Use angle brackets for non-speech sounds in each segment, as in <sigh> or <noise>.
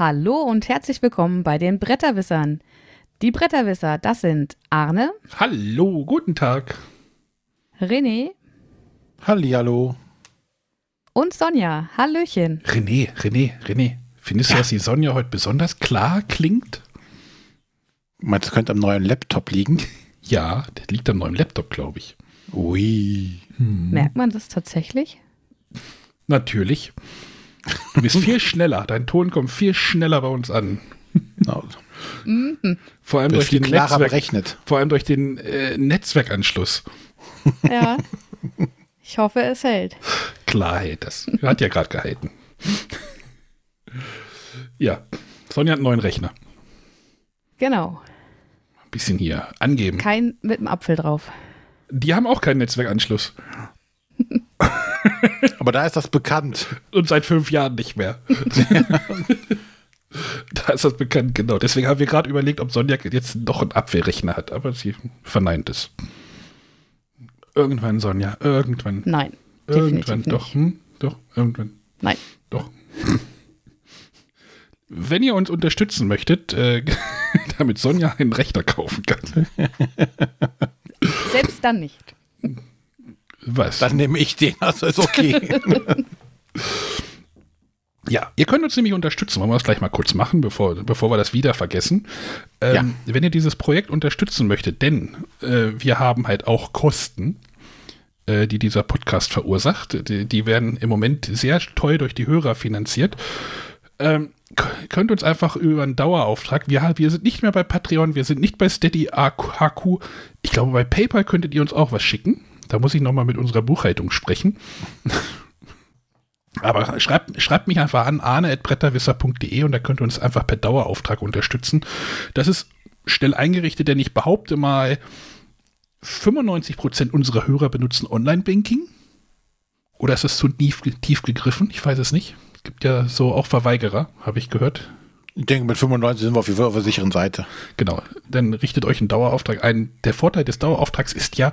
Hallo und herzlich willkommen bei den Bretterwissern. Die Bretterwisser, das sind Arne, Hallo, guten Tag. René Hallihallo. und Sonja. Hallöchen. René, René, René. Findest du, dass die Sonja heute besonders klar klingt? Meinst du, könnte am neuen Laptop liegen? <laughs> Ja, der liegt am neuen Laptop, glaube ich. Ui. Merkt man das tatsächlich? Natürlich. Du bist viel schneller. Dein Ton kommt viel schneller bei uns an. No. Vor allem durch den, klarer Netzwerk, berechnet. vor allem durch den äh, Netzwerkanschluss. Ja. Ich hoffe, es hält. Klarheit, das hat ja gerade gehalten. ja, Sonja hat einen neuen Rechner. Genau. Bisschen hier angeben. Kein mit dem Apfel drauf. Die haben auch keinen Netzwerkanschluss. <laughs> Aber da ist das bekannt. Und seit fünf Jahren nicht mehr. <laughs> da ist das bekannt, genau. Deswegen haben wir gerade überlegt, ob Sonja jetzt noch einen Abwehrrechner hat, aber sie verneint es. Irgendwann, Sonja, irgendwann. Nein. Irgendwann, definitiv doch, nicht. hm, doch, irgendwann, Nein. doch. Wenn ihr uns unterstützen möchtet, äh, <laughs> damit Sonja einen Rechner kaufen kann. Selbst dann nicht. Was? Dann nehme ich den, <laughs> also ist okay. <laughs> Ja, ihr könnt uns nämlich unterstützen. Wollen wir das gleich mal kurz machen, bevor, bevor wir das wieder vergessen. Ähm, Wenn ihr dieses Projekt unterstützen möchtet, denn äh, wir haben halt auch Kosten, äh, die dieser Podcast verursacht. Die, die werden im Moment sehr toll durch die Hörer finanziert. Ähm, könnt uns einfach über einen Dauerauftrag, wir, wir sind nicht mehr bei Patreon, wir sind nicht bei Steady HQ. Ich glaube, bei PayPal könntet ihr uns auch was schicken. Da muss ich nochmal mit unserer Buchhaltung sprechen. Aber schreibt, schreibt mich einfach an arne.bretterwisser.de und da könnt ihr uns einfach per Dauerauftrag unterstützen. Das ist schnell eingerichtet, denn ich behaupte mal, 95% unserer Hörer benutzen Online-Banking. Oder ist es zu tief, tief gegriffen? Ich weiß es nicht. Es gibt ja so auch Verweigerer, habe ich gehört. Ich denke, mit 95 sind wir auf jeden Fall auf der sicheren Seite. Genau, dann richtet euch einen Dauerauftrag ein. Der Vorteil des Dauerauftrags ist ja,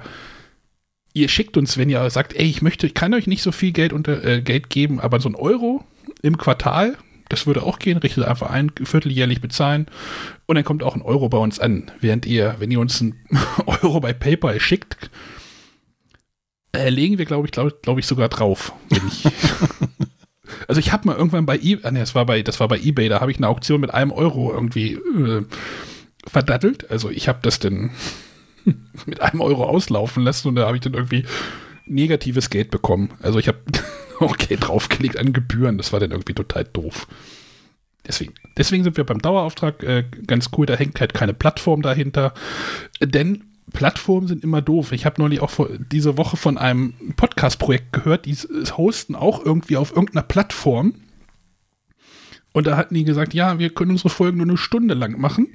ihr schickt uns, wenn ihr sagt, ey, ich möchte, ich kann euch nicht so viel Geld unter äh, Geld geben, aber so ein Euro im Quartal, das würde auch gehen, richtet einfach ein, vierteljährlich bezahlen und dann kommt auch ein Euro bei uns an. Während ihr, wenn ihr uns einen <laughs> Euro bei PayPal schickt, äh, legen wir, glaube ich, glaube glaub ich, sogar drauf. Ich <laughs> also ich habe mal irgendwann bei eBay, ah, nee, das war bei, das war bei eBay, da habe ich eine Auktion mit einem Euro irgendwie äh, verdattelt. Also ich habe das dann mit einem Euro auslaufen lassen und da habe ich dann irgendwie negatives Geld bekommen. Also ich habe <laughs> auch Geld draufgelegt an Gebühren. Das war dann irgendwie total doof. Deswegen, deswegen sind wir beim Dauerauftrag äh, ganz cool. Da hängt halt keine Plattform dahinter. Denn Plattformen sind immer doof. Ich habe neulich auch vor, diese Woche von einem Podcast-Projekt gehört, die hosten auch irgendwie auf irgendeiner Plattform. Und da hatten die gesagt, ja, wir können unsere Folgen nur eine Stunde lang machen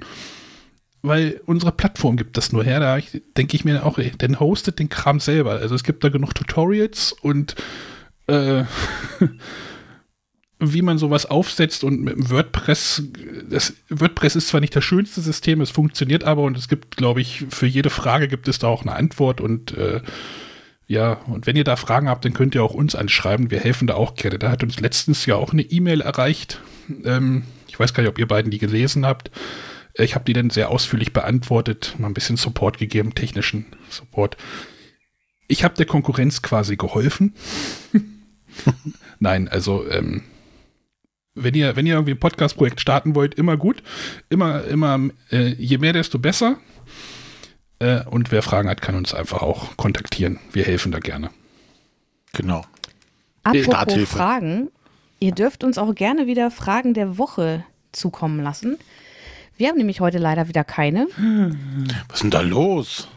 weil unsere Plattform gibt das nur her. Da denke ich mir auch, ey, dann hostet den Kram selber. Also es gibt da genug Tutorials und äh, <laughs> wie man sowas aufsetzt und mit WordPress, das WordPress ist zwar nicht das schönste System, es funktioniert aber und es gibt, glaube ich, für jede Frage gibt es da auch eine Antwort und äh, ja, und wenn ihr da Fragen habt, dann könnt ihr auch uns anschreiben. Wir helfen da auch gerne. Da hat uns letztens ja auch eine E-Mail erreicht. Ähm, ich weiß gar nicht, ob ihr beiden die gelesen habt. Äh, Ich habe die dann sehr ausführlich beantwortet, mal ein bisschen Support gegeben, technischen Support. Ich habe der Konkurrenz quasi geholfen. <laughs> Nein, also ähm, wenn ihr, wenn ihr irgendwie ein Podcast-Projekt starten wollt, immer gut. Immer, immer, äh, je mehr, desto besser. Äh, und wer Fragen hat, kann uns einfach auch kontaktieren. Wir helfen da gerne. Genau. Apropos Starthilfe. Fragen, ihr dürft uns auch gerne wieder Fragen der Woche zukommen lassen. Wir haben nämlich heute leider wieder keine. Was ist denn da los?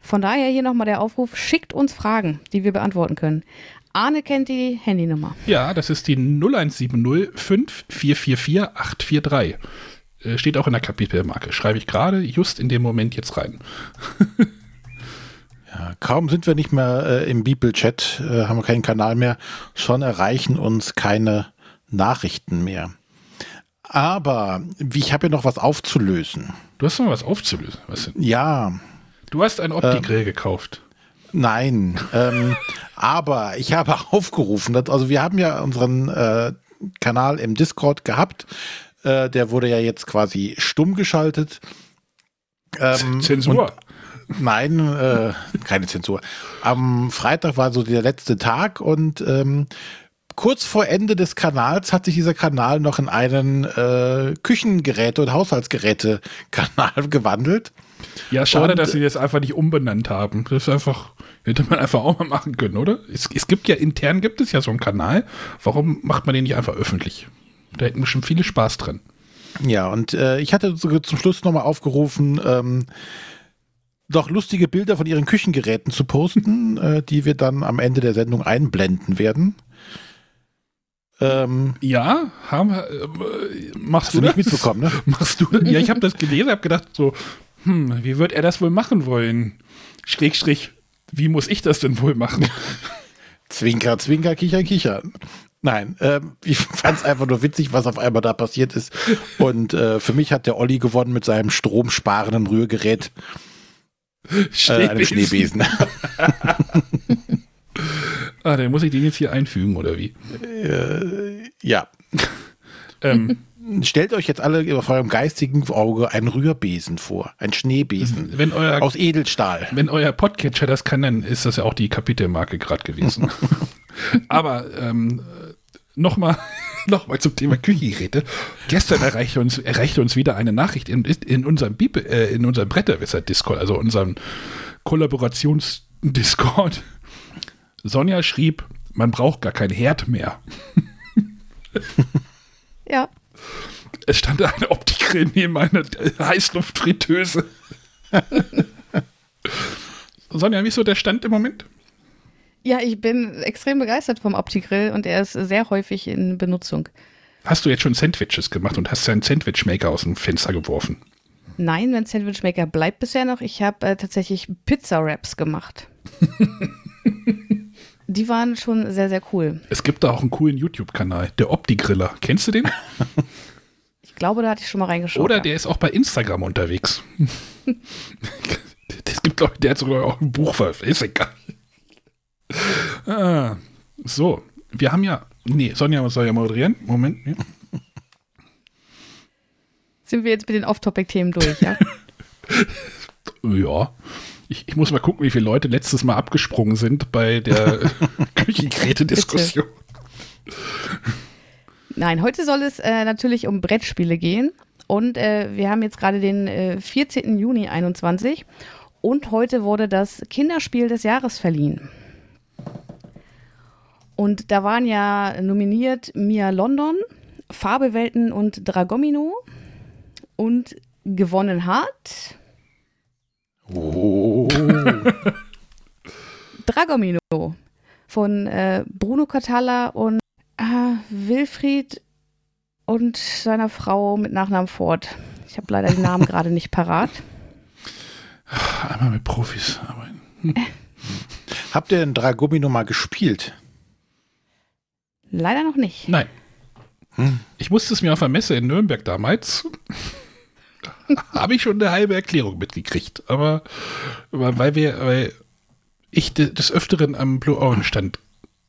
Von daher hier nochmal der Aufruf, schickt uns Fragen, die wir beantworten können. Arne kennt die Handynummer. Ja, das ist die 0170 5444 843. Äh, Steht auch in der Kapitelmarke. Schreibe ich gerade just in dem Moment jetzt rein. <laughs> Ja, kaum sind wir nicht mehr äh, im Bibel-Chat, äh, haben wir keinen Kanal mehr, schon erreichen uns keine Nachrichten mehr. Aber ich habe ja noch was aufzulösen. Du hast noch was aufzulösen. Was denn? Ja, Du hast ein Opti-Grill gekauft. Nein, ähm, aber ich habe <laughs> aufgerufen, dass, also wir haben ja unseren äh, Kanal im Discord gehabt. Äh, der wurde ja jetzt quasi stumm geschaltet. Ähm, <laughs> Zensur. Nein, äh, keine Zensur. Am Freitag war so der letzte Tag und ähm, kurz vor Ende des Kanals hat sich dieser Kanal noch in einen äh, Küchengeräte- und Haushaltsgeräte-Kanal <laughs> gewandelt. Ja, schade, und, dass sie das einfach nicht umbenannt haben. Das ist einfach, hätte man einfach auch mal machen können, oder? Es, es gibt ja intern gibt es ja so einen Kanal. Warum macht man den nicht einfach öffentlich? Da hätten wir schon viele Spaß dran. Ja, und äh, ich hatte zum Schluss nochmal aufgerufen, ähm, doch lustige Bilder von ihren Küchengeräten zu posten, äh, die wir dann am Ende der Sendung einblenden werden. Ähm, ja, haben. Äh, machst hast du, nicht mitbekommen, ne? <laughs> Machst du? Ja, ich habe das gelesen, habe gedacht so, hm, wie wird er das wohl machen wollen? Schräg, Strich, wie muss ich das denn wohl machen? <laughs> zwinker, zwinker, kicher, kicher. Nein, ähm, ich <laughs> fand es einfach nur witzig, was auf einmal da passiert ist. Und äh, für mich hat der Olli gewonnen mit seinem stromsparenden Rührgerät. Schneebesen. Äh, einem Schneebesen. <laughs> ah, dann muss ich den jetzt hier einfügen, oder wie? Äh, ja. <laughs> ähm, Stellt euch jetzt alle auf eurem geistigen Auge einen Rührbesen vor, ein Schneebesen wenn euer, aus Edelstahl. Wenn euer Podcatcher das kann, dann ist das ja auch die Kapitelmarke gerade gewesen. <laughs> Aber ähm, nochmal noch mal zum Thema Küchengeräte. Gestern erreichte uns, erreichte uns wieder eine Nachricht in, in unserem, Bibel, äh, in unserem Bretterwisser-Discord, also unserem Kollaborations-Discord. Sonja schrieb, man braucht gar kein Herd mehr. ja. Es stand eine Optikgrill neben einer Heißluftfritteuse. Sonja, wie ist so der Stand im Moment? Ja, ich bin extrem begeistert vom Opti-Grill und er ist sehr häufig in Benutzung. Hast du jetzt schon Sandwiches gemacht und hast deinen Sandwichmaker aus dem Fenster geworfen? Nein, mein Sandwichmaker bleibt bisher noch. Ich habe äh, tatsächlich Pizza-Wraps gemacht. <laughs> Die waren schon sehr, sehr cool. Es gibt da auch einen coolen YouTube-Kanal, der Opti-Griller. Kennst du den? <laughs> ich glaube, da hatte ich schon mal reingeschaut. Oder der ist auch bei Instagram unterwegs. <laughs> es gibt, glaube ich, der hat sogar auch ein Buch veröffentlicht. Ist egal. Ah, so, wir haben ja. Nee, Sonja soll ja moderieren. Moment. Nee. Sind wir jetzt mit den Off-Topic-Themen durch, ja? <laughs> ja. Ich, ich, muss mal gucken, wie viele Leute letztes Mal abgesprungen sind bei der <laughs> Küchengeräte-Diskussion. Nein, heute soll es äh, natürlich um Brettspiele gehen. Und äh, wir haben jetzt gerade den äh, 14. Juni 21. Und heute wurde das Kinderspiel des Jahres verliehen. Und da waren ja nominiert Mia London, Fabelwelten und Dragomino. Und gewonnen hat. Oh. <laughs> Dragomino von äh, Bruno Catala und äh, Wilfried und seiner Frau mit Nachnamen Ford. Ich habe leider den Namen gerade nicht parat. <laughs> Einmal mit Profis arbeiten. Hm. Habt ihr den Dragomino mal gespielt? Leider noch nicht. Nein. Hm. Ich musste es mir auf der Messe in Nürnberg damals. <laughs> habe ich schon eine halbe Erklärung mitgekriegt. Aber weil wir, weil ich des Öfteren am Blue Orange Stand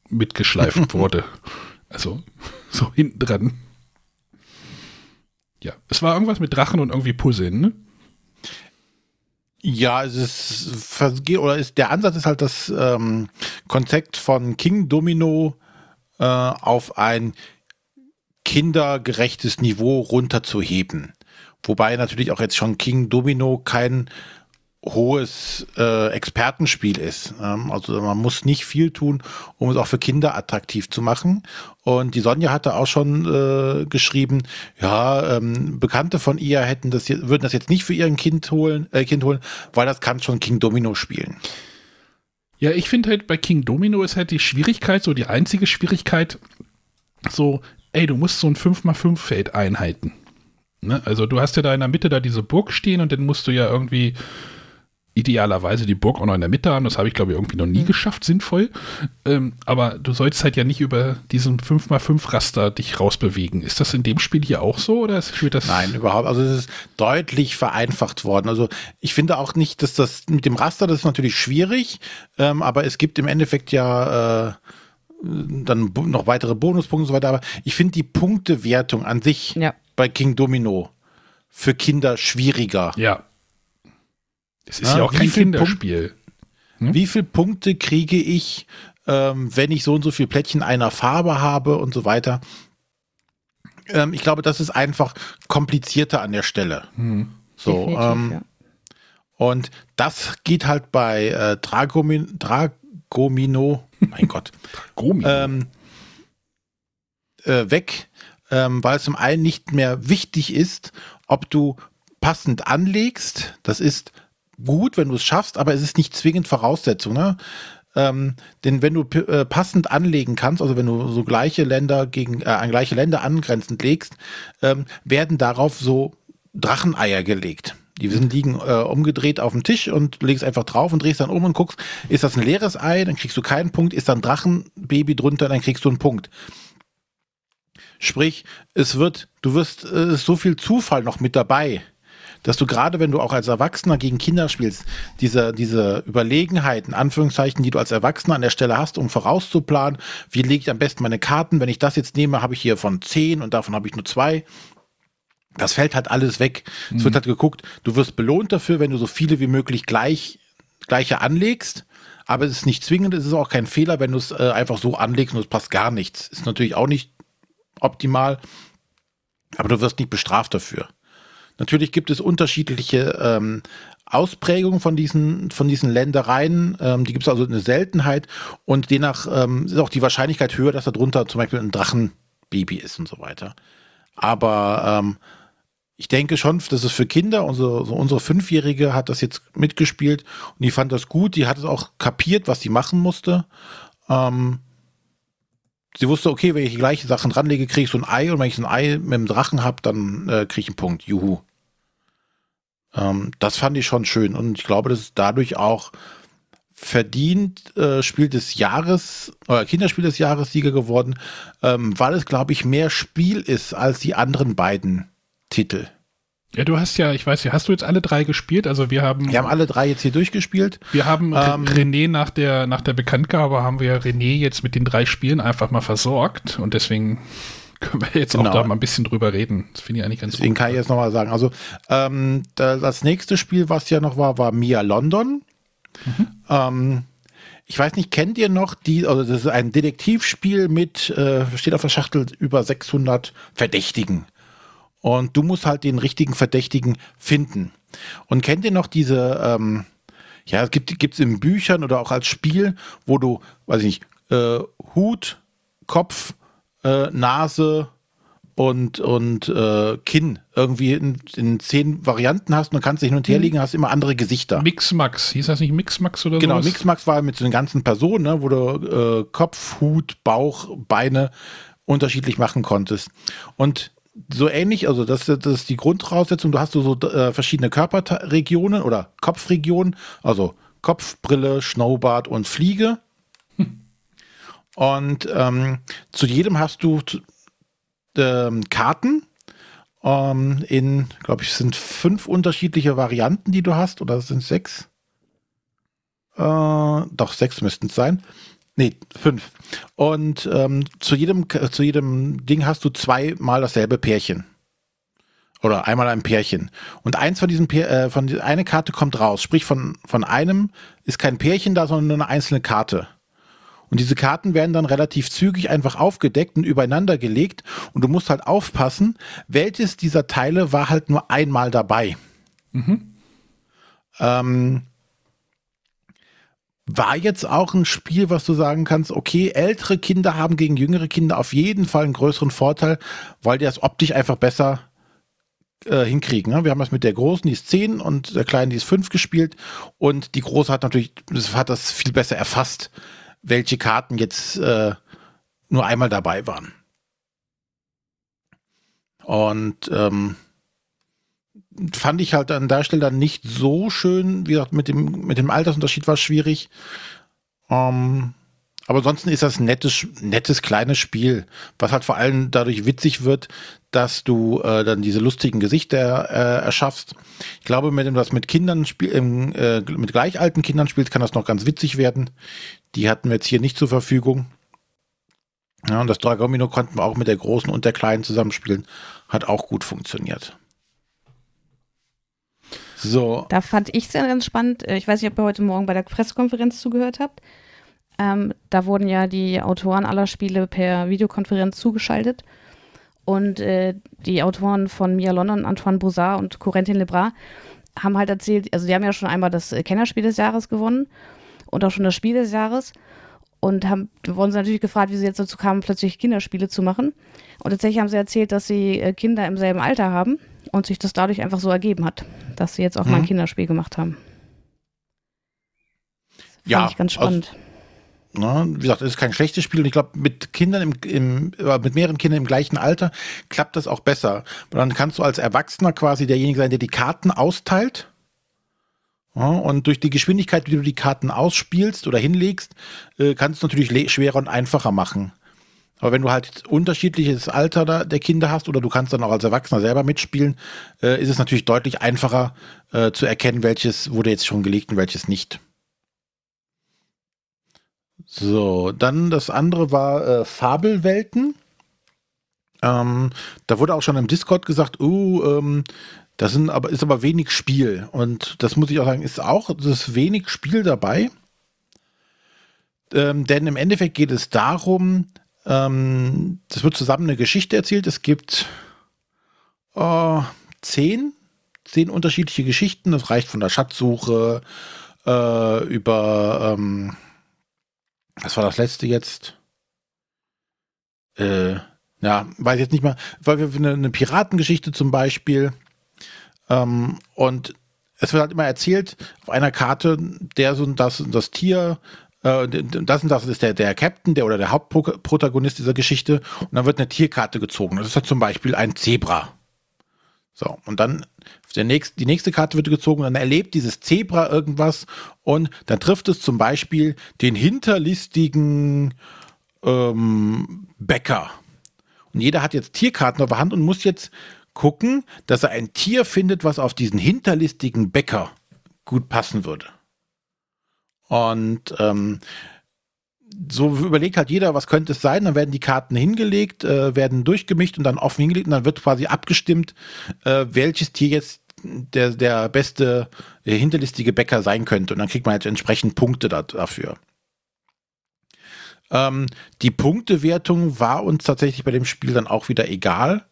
mitgeschleift <laughs> wurde. Also so hinten dran. Ja, es war irgendwas mit Drachen und irgendwie Puzzeln, ne? Ja, es ist oder ist der Ansatz ist halt das ähm, Konzept von King Domino äh, auf ein kindergerechtes Niveau runterzuheben. Wobei natürlich auch jetzt schon King Domino kein hohes äh, Expertenspiel ist. Ähm, also man muss nicht viel tun, um es auch für Kinder attraktiv zu machen. Und die Sonja hatte auch schon äh, geschrieben, ja, ähm, Bekannte von ihr hätten das würden das jetzt nicht für ihren Kind holen, äh, Kind holen, weil das kann schon King Domino spielen. Ja, ich finde halt bei King Domino ist halt die Schwierigkeit, so die einzige Schwierigkeit, so, ey, du musst so ein 5x5-Feld einhalten. Ne? Also du hast ja da in der Mitte da diese Burg stehen und dann musst du ja irgendwie idealerweise die Burg auch noch in der Mitte haben. Das habe ich, glaube ich, irgendwie noch nie mhm. geschafft, sinnvoll. Ähm, aber du sollst halt ja nicht über diesen 5x5-Raster dich rausbewegen. Ist das in dem Spiel hier auch so oder spielt das? Nein, überhaupt. Also es ist deutlich vereinfacht worden. Also ich finde auch nicht, dass das mit dem Raster, das ist natürlich schwierig, ähm, aber es gibt im Endeffekt ja äh, dann noch weitere Bonuspunkte und so weiter. Aber ich finde die Punktewertung an sich Ja. Bei King Domino für Kinder schwieriger. Ja. Es ist Ja, ja, auch kein Kinderspiel. Hm? Wie viele Punkte kriege ich, ähm, wenn ich so und so viel Plättchen einer Farbe habe und so weiter? Ähm, ich glaube, das ist einfach komplizierter an der Stelle. Hm. So, ähm, ja. Und das geht halt bei äh, Dragomin, Dragomino, mein Gott, <laughs> Gomi. ähm, äh, weg, ähm, weil es zum einen nicht mehr wichtig ist, ob du passend anlegst. Das ist gut, wenn du es schaffst, aber es ist nicht zwingend Voraussetzung. Ne? Ähm, denn wenn du äh, passend anlegen kannst, also wenn du so gleiche Länder gegen äh, an gleiche Länder angrenzend legst, ähm, werden darauf so Dracheneier gelegt. Die sind liegen äh, umgedreht auf dem Tisch und legst einfach drauf und drehst dann um und guckst, ist das ein leeres Ei, dann kriegst du keinen Punkt, ist da ein Drachenbaby drunter, dann kriegst du einen Punkt. Sprich, es wird, du wirst, äh, es ist so viel Zufall noch mit dabei, dass du gerade, wenn du auch als Erwachsener gegen Kinder spielst, diese, diese Überlegenheit, in Anführungszeichen, die du als Erwachsener an der Stelle hast, um vorauszuplanen, wie lege ich am besten meine Karten, wenn ich das jetzt nehme, habe ich hier von zehn und davon habe ich nur zwei. Das fällt halt alles weg. Es wird halt geguckt, du wirst belohnt dafür, wenn du so viele wie möglich gleich, gleiche anlegst. Aber es ist nicht zwingend, es ist auch kein Fehler, wenn du es äh, einfach so anlegst und es passt gar nichts. Ist natürlich auch nicht optimal, aber du wirst nicht bestraft dafür. Natürlich gibt es unterschiedliche ähm, Ausprägungen von diesen, von diesen Ländereien. Ähm, die gibt es also eine Seltenheit und demnach ähm, ist auch die Wahrscheinlichkeit höher, dass da drunter zum Beispiel ein Drachenbaby ist und so weiter. Aber ähm, ich denke schon, das ist für Kinder. Unsere, unsere Fünfjährige hat das jetzt mitgespielt und die fand das gut. Die hat es auch kapiert, was sie machen musste. Ähm, sie wusste, okay, wenn ich die gleichen Sachen ranlege, kriege ich so ein Ei und wenn ich so ein Ei mit dem Drachen habe, dann äh, kriege ich einen Punkt. Juhu. Ähm, das fand ich schon schön und ich glaube, das ist dadurch auch verdient äh, Spiel des Jahres oder Kinderspiel des Jahres Sieger geworden, ähm, weil es, glaube ich, mehr Spiel ist als die anderen beiden Titel. Ja, du hast ja, ich weiß ja, hast du jetzt alle drei gespielt? Also wir haben, Wir haben alle drei jetzt hier durchgespielt. wir haben Ähm, René nach der, nach der Bekanntgabe haben wir René jetzt mit den drei Spielen einfach mal versorgt und deswegen können wir jetzt Genau. auch da mal ein bisschen drüber reden. Das finde ich eigentlich ganz Deswegen gut. kann ich jetzt nochmal sagen. Also ähm, da, das nächste Spiel, was ja noch war, war Mia London. Ähm, ich weiß nicht, kennt ihr noch die, also das ist ein Detektivspiel mit, äh, steht auf der Schachtel, über 600 Verdächtigen. Und du musst halt den richtigen Verdächtigen finden. Und kennt ihr noch diese, ähm, ja, es gibt gibt's in Büchern oder auch als Spiel, wo du, weiß ich nicht, äh, Hut, Kopf, äh, Nase und, und äh, Kinn irgendwie in, in zehn Varianten hast und du kannst dich hin und her legen, hast immer andere Gesichter. Mixmax, hieß das nicht Mixmax oder Genau, sowas? Mixmax war mit so den ganzen Personen, ne, wo du äh, Kopf, Hut, Bauch, Beine unterschiedlich machen konntest. Und so ähnlich, also das, das ist die Grundvoraussetzung, du hast so, so äh, verschiedene Körperregionen oder Kopfregionen, also Kopf, Brille, Schnurrbart und Fliege. Und ähm, zu jedem hast du ähm, Karten ähm, in, glaube ich, sind fünf unterschiedliche Varianten, die du hast, oder sind sechs? Äh, doch, sechs müssten es sein. Nee, fünf. Und ähm, zu, jedem, zu jedem Ding hast du zweimal dasselbe Pärchen. Oder einmal ein Pärchen. Und eins von diesen Pär, äh, von eine Karte kommt raus. Sprich, von, von einem ist kein Pärchen da, sondern nur eine einzelne Karte. Und diese Karten werden dann relativ zügig einfach aufgedeckt und übereinander gelegt. Und du musst halt aufpassen, welches dieser Teile war halt nur einmal dabei. Ähm, war jetzt auch ein Spiel, was du sagen kannst, okay, ältere Kinder haben gegen jüngere Kinder auf jeden Fall einen größeren Vorteil, weil die das optisch einfach besser äh, hinkriegen. Ne? Wir haben das mit der Großen, die ist 10 und der Kleinen, die ist 5 gespielt und die Große hat natürlich, hat das viel besser erfasst, welche Karten jetzt äh, nur einmal dabei waren. Und ähm, fand ich halt an der Stelle dann nicht so schön. Wie gesagt, mit dem, mit dem Altersunterschied war es schwierig. Ähm, aber ansonsten ist das ein nettes, nettes kleines Spiel, was halt vor allem dadurch witzig wird, dass du äh, dann diese lustigen Gesichter äh, erschaffst. Ich glaube, wenn du das mit Kindern spiel, äh, mit gleich alten Kindern spielst, kann das noch ganz witzig werden. Die hatten wir jetzt hier nicht zur Verfügung. Ja, und das Dragomino konnten wir auch mit der großen und der kleinen zusammenspielen. Hat auch gut funktioniert. So. Da fand ich es ganz spannend. Äh, ich weiß nicht, ob ihr heute Morgen bei der Pressekonferenz zugehört habt. Ähm, da wurden ja die Autoren aller Spiele per Videokonferenz zugeschaltet. Und äh, die Autoren von Mia London, Antoine Boussard und Corentin Lebras haben halt erzählt, also die haben ja schon einmal das Kennerspiel des Jahres gewonnen und auch schon das Spiel des Jahres und haben, wurden sie natürlich gefragt, wie sie jetzt dazu kamen, plötzlich Kinderspiele zu machen. Und tatsächlich haben sie erzählt, dass sie äh, Kinder im selben Alter haben und sich das dadurch einfach so ergeben hat, dass sie jetzt auch mhm. mal ein mhm. Kinderspiel gemacht haben. Das ja, ich ganz spannend. Aus, na, wie gesagt, es ist kein schlechtes Spiel und ich glaube, mit Kindern im, im, mit mehreren Kindern im gleichen Alter klappt das auch besser. Und dann kannst du als Erwachsener quasi derjenige sein, der die Karten austeilt ja, und durch die Geschwindigkeit, wie du die Karten ausspielst oder hinlegst, äh, kannst du natürlich schwerer und einfacher machen. Aber wenn du halt unterschiedliches Alter der Kinder hast oder du kannst dann auch als Erwachsener selber mitspielen, äh, ist es natürlich deutlich einfacher äh, zu erkennen, welches wurde jetzt schon gelegt und welches nicht. So, dann das andere war äh, Fabelwelten. Ähm, da wurde auch schon im Discord gesagt, uh, ähm, das sind aber, ist aber wenig Spiel. Und das muss ich auch sagen, ist auch das wenig Spiel dabei. Ähm, denn im Endeffekt geht es darum, ähm, das wird zusammen eine Geschichte erzählt. Es gibt äh, zehn, zehn unterschiedliche Geschichten. Das reicht von der Schatzsuche äh, über, ähm, was war das letzte jetzt? Äh, ja, weiß jetzt nicht mehr, weil wir eine, eine Piratengeschichte zum Beispiel ähm, und es wird halt immer erzählt, auf einer Karte, der so das, das Tier, äh, das und das ist der, der Captain, der oder der Hauptprotagonist dieser Geschichte. Und dann wird eine Tierkarte gezogen. Das ist halt zum Beispiel ein Zebra. So, und dann der nächste, die nächste Karte wird gezogen, dann erlebt dieses Zebra irgendwas und dann trifft es zum Beispiel den hinterlistigen ähm, Bäcker. Und jeder hat jetzt Tierkarten auf der Hand und muss jetzt gucken, dass er ein Tier findet, was auf diesen hinterlistigen Bäcker gut passen würde. Und ähm, so überlegt halt jeder, was könnte es sein. Dann werden die Karten hingelegt, äh, werden durchgemischt und dann offen hingelegt und dann wird quasi abgestimmt, äh, welches Tier jetzt der, der beste äh, hinterlistige Bäcker sein könnte. Und dann kriegt man halt entsprechend Punkte da, dafür. Ähm, die Punktewertung war uns tatsächlich bei dem Spiel dann auch wieder egal.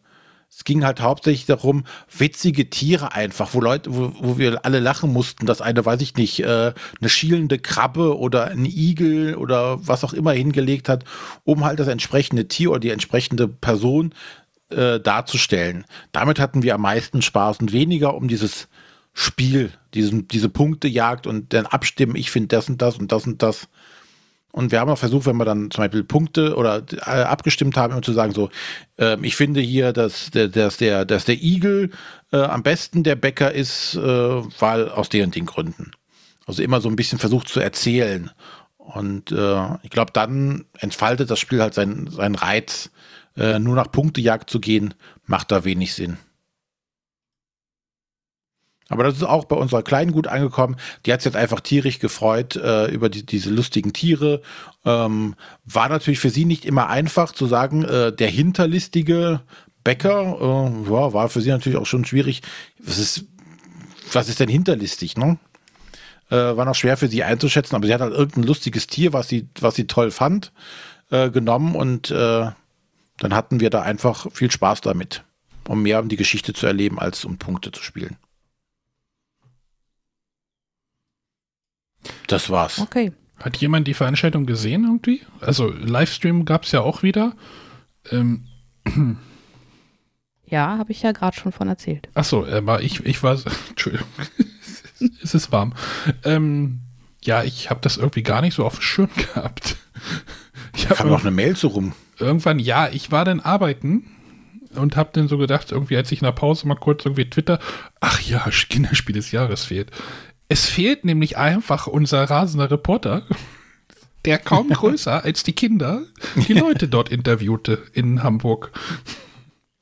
Es ging halt hauptsächlich darum, witzige Tiere einfach, wo Leute, wo, wo wir alle lachen mussten, dass eine, weiß ich nicht, äh, eine schielende Krabbe oder ein Igel oder was auch immer hingelegt hat, um halt das entsprechende Tier oder die entsprechende Person äh, darzustellen. Damit hatten wir am meisten Spaß und weniger um dieses Spiel, diesen, diese Punktejagd und dann abstimmen, ich finde das und das und das und das. Und wir haben auch versucht, wenn wir dann zum Beispiel Punkte oder äh, abgestimmt haben, immer zu sagen, so, äh, ich finde hier, dass der, dass der, dass der Igel äh, am besten der Bäcker ist, äh, weil aus den und den Gründen. Also immer so ein bisschen versucht zu erzählen. Und äh, ich glaube, dann entfaltet das Spiel halt seinen, seinen Reiz. Äh, nur nach Punktejagd zu gehen, macht da wenig Sinn. Aber das ist auch bei unserer Kleinen gut angekommen. Die hat sich jetzt einfach tierisch gefreut äh, über die, diese lustigen Tiere. Ähm, war natürlich für sie nicht immer einfach zu sagen, äh, der hinterlistige Bäcker, äh, ja, war für sie natürlich auch schon schwierig. Was ist, was ist denn hinterlistig, ne? Äh, war noch schwer für sie einzuschätzen, aber sie hat halt irgendein lustiges Tier, was sie, was sie toll fand, äh, genommen und äh, dann hatten wir da einfach viel Spaß damit, um mehr um die Geschichte zu erleben, als um Punkte zu spielen. Das war's. Okay. Hat jemand die Veranstaltung gesehen irgendwie? Also Livestream gab es ja auch wieder. Ähm. Ja, habe ich ja gerade schon von erzählt. Achso, aber ich, ich war. <laughs> Entschuldigung. es ist warm. Ähm, ja, ich habe das irgendwie gar nicht so auf dem Schirm gehabt. <laughs> Ich habe noch eine Mail so rum. Irgendwann, ja, ich war dann arbeiten und habe dann so gedacht, irgendwie, als ich in der Pause mal kurz irgendwie Twitter, ach ja, Kinderspiel des Jahres fehlt. Es fehlt nämlich einfach unser rasender Reporter, der kaum <laughs> größer als die Kinder die Leute dort interviewte in Hamburg.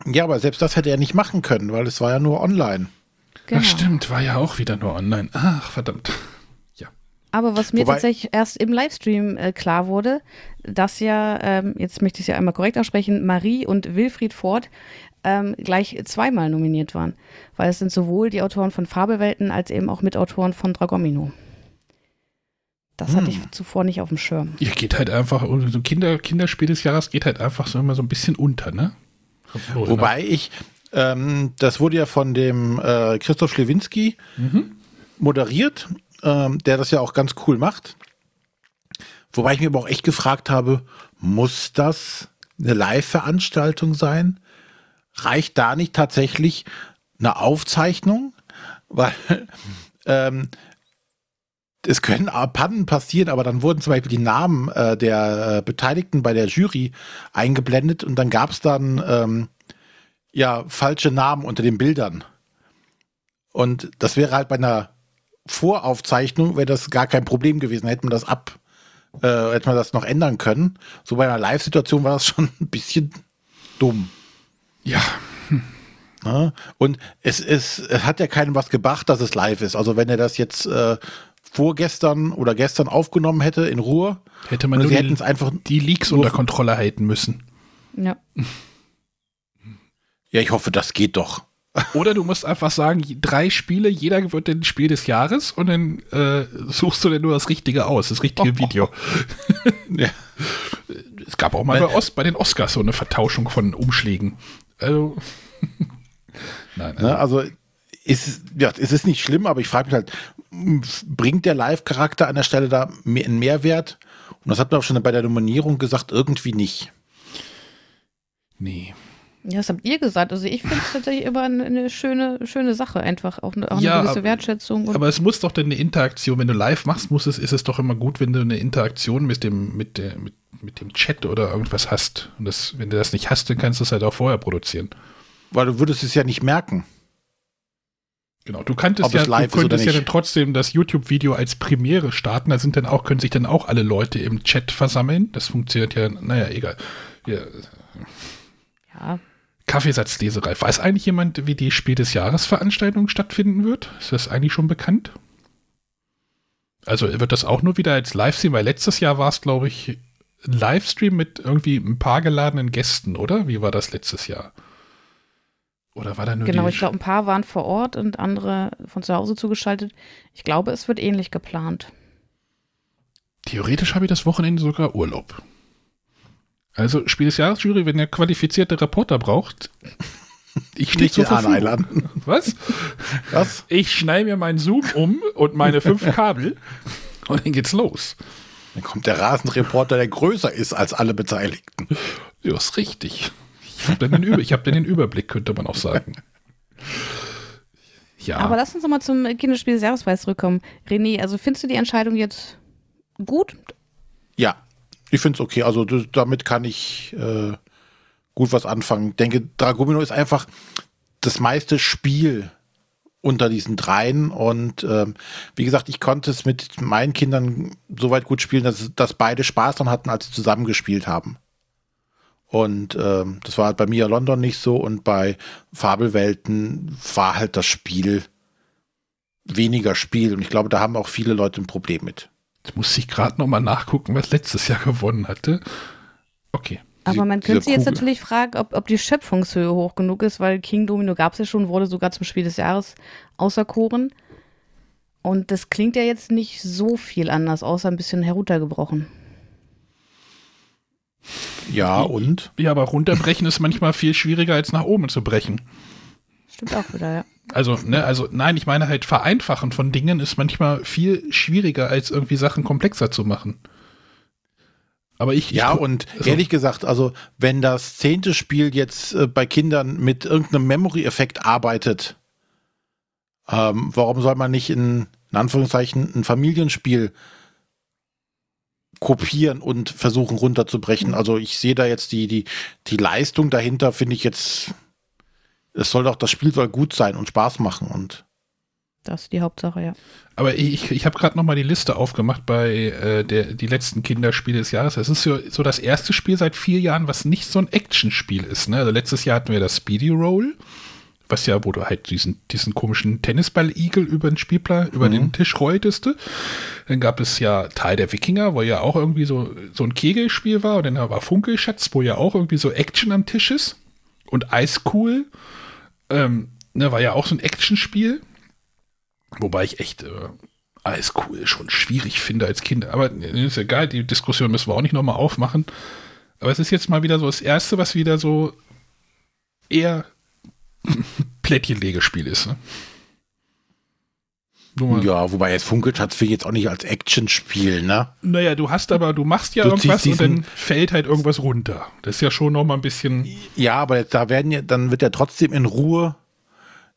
Ja, aber selbst das hätte er nicht machen können, weil es war ja nur online. Genau. Ach stimmt, war ja auch wieder nur online. Ach, verdammt. Ja. Aber was mir Wobei, tatsächlich erst im Livestream äh, klar wurde, dass ja, ähm, jetzt möchte ich es ja einmal korrekt aussprechen, Marie und Wilfried Ford ähm, gleich zweimal nominiert waren. Weil es sind sowohl die Autoren von Fabelwelten als eben auch Mitautoren von Dragomino. Das hatte ich Hm. zuvor nicht auf dem Schirm. Ihr geht halt einfach, so ein Kinder, Kinderspiel des Jahres geht halt einfach so immer so ein bisschen unter, ne? Wobei ich, ähm, das wurde ja von dem äh, Christoph Schlewinski moderiert, ähm, der das ja auch ganz cool macht. Wobei ich mir aber auch echt gefragt habe, muss das eine Live-Veranstaltung sein? Reicht da nicht tatsächlich eine Aufzeichnung? Weil ähm, es können Pannen passieren, aber dann wurden zum Beispiel die Namen äh, der äh, Beteiligten bei der Jury eingeblendet und dann gab es dann ähm, ja falsche Namen unter den Bildern. Und das wäre halt bei einer Voraufzeichnung wäre das gar kein Problem gewesen, hätte man das ab, äh, hätte man das noch ändern können. So bei einer Live-Situation war das schon <laughs> ein bisschen dumm. Ja, Ne? Und es, es, es hat ja keinem was gebracht, dass es live ist. Also wenn er das jetzt äh, vorgestern oder gestern aufgenommen hätte in Ruhe, hätte man und nur sie hätten die, es einfach. die Leaks unter Kontrolle halten müssen. Ja. Ja, ich hoffe, das geht doch. Oder du musst einfach sagen, drei Spiele, jeder wird ein Spiel des Jahres und dann äh, suchst du dir nur das Richtige aus, das richtige <laughs> Video. Ja. Es gab auch mal bei, Os bei den Oscars so eine Vertauschung von Umschlägen. Also, <laughs> nein, Ne? Also ist, ja, es ist nicht schlimm, aber ich frage mich halt, bringt der Live-Charakter an der Stelle da mehr, einen Mehrwert? Und das hat man auch schon bei der Nominierung gesagt, irgendwie nicht. nee. Ja, das habt ihr gesagt. Also ich finde es tatsächlich immer eine, schöne, schöne Sache einfach. Auch eine, auch eine Ja, gewisse aber- Wertschätzung. Aber es muss doch dann eine Interaktion, wenn du live machst, muss es, ist es doch immer gut, wenn du eine Interaktion mit dem, mit der, mit, mit dem Chat oder irgendwas hast. Und das, wenn du das nicht hast, dann kannst du es halt auch vorher produzieren. Weil du würdest es ja nicht merken. Genau, du kanntest ja, du könntest ja nicht. dann trotzdem das YouTube-Video als Premiere starten. Da sind dann auch, können sich dann auch alle Leute im Chat versammeln. Das funktioniert ja, naja, egal. Ja, ja, Kaffeesatzleserei. Weiß eigentlich jemand, wie die Spiel des Jahres Veranstaltung stattfinden wird? Ist das eigentlich schon bekannt? Also wird das auch nur wieder als Livestream, weil letztes Jahr war es, glaube ich, ein Livestream mit irgendwie ein paar geladenen Gästen, oder? Wie war das letztes Jahr? Oder war da nur genau. Ich glaube, ein paar waren vor Ort und andere von zu Hause zugeschaltet. Ich glaube, es wird ähnlich geplant. Theoretisch habe ich das Wochenende sogar Urlaub. Also Spiel des Jahres Jury, wenn ihr qualifizierte Reporter braucht, ich stehe zur Verfügung. einladen. Was? Was? Ich schneide mir meinen Zoom um und meine fünf <laughs> Kabel und dann geht's los. Dann kommt der Rasenreporter, der größer ist als alle Beteiligten. Ja, ist richtig. Ich habe dann, den Über- ich hab dann den Überblick, könnte man auch sagen. Ja, Aber lass uns noch mal zum Kinderspiel des Jahrespreis zurückkommen. René, also findest du die Entscheidung jetzt gut? Ja, ich finde es okay. Also damit kann ich äh, gut was anfangen. Ich denke, Dragomino ist einfach das meiste Spiel unter diesen dreien. Und ähm, wie gesagt, ich konnte es mit meinen Kindern so weit gut spielen, dass, dass beide Spaß dran hatten, als sie zusammengespielt haben. Und ähm, das war halt bei Mia London nicht so und bei Fabelwelten war halt das Spiel weniger Spiel. Und ich glaube, da haben auch viele Leute ein Problem mit. Jetzt muss ich gerade noch mal nachgucken, was letztes Jahr gewonnen hatte. Okay. Aber man könnte sich jetzt Kugel. natürlich fragen, ob, ob die Schöpfungshöhe hoch genug ist, weil King Domino gab es ja schon, wurde sogar zum Spiel des Jahres auserkoren. Und das klingt ja jetzt nicht so viel anders, außer ein bisschen heruntergebrochen. Ja, und? Ja, aber runterbrechen ist manchmal viel schwieriger als nach oben zu brechen. Stimmt auch wieder, ja. Also, ne, also nein, ich meine halt vereinfachen von Dingen ist manchmal viel schwieriger als irgendwie Sachen komplexer zu machen. Aber ich, Ja, ich, und also- ehrlich gesagt, also wenn das zehnte Spiel jetzt äh, bei Kindern mit irgendeinem Memory-Effekt arbeitet, ähm, warum soll man nicht in, in Anführungszeichen ein Familienspiel kopieren und versuchen runterzubrechen? Also ich sehe da jetzt die, die, die Leistung dahinter, finde ich jetzt, es soll doch, das Spiel soll gut sein und Spaß machen und Das ist die Hauptsache, ja. Aber ich, ich habe gerade noch mal die Liste aufgemacht bei äh, der die letzten Kinderspiele des Jahres. Es ist so, so das erste Spiel seit vier Jahren, was nicht so ein Actionspiel ist. Ne? Also letztes Jahr hatten wir das Speedy Roll, was ja, wo du halt diesen, diesen komischen Tennisball-Igel über den Spielplan, über Mhm. den Tisch rolltest. Dann gab es ja Teil der Wikinger, wo ja auch irgendwie so, so ein Kegelspiel war. Und dann war Funkelschatz, wo ja auch irgendwie so Action am Tisch ist. Und Eiscool, ähm, ne, war ja auch so ein Actionspiel. Wobei ich echt äh, Eiscool schon schwierig finde als Kind. Aber äh, ist egal, die Diskussion müssen wir auch nicht nochmal aufmachen. Aber es ist jetzt mal wieder so das erste, was wieder so eher <laughs> Plättchenlegespiel ist. Ne? Ja, wobei jetzt Funkelschatz will ich jetzt auch nicht als Actionspiel, ne? Naja, du hast aber, du machst ja Du irgendwas und dann fällt halt irgendwas runter. Das ist ja schon noch mal ein bisschen. Ja, aber jetzt, da werden ja, dann wird ja trotzdem in Ruhe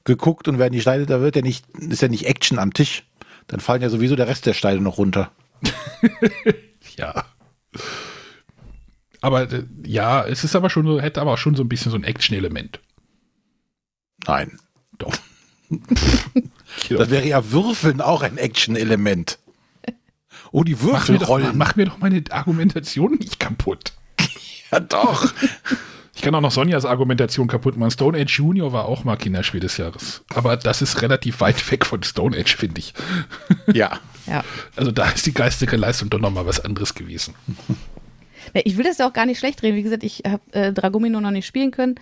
geguckt und werden die Steine, da wird ja nicht, ist ja nicht Action am Tisch. Dann fallen ja sowieso der Rest der Steine noch runter. <laughs> Ja. Aber äh, ja, es ist aber schon so, hätte aber auch schon so ein bisschen so ein Action-Element. Nein. Doch. <laughs> Das wäre ja Würfeln auch ein Action-Element. Oh, die Mach mir, Würfel doch, rollen. mach mir doch meine Argumentation nicht kaputt. <laughs> Ja, doch. Ich kann auch noch Sonjas Argumentation kaputt machen. Stone Age Junior war auch mal Kinderspiel des Jahres. Aber das ist relativ weit weg von Stone Age, finde ich. <laughs> ja. Ja. Also da ist die geistige Leistung doch noch mal was anderes gewesen. Ja, Ich will das ja auch gar nicht schlecht reden. Wie gesagt, ich habe äh, Dragomino noch nicht spielen können.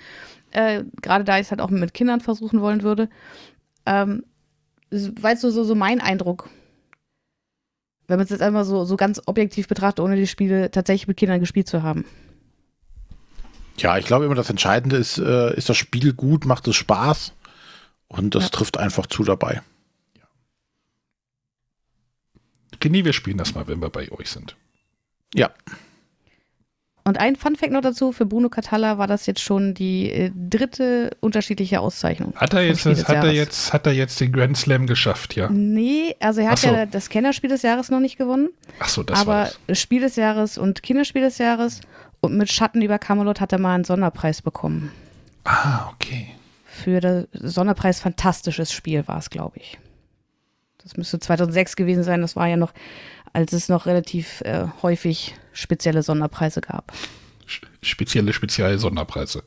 Äh, Gerade da ich es halt auch mit Kindern versuchen wollen würde. Ähm, weil so, so, so mein Eindruck. Wenn man es jetzt einmal so, so ganz objektiv betrachtet, ohne die Spiele tatsächlich mit Kindern gespielt zu haben. Ja, ich glaube immer, das Entscheidende ist, äh, ist das Spiel gut, macht es Spaß und das Ja. trifft einfach zu dabei. Okay, wir spielen das mal, wenn wir bei euch sind. Ja, Und ein Fun-Fact noch dazu: Für Bruno Catalla war das jetzt schon die äh, dritte unterschiedliche Auszeichnung. Hat er jetzt, hat er jetzt, hat er jetzt den Grand Slam geschafft, ja? Nee, also er hat so. ja das Kennerspiel des Jahres noch nicht gewonnen. Ach so, das war aber das. Spiel des Jahres und Kinderspiel des Jahres und mit Schatten über Camelot hat er mal einen Sonderpreis bekommen. Ah, okay. Für den Sonderpreis Fantastisches Spiel war es, glaube ich. Das müsste 2006 gewesen sein. Das war ja noch, als es noch relativ äh, häufig spezielle Sonderpreise gab. Sch- Spezielle Spezial-Sonderpreise.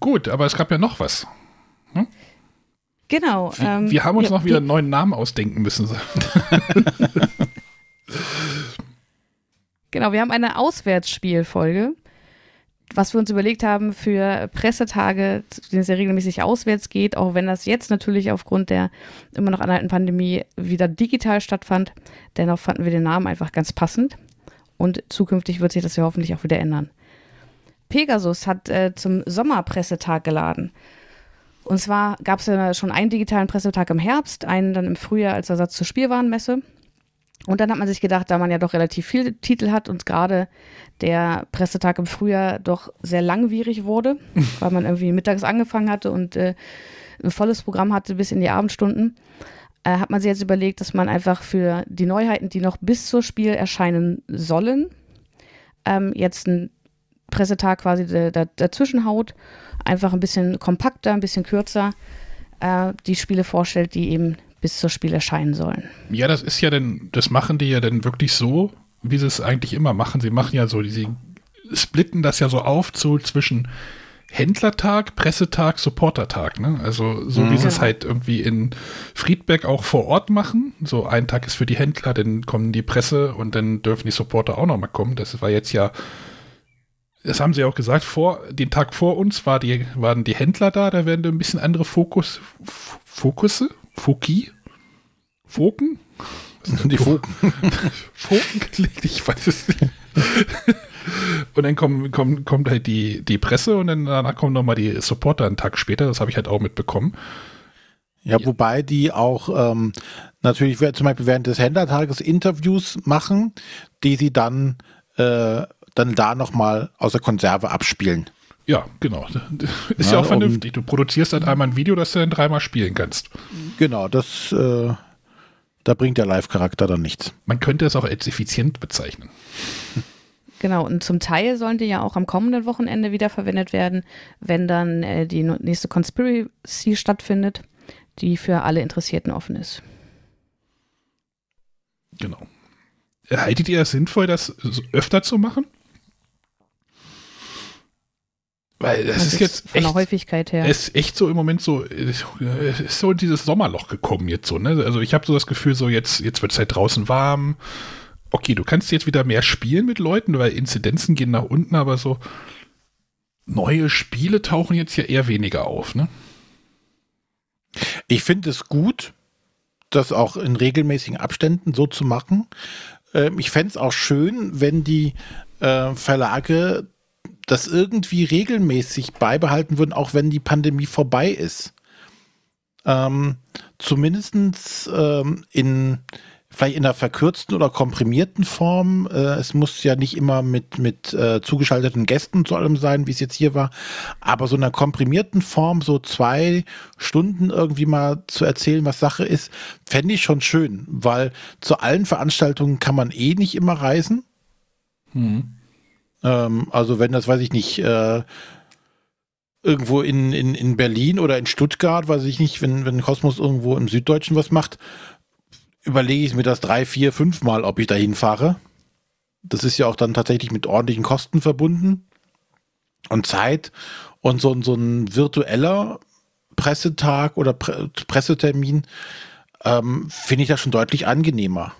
Gut, aber es gab ja noch was. Genau. Wir, ähm, wir haben uns ja, noch wieder einen neuen Namen ausdenken müssen. <laughs> Genau, wir haben eine Auswärtsspielfolge, was wir uns überlegt haben für Pressetage, zu denen es ja regelmäßig auswärts geht, auch wenn das jetzt natürlich aufgrund der immer noch anhaltenden Pandemie wieder digital stattfand. Dennoch fanden wir den Namen einfach ganz passend und zukünftig wird sich das ja hoffentlich auch wieder ändern. Pegasus hat äh, zum Sommerpressetag geladen. Und zwar gab es ja schon einen digitalen Pressetag im Herbst, einen dann im Frühjahr als Ersatz zur Spielwarenmesse. Und dann hat man sich gedacht, da man ja doch relativ viele Titel hat und gerade der Pressetag im Frühjahr doch sehr langwierig wurde, <laughs> weil man irgendwie mittags angefangen hatte und äh, ein volles Programm hatte bis in die Abendstunden, äh, hat man sich jetzt überlegt, dass man einfach für die Neuheiten, die noch bis zur Spiel erscheinen sollen, ähm, jetzt einen Pressetag quasi da- da- dazwischen haut, einfach ein bisschen kompakter, ein bisschen kürzer äh, die Spiele vorstellt, die eben bis zur Spiel erscheinen sollen. ja, das ist ja dann, das machen die ja dann wirklich so, wie sie es eigentlich immer machen. Sie machen ja so, sie splitten das ja so auf zu zwischen Händlertag, Pressetag, Supportertag, ne? Also so wie sie es Genau. halt irgendwie in Friedberg auch vor Ort machen. So ein Tag ist für die Händler, dann kommen die Presse und dann dürfen die Supporter auch noch mal kommen. Das war jetzt ja, das haben sie auch gesagt, vor den Tag vor uns war die, waren die Händler da, da werden ein bisschen andere Fokus, Fokusse, Foki, Foken, die Foken. <laughs> Foken gelegt, ich weiß es nicht. Und dann kommen, kommen, kommt halt die, die Presse und dann danach kommen nochmal die Supporter einen Tag später. Das habe ich halt auch mitbekommen. Ja, wobei die auch ähm, natürlich zum Beispiel während des Händlertages Interviews machen, die sie dann, äh, dann da nochmal aus der Konserve abspielen. Ja, genau. <laughs> Ist ja, Ja, auch vernünftig. Du produzierst dann einmal ein Video, das du dann dreimal spielen kannst. Genau, das, äh, da bringt der Live-Charakter dann nichts. Man könnte es auch als effizient bezeichnen. <laughs> Genau, und zum Teil sollen die ja auch am kommenden Wochenende wiederverwendet werden, wenn dann äh, die nächste Conspiracy stattfindet, die für alle Interessierten offen ist. Genau. Haltet ihr es sinnvoll, das öfter zu machen? Weil das Das ist jetzt von der echt, Häufigkeit her. es ist echt so im Moment so, es ist so in dieses Sommerloch gekommen jetzt so, ne? Also ich habe so das Gefühl, so jetzt, jetzt wird es halt draußen warm. Okay, du kannst jetzt wieder mehr spielen mit Leuten, weil Inzidenzen gehen nach unten, aber so neue Spiele tauchen jetzt ja eher weniger auf, ne? Ich finde es gut, das auch in regelmäßigen Abständen so zu machen. Ähm, ich fände es auch schön, wenn die äh, Verlage das irgendwie regelmäßig beibehalten würden, auch wenn die Pandemie vorbei ist. Ähm, Zumindest ähm, in vielleicht in einer verkürzten oder komprimierten Form. Äh, es muss ja nicht immer mit, mit äh, zugeschalteten Gästen zu allem sein, wie es jetzt hier war, aber so in einer komprimierten Form, so zwei Stunden irgendwie mal zu erzählen, was Sache ist, fände ich schon schön, weil zu allen Veranstaltungen kann man eh nicht immer reisen. Hm. Ähm, also wenn das, weiß ich nicht, äh, irgendwo in, in, in Berlin oder in Stuttgart, weiß ich nicht, wenn, wenn Kosmos irgendwo im Süddeutschen was macht, überlege ich mir das drei, vier, fünf Mal, ob ich da hinfahre. Das ist ja auch dann tatsächlich mit ordentlichen Kosten verbunden und Zeit. Und so, so ein virtueller Pressetag oder Pre Pressetermin ähm, finde ich das schon deutlich angenehmer.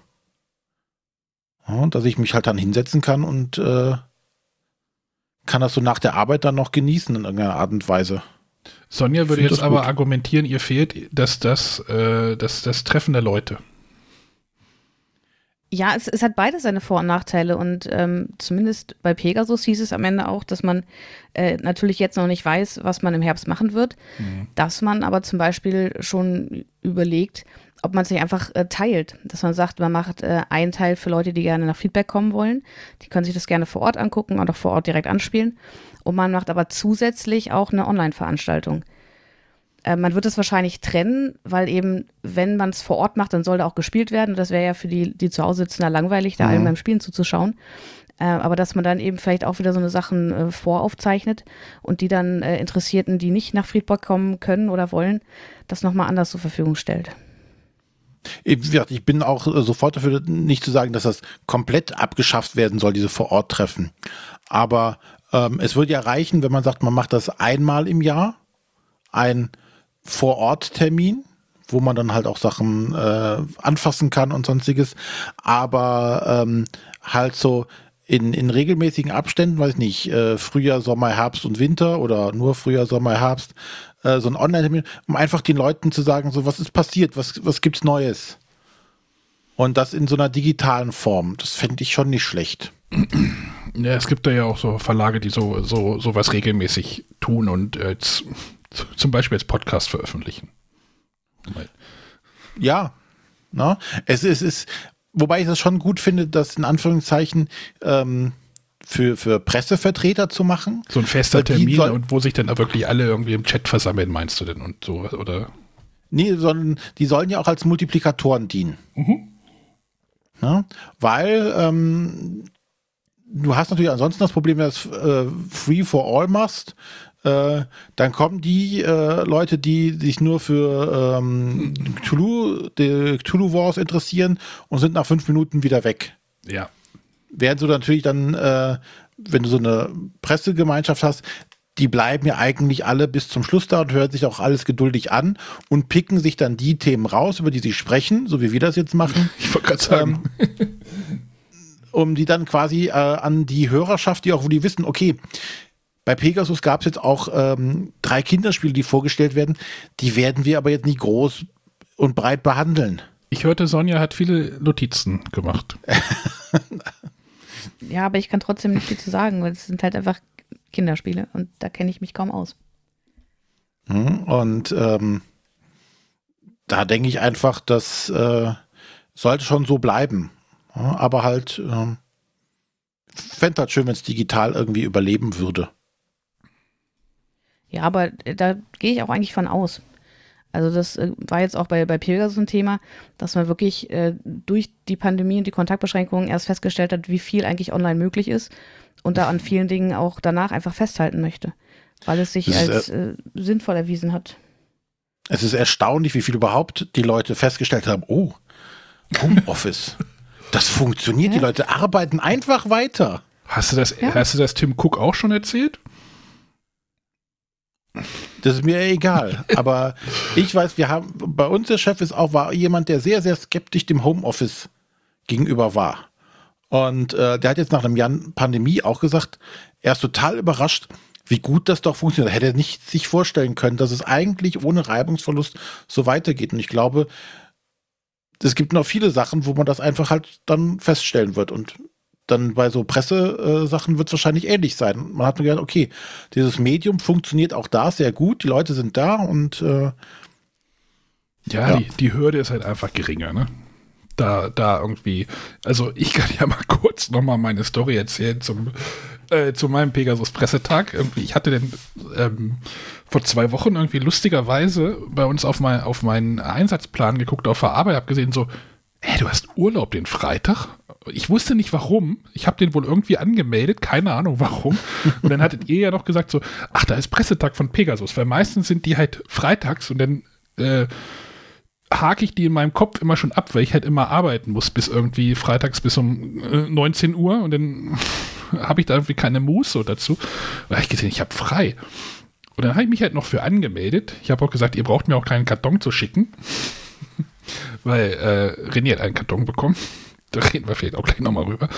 Ja, dass ich mich halt dann hinsetzen kann und äh, kann das so nach der Arbeit dann noch genießen in irgendeiner Art und Weise. Sonja würde jetzt aber gut. argumentieren, ihr fehlt das, das, äh, das, das Treffen der Leute. Ja, es, es hat beides seine Vor- und Nachteile und ähm, zumindest bei Pegasus hieß es am Ende auch, dass man äh, natürlich jetzt noch nicht weiß, was man im Herbst machen wird, dass man aber zum Beispiel schon überlegt, ob man sich einfach äh, teilt, dass man sagt, man macht äh, einen Teil für Leute, die gerne nach Feedback kommen wollen, die können sich das gerne vor Ort angucken und auch vor Ort direkt anspielen und man macht aber zusätzlich auch eine Online-Veranstaltung. Äh, man wird es wahrscheinlich trennen, weil eben, wenn man es vor Ort macht, dann soll da auch gespielt werden. Und das wäre ja für die, die zu Hause sitzen, da langweilig, da allen beim Spielen zuzuschauen. Äh, aber dass man dann eben vielleicht auch wieder so eine Sachen äh, voraufzeichnet und die dann äh, Interessierten, die nicht nach Friedburg kommen können oder wollen, das nochmal anders zur Verfügung stellt. Ich bin auch äh, sofort dafür, nicht zu sagen, dass das komplett abgeschafft werden soll, diese Vor-Ort-Treffen. Aber ähm, es würde ja reichen, wenn man sagt, man macht das einmal im Jahr, ein Vor-Ort-Termin, wo man dann halt auch Sachen äh, anfassen kann und sonstiges. Aber ähm, halt so in, in regelmäßigen Abständen, weiß ich nicht, äh, Frühjahr, Sommer, Herbst und Winter oder nur Frühjahr, Sommer, Herbst, äh, so ein Online-Termin, um einfach den Leuten zu sagen, so was ist passiert, was, was gibt's Neues? Und das in so einer digitalen Form, das fände ich schon nicht schlecht. <clears throat> Ja, es gibt da ja auch so Verlage, die so, so, sowas regelmäßig tun und äh, zum Beispiel als Podcast veröffentlichen. Ja, ne? es ist, es ist, wobei ich das schon gut finde, das in Anführungszeichen ähm, für, für Pressevertreter zu machen. So ein fester Termin und wo sich dann auch wirklich alle irgendwie im Chat versammeln, meinst du denn? Und so, oder? Nee, sondern die sollen ja auch als Multiplikatoren dienen. Ne? Weil ähm, du hast natürlich ansonsten das Problem, dass äh, Free for All machst. Äh, dann kommen die äh, Leute, die sich nur für ähm, Cthulhu, die Cthulhu Wars interessieren und sind nach fünf Minuten wieder weg. Ja. Während du natürlich dann, äh, wenn du so eine Pressegemeinschaft hast, die bleiben ja eigentlich alle bis zum Schluss da und hören sich auch alles geduldig an und picken sich dann die Themen raus, über die sie sprechen, so wie wir das jetzt machen, <laughs> Ich wollte gerade sagen, um die dann quasi äh, an die Hörerschaft, die auch, wo die wissen, okay, bei Pegasus gab es jetzt auch ähm, drei Kinderspiele, die vorgestellt werden, die werden wir aber jetzt nicht groß und breit behandeln. ich hörte, Sonja hat viele Notizen gemacht. <laughs> Ja, aber ich kann trotzdem nicht viel zu sagen, weil es sind halt einfach Kinderspiele und da kenne ich mich kaum aus. Mhm. Und ähm, da denke ich einfach, das äh, sollte schon so bleiben. Ja, aber halt, ähm, fände halt schön, wenn es digital irgendwie überleben würde. Ja, aber äh, da gehe ich auch eigentlich von aus. Also das äh, war jetzt auch bei, bei Pegasus ein Thema, dass man wirklich äh, durch die Pandemie und die Kontaktbeschränkungen erst festgestellt hat, wie viel eigentlich online möglich ist und da an vielen Dingen auch danach einfach festhalten möchte, weil es sich Das als äh, sinnvoll erwiesen hat. Es ist erstaunlich, wie viel überhaupt die Leute festgestellt haben, oh, Homeoffice. <laughs> Das funktioniert, die Ja. Leute arbeiten einfach weiter. Hast du das, Ja. hast du das Tim Cook auch schon erzählt? Das ist mir egal. Aber ich weiß, wir haben, bei uns der Chef ist auch, war jemand, der sehr, sehr skeptisch dem Homeoffice gegenüber war. Und äh, der hat jetzt nach einem Jahr Pandemie auch gesagt, er ist total überrascht, wie gut das doch funktioniert. Er hätte nicht sich vorstellen können, dass es eigentlich ohne Reibungsverlust so weitergeht. Und ich glaube, es gibt noch viele Sachen, wo man das einfach halt dann feststellen wird. Und dann bei so Pressesachen äh, wird es wahrscheinlich ähnlich sein. Man hat nur gedacht, okay, dieses Medium funktioniert auch da sehr gut, die Leute sind da und äh, ja, ja. Die, die Hürde ist halt einfach geringer, ne? Da, da irgendwie, also ich kann ja mal <laughs> kurz nochmal meine Story erzählen zum, äh, zu meinem Pegasus-Pressetag. Ich hatte den ähm, vor zwei Wochen irgendwie lustigerweise bei uns auf, mein, auf meinen Einsatzplan geguckt auf der Arbeit, habe gesehen so, hey, du hast Urlaub den Freitag? Ich wusste nicht warum. Ich habe den wohl irgendwie angemeldet, keine Ahnung warum. Und dann hattet ihr <laughs> ja noch gesagt so, ach, da ist Pressetag von Pegasus, weil meistens sind die halt freitags und dann äh, hake ich die in meinem Kopf immer schon ab, weil ich halt immer arbeiten muss bis irgendwie freitags bis um äh, 19 Uhr und dann <laughs> habe ich da irgendwie keine Muße dazu. Da habe ich gesehen, ich habe frei. Und dann habe ich mich halt noch für angemeldet. Ich habe auch gesagt, ihr braucht mir auch keinen Karton zu schicken. <laughs> weil äh, René hat einen Karton bekommen. Da reden wir vielleicht auch gleich nochmal rüber.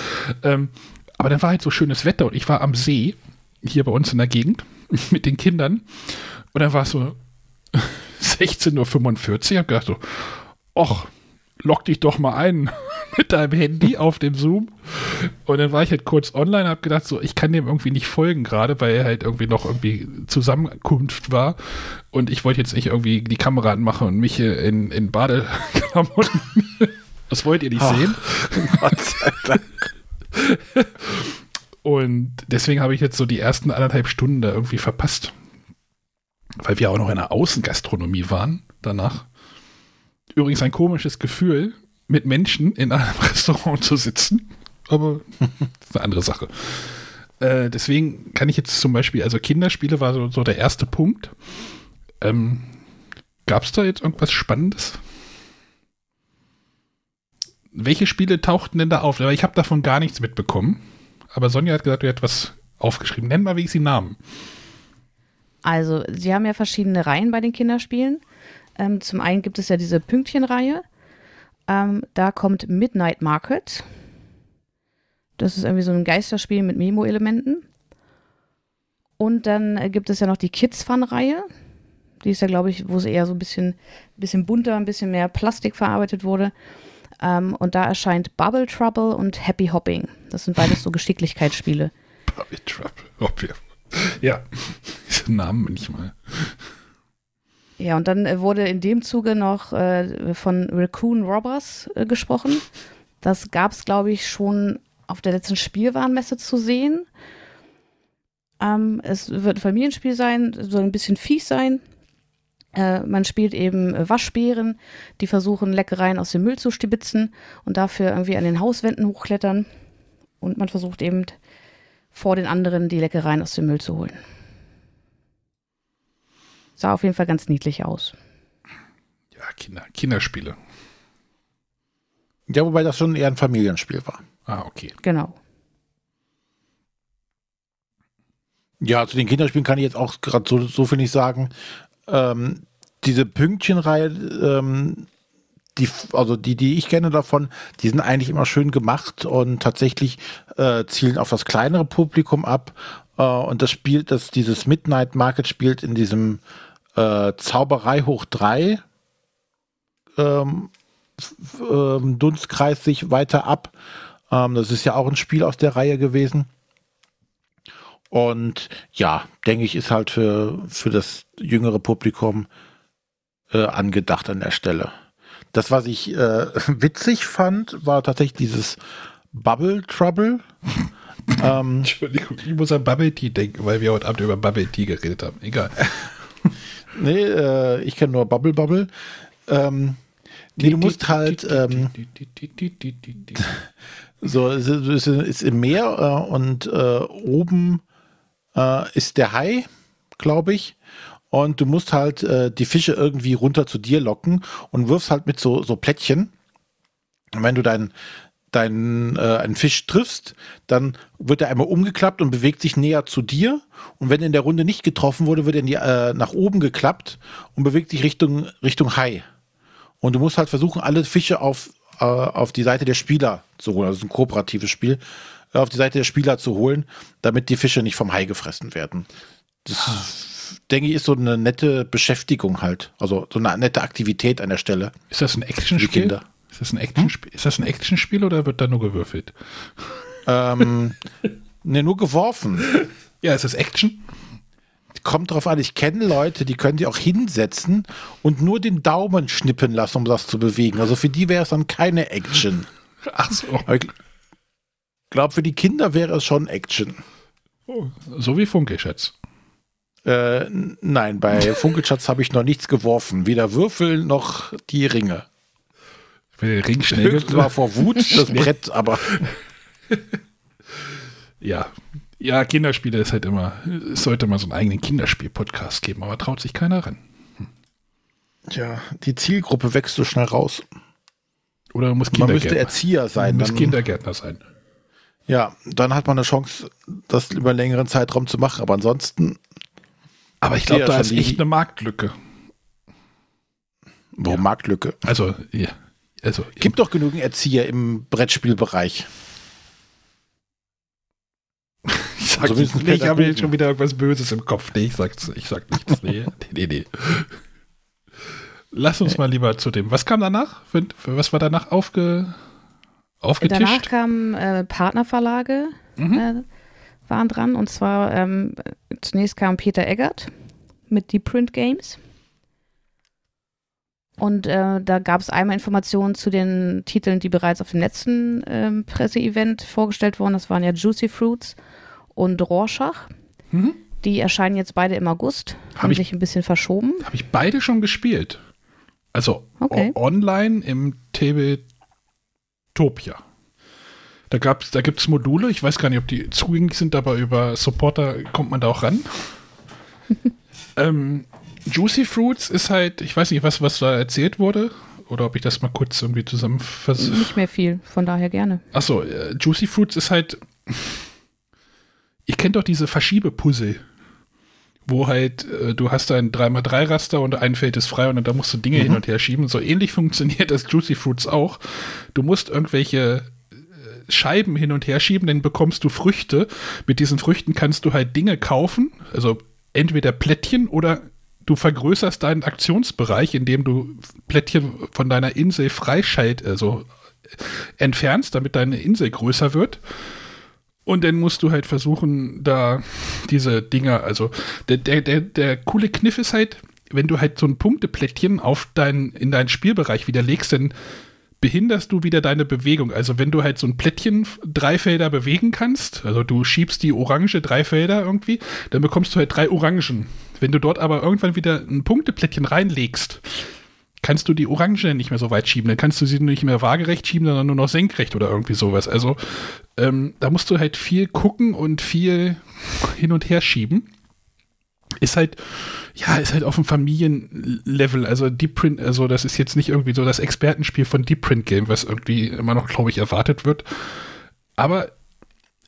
Ähm, aber dann war halt so schönes Wetter und ich war am See, hier bei uns in der Gegend, <laughs> mit den Kindern. Und dann war es so <laughs> 16.45 Uhr. Ich habe gedacht so, ach, lock dich doch mal ein <laughs> mit deinem Handy auf dem Zoom. Und dann war ich halt kurz online, habe gedacht, so, ich kann dem irgendwie nicht folgen gerade, weil er halt irgendwie noch irgendwie Zusammenkunft war. Und ich wollte jetzt nicht irgendwie die Kamera anmachen und mich in, in Badeklamotten. Das wollt ihr nicht Ach, sehen. <laughs> Gott sei Dank. Und deswegen habe ich jetzt so die ersten anderthalb Stunden da irgendwie verpasst. Weil wir auch noch in der Außengastronomie waren danach. Übrigens ein komisches Gefühl, mit Menschen in einem <laughs> Restaurant zu sitzen. Aber das ist eine andere Sache. Äh, deswegen kann ich jetzt zum Beispiel, also Kinderspiele war so, so der erste Punkt. Ähm, Gab es da jetzt irgendwas Spannendes? Welche Spiele tauchten denn da auf? Ich habe davon gar nichts mitbekommen. Aber Sonja hat gesagt, du hättest was aufgeschrieben. Nenn mal, ich sie Namen. Also, sie haben ja verschiedene Reihen bei den Kinderspielen. Ähm, zum einen gibt es ja diese Pünktchenreihe. Ähm, da kommt Midnight Market. Das ist irgendwie so ein Geisterspiel mit Memo-Elementen. Und dann gibt es ja noch die Kids Fun-Reihe. Die ist ja, glaube ich, wo es eher so ein bisschen, bisschen bunter, ein bisschen mehr Plastik verarbeitet wurde. Ähm, und da erscheint Bubble Trouble und Happy Hopping. Das sind beides so <laughs> Geschicklichkeitsspiele. Bubble Trouble. Ja, <laughs> diese Namen manchmal. Ja, und dann äh, wurde in dem Zuge noch äh, von Raccoon Robbers äh, gesprochen. Das gab es, glaube ich, schon auf der letzten Spielwarenmesse zu sehen. Ähm, es wird ein Familienspiel sein, soll ein bisschen fies sein. Äh, man spielt eben Waschbären, die versuchen, Leckereien aus dem Müll zu stibitzen und dafür irgendwie an den Hauswänden hochklettern. Und man versucht eben vor den anderen die Leckereien aus dem Müll zu holen. Sah auf jeden Fall ganz niedlich aus. Ja, Kinder, Kinderspiele. Ja, wobei das schon eher ein Familienspiel war. Ah, okay. Genau. Ja, zu den Kinderspielen kann ich jetzt auch gerade so, so viel nicht sagen. Ähm, diese Pünktchenreihe, ähm, die, also die, die ich kenne davon, die sind eigentlich immer schön gemacht und tatsächlich äh, zielen auf das kleinere Publikum ab. Äh, und das spielt, das, dieses Midnight Market spielt in diesem äh, Zauberei hoch 3 ähm, ähm, Dunstkreis sich weiter ab. Ähm, das ist ja auch ein Spiel aus der Reihe gewesen. Und ja, denke ich, ist halt für, für das jüngere Publikum äh, angedacht an der Stelle. Das, was ich äh, <laughs> witzig fand, war tatsächlich dieses Bubble Trouble. <laughs> ähm, Entschuldigung, ich muss an Bubble Tea denken, weil wir heute Abend über Bubble Tea geredet haben. Egal. <laughs> Nee, äh, ich kenne nur Bubble Bubble. Ähm, nee, du musst halt ähm, so, es ist im Meer äh, und äh, oben äh, ist der Hai, glaube ich. Und du musst halt äh, die Fische irgendwie runter zu dir locken und wirfst halt mit so, so Plättchen. Und wenn du dein, deinen äh, einen Fisch triffst, dann wird er einmal umgeklappt und bewegt sich näher zu dir. Und wenn in der Runde nicht getroffen wurde, wird er in die, äh, nach oben geklappt und bewegt sich Richtung, Richtung Hai. Und du musst halt versuchen, alle Fische auf, äh, auf die Seite der Spieler zu holen. Also ein kooperatives Spiel, äh, auf die Seite der Spieler zu holen, damit die Fische nicht vom Hai gefressen werden. Das, denke ich, ist so eine nette Beschäftigung halt. Also so eine nette Aktivität an der Stelle. Ist das ein Actionspiel? Kinder. Ist das ein Actionspiel? Ist das ein Actionspiel oder wird da nur gewürfelt? Ähm, <laughs> ne, nur geworfen. Ja, ist das Action? Kommt drauf an, ich kenne Leute, die können die auch hinsetzen und nur den Daumen schnippen lassen, um das zu bewegen. Also für die wäre es dann keine Action. Ach so. Aber ich glaube, für die Kinder wäre es schon Action. So wie Funke, Schätz. Äh, nein, bei <laughs> Funkelschatz habe ich noch nichts geworfen. Weder Würfel noch die Ringe. Wenn der Ring schnell Höchstens war vor Wut das Brett, aber <laughs> Ja. Ja, Kinderspiele ist halt immer, es sollte mal so einen eigenen Kinderspiel-Podcast geben, aber traut sich keiner ran. ja, die Zielgruppe wächst so schnell raus. Oder muss Man müsste Kindergärtner, Erzieher sein. muss Dann, Kindergärtner sein. ja, dann hat man eine Chance, das über einen längeren Zeitraum zu machen. Aber ansonsten, Aber ich glaube, da ist echt eine Marktlücke. wo Ja. Marktlücke? Also, ja. Also, Gibt doch genügend Erzieher im Brettspielbereich. <laughs> ich sag so nicht, ich habe jetzt schon wieder irgendwas Böses im Kopf. Nee, ich sag's, ich sag nichts. Nee, <laughs> nee, nee, nee. Lass uns mal lieber zu dem. Was kam danach? Für, für was war danach aufge, aufgetischt? Danach kamen äh, Partnerverlage, Mhm. äh, waren dran. Und zwar ähm, zunächst kam Peter Eggert mit Deep Print Games. Und äh, da gab es einmal Informationen zu den Titeln, die bereits auf dem letzten ähm, Presseevent vorgestellt wurden. Das waren ja Juicy Fruits und Rorschach. Mhm. Die erscheinen jetzt beide im August, Hab haben ich- sich ein bisschen verschoben. Habe ich beide schon gespielt. Also Okay. online im Tabletopia. Da, gab's, da gibt es Module, ich weiß gar nicht, ob die zugänglich sind, aber über Supporter kommt man da auch ran. <laughs> ähm, Juicy Fruits ist halt, ich weiß nicht, was, was da erzählt wurde, oder ob ich das mal kurz irgendwie zusammenfasse. Nicht mehr viel, von daher gerne. Achso, äh, Juicy Fruits ist halt. Ihr kennt doch diese Verschiebepuzzle, wo halt äh, du hast ein 3x3-Raster und ein Feld ist frei und da musst du Dinge hin und her schieben. So ähnlich <laughs> funktioniert das Juicy Fruits auch. Du musst irgendwelche Scheiben hin und her schieben, dann bekommst du Früchte. Mit diesen Früchten kannst du halt Dinge kaufen, also entweder Plättchen oder du vergrößerst deinen Aktionsbereich, indem du Plättchen von deiner Insel freischalt, also entfernst, damit deine Insel größer wird. Und dann musst du halt versuchen, da diese Dinger, also der, der, der, der coole Kniff ist halt, wenn du halt so ein Punkteplättchen auf dein, in deinen Spielbereich wieder legst, dann behinderst du wieder deine Bewegung. Also wenn du halt so ein Plättchen drei Felder bewegen kannst, also du schiebst die Orange drei Felder irgendwie, dann bekommst du halt drei Orangen. Wenn du dort aber irgendwann wieder ein Punkteplättchen reinlegst, kannst du die Orange nicht mehr so weit schieben. Dann kannst du sie nicht mehr waagerecht schieben, sondern nur noch senkrecht oder irgendwie sowas. Also ähm, da musst du halt viel gucken und viel hin und her schieben. Ist halt, ja, ist halt auf dem Familienlevel. Also Deep Print, also das ist jetzt nicht irgendwie so das Expertenspiel von Deep Print Game, was irgendwie immer noch, glaube ich, erwartet wird. Aber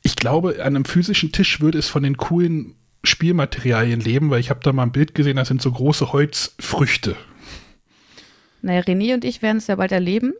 ich glaube, an einem physischen Tisch würde es von den coolen Spielmaterialien leben, weil ich habe da mal ein Bild gesehen, das sind so große Holzfrüchte. Naja, René und ich werden es ja bald erleben.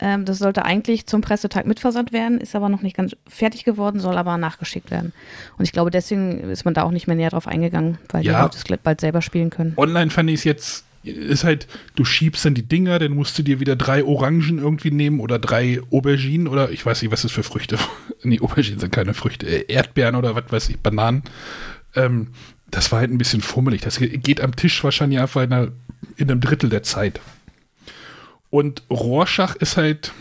Ähm, das sollte eigentlich zum Pressetag mitversandt werden, ist aber noch nicht ganz fertig geworden, soll aber nachgeschickt werden. Und ich glaube, deswegen ist man da auch nicht mehr näher drauf eingegangen, weil Ja. die Leute es bald selber spielen können. Online fand ich es jetzt, ist halt, du schiebst dann die Dinger, dann musst du dir wieder drei Orangen irgendwie nehmen oder drei Auberginen oder ich weiß nicht, was ist für Früchte. <laughs> nee, Auberginen sind keine Früchte. Äh, Erdbeeren oder was weiß ich, Bananen. Ähm, das war halt ein bisschen fummelig. Das ge- geht am Tisch wahrscheinlich einfach in, einer, in einem Drittel der Zeit. Und Rorschach ist halt,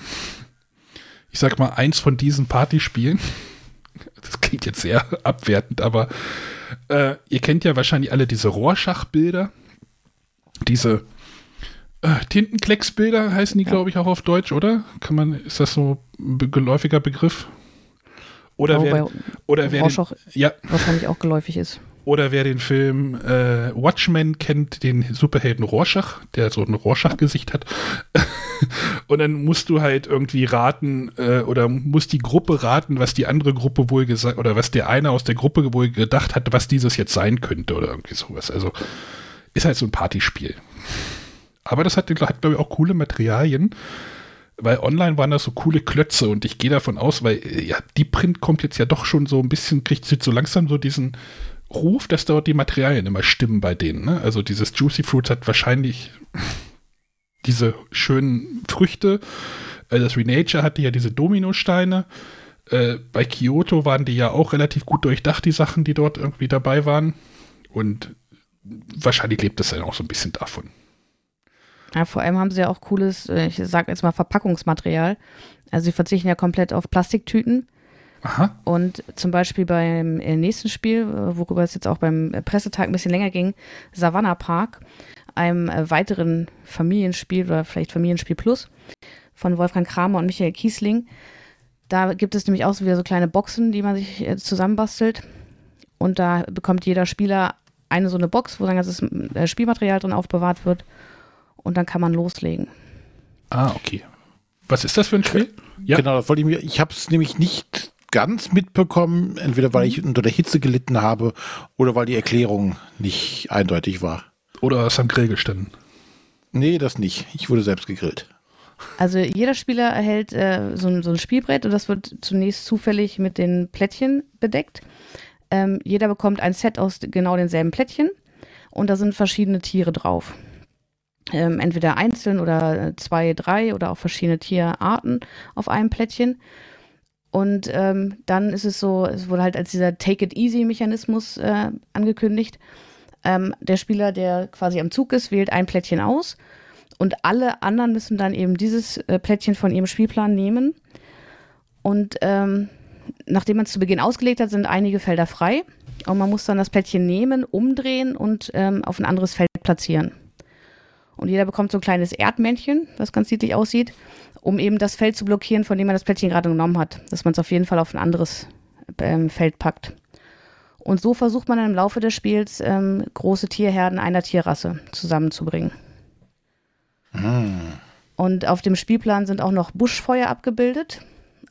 ich sag mal, eins von diesen Partyspielen. Das klingt jetzt sehr abwertend, aber äh, ihr kennt ja wahrscheinlich alle diese Rorschach-Bilder. Diese äh, Tintenklecksbilder heißen die, glaube ich, auch auf Deutsch, oder? Kann man, ist das so ein geläufiger Begriff? Oder Ja, wer, oder wer den, ja, wahrscheinlich auch geläufig ist. Oder wer den Film äh, Watchmen kennt, den Superhelden Rorschach, der so ein Rorschach-Gesicht hat. <laughs> und dann musst du halt irgendwie raten äh, oder muss die Gruppe raten, was die andere Gruppe wohl gesagt oder was der eine aus der Gruppe wohl gedacht hat, was dieses jetzt sein könnte oder irgendwie sowas. Also ist halt so ein Partyspiel. Aber das hat, hat glaube ich, auch coole Materialien weil online waren das so coole Klötze und ich gehe davon aus, weil ja, die Print kommt jetzt ja doch schon so ein bisschen, kriegt so langsam so diesen Ruf, dass dort die Materialien immer stimmen bei denen. Ne? Also dieses Juicy Fruits hat wahrscheinlich diese schönen Früchte. Äh, das Renature hatte ja diese Dominosteine. Äh, bei Kyoto waren die ja auch relativ gut durchdacht, die Sachen, die dort irgendwie dabei waren. Und wahrscheinlich lebt es dann auch so ein bisschen davon. Ja, vor allem haben sie ja auch cooles, äh, ich sag jetzt mal Verpackungsmaterial. Also sie verzichten ja komplett auf Plastiktüten. Aha. Und zum Beispiel beim äh, nächsten Spiel, äh, worüber es jetzt auch beim Pressetag ein bisschen länger ging, Savannah Park, einem weiteren Familienspiel oder vielleicht Familienspiel Plus von Wolfgang Kramer und Michael Kiesling. Da gibt es nämlich auch so wieder so kleine Boxen, die man sich zusammenbastelt. Und da bekommt jeder Spieler eine so eine Box, wo dann ganzes Spielmaterial drin aufbewahrt wird und dann kann man loslegen. Ah, okay. Was ist das für ein Spiel? Ja. Genau, das wollte ich mir. Ich habe es nämlich nicht ganz mitbekommen, entweder weil ich unter der Hitze gelitten habe oder weil die Erklärung nicht eindeutig war. Oder hast du am Grill gestanden? Nee, das nicht. Ich wurde selbst gegrillt. Also jeder Spieler erhält äh, so, ein, so, ein, Spielbrett und das wird zunächst zufällig mit den Plättchen bedeckt. Ähm, jeder bekommt ein Set aus genau denselben Plättchen und da sind verschiedene Tiere drauf ähm, entweder einzeln oder zwei, drei oder auch verschiedene Tierarten auf einem Plättchen. Und ähm, dann ist es so, es wurde halt als dieser Take-it-easy-Mechanismus äh, angekündigt. Ähm, der Spieler, der quasi am Zug ist, wählt ein Plättchen aus und alle anderen müssen dann eben dieses äh, Plättchen von ihrem Spielplan nehmen. Und ähm, nachdem man es zu Beginn ausgelegt hat, sind einige Felder frei. Und man muss dann das Plättchen nehmen, umdrehen und ähm, auf ein anderes Feld platzieren. Und jeder bekommt so ein kleines Erdmännchen, das ganz niedlich aussieht, um eben das Feld zu blockieren, von dem man das Plättchen gerade genommen hat. Dass man es auf jeden Fall auf ein anderes ähm, Feld packt. Und so versucht man dann im Laufe des Spiels ähm, große Tierherden einer Tierrasse zusammenzubringen. Mm. Und auf dem Spielplan sind auch noch Buschfeuer abgebildet.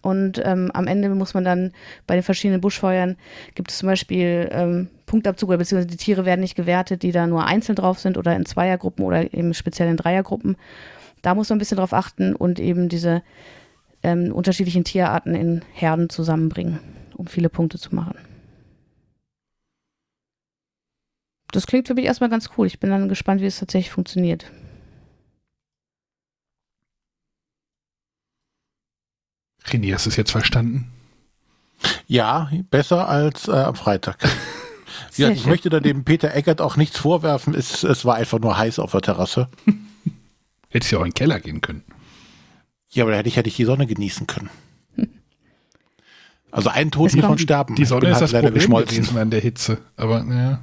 Und ähm, am Ende muss man dann bei den verschiedenen Buschfeuern, gibt es zum Beispiel ähm, Punktabzug, beziehungsweise die Tiere werden nicht gewertet, die da nur einzeln drauf sind oder in Zweiergruppen oder eben speziell in Dreiergruppen. Da muss man ein bisschen drauf achten und eben diese ähm, unterschiedlichen Tierarten in Herden zusammenbringen, um viele Punkte zu machen. Das klingt für mich erstmal ganz cool. Ich bin dann gespannt, wie es tatsächlich funktioniert. René, hast du es jetzt verstanden? Ja, besser als äh, am Freitag. <laughs> ja, ich möchte da dem Peter Eckert auch nichts vorwerfen. Es, es war einfach nur heiß auf der Terrasse. <laughs> Hättest ja auch in den Keller gehen können. Ja, aber da hätte ich, hätte ich die Sonne genießen können. <laughs> Also einen Tod muss man sterben. Die Sonne ist halt das leider Problem gewesen an der Hitze. Aber ja.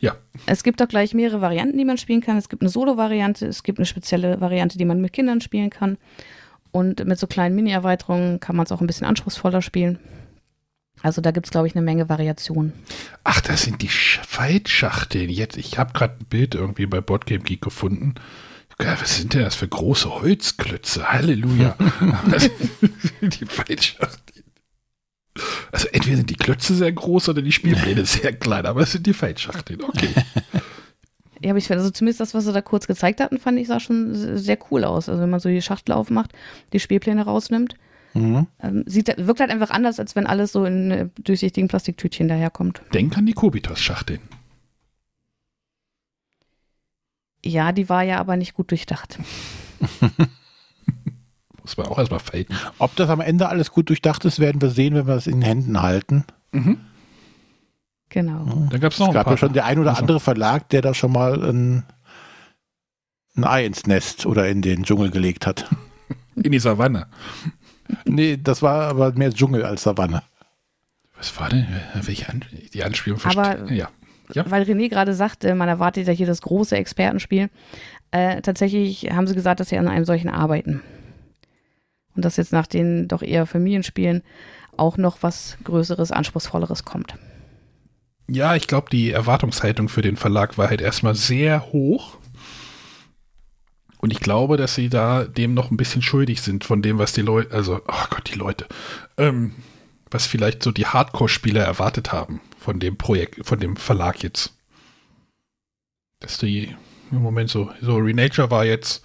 ja. Es gibt auch gleich mehrere Varianten, die man spielen kann. Es gibt eine Solo-Variante, es gibt eine spezielle Variante, die man mit Kindern spielen kann. Und mit so kleinen Mini-Erweiterungen kann man es auch ein bisschen anspruchsvoller spielen. Also da gibt es, glaube ich, eine Menge Variationen. Ach, das sind die Faltschachteln. Jetzt, ich habe gerade ein Bild irgendwie bei Boardgame Geek gefunden. Was sind denn das für große Holzklötze? Halleluja. <laughs> <laughs> die Faltschachteln. Also entweder sind die Klötze sehr groß oder die Spielpläne <laughs> sehr klein, aber es sind die Faltschachteln. Okay. Ja, aber ich finde, also zumindest das, was sie da kurz gezeigt hatten, fand ich, sah schon sehr cool aus. Also wenn man so die Schachtel aufmacht, die Spielpläne rausnimmt. Mhm. Ähm, sieht, wirkt halt einfach anders, als wenn alles so in äh, durchsichtigen Plastiktütchen daherkommt. Denk an die Kobitas-Schachteln. Ja, die war ja aber nicht gut durchdacht. <laughs> Muss man auch erstmal faden. Ob das am Ende alles gut durchdacht ist, werden wir sehen, wenn wir es in den Händen halten. Mhm. Genau. Da gab's noch es gab ja schon der ein oder also. andere Verlag, der da schon mal ein, ein Ei ins Nest oder in den Dschungel gelegt hat. In die Savanne. Nee, das war aber mehr Dschungel als Savanne. Was war denn? Welche An die Anspielung Aber ja. Ja. weil René gerade sagte, man erwartet ja hier das große Expertenspiel. Äh, tatsächlich haben sie gesagt, dass sie an einem solchen arbeiten. Und dass jetzt nach den doch eher Familienspielen auch noch was Größeres, Anspruchsvolleres kommt. Ja, ich glaube, die Erwartungshaltung für den Verlag war halt erstmal sehr hoch. Und ich glaube, dass sie da dem noch ein bisschen schuldig sind von dem, was die Leute, also, oh Gott, die Leute, ähm, was vielleicht so die Hardcore-Spieler erwartet haben von dem Projekt, von dem Verlag jetzt. Dass die im Moment so, so Renature war jetzt,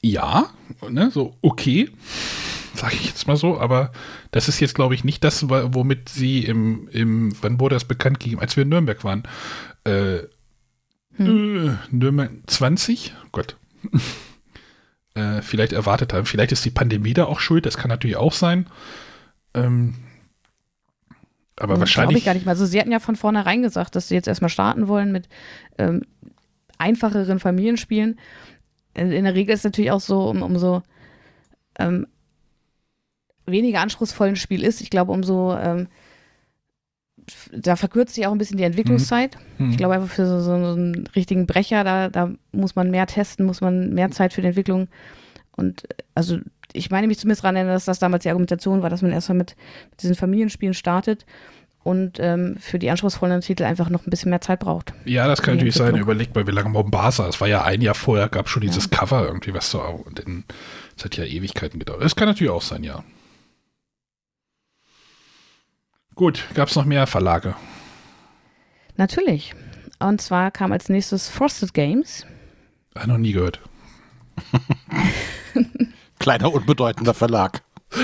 ja, ne, so okay, sage ich jetzt mal so, aber das ist jetzt, glaube ich, nicht das, womit sie im, im, wann wurde das bekannt gegeben, als wir in Nürnberg waren, äh, hm. äh, Nürnberg 20, Gott, <laughs> äh, vielleicht erwartet haben. Vielleicht ist die Pandemie da auch schuld, das kann natürlich auch sein. Ähm, aber hm, wahrscheinlich. Glaube ich gar nicht mal. Also, sie hatten ja von vornherein gesagt, dass sie jetzt erstmal starten wollen mit ähm, einfacheren Familienspielen. In der Regel ist es natürlich auch so, um, umso ähm, weniger anspruchsvoll ein Spiel ist, ich glaube, umso ähm, da verkürzt sich auch ein bisschen die Entwicklungszeit. Mhm. Ich glaube einfach für so, so, einen richtigen Brecher, da, da muss man mehr testen, muss man mehr Zeit für die Entwicklung. Und also ich meine mich zumindest daran erinnern, dass das damals die Argumentation war, dass man erstmal mit, mit diesen Familienspielen startet und ähm, für die anspruchsvollen Titel einfach noch ein bisschen mehr Zeit braucht. Ja, das kann natürlich sein. Überlegt mal, wie lange Mombasa, es war ja ein Jahr vorher, gab schon dieses ja. Cover irgendwie, was so, und das hat ja Ewigkeiten gedauert. Das kann natürlich auch sein, ja. Gut, gab es noch mehr Verlage? Natürlich. Und zwar kam als nächstes Frosted Games. Hab noch nie gehört. <laughs> Kleiner, unbedeutender Verlag. <laughs>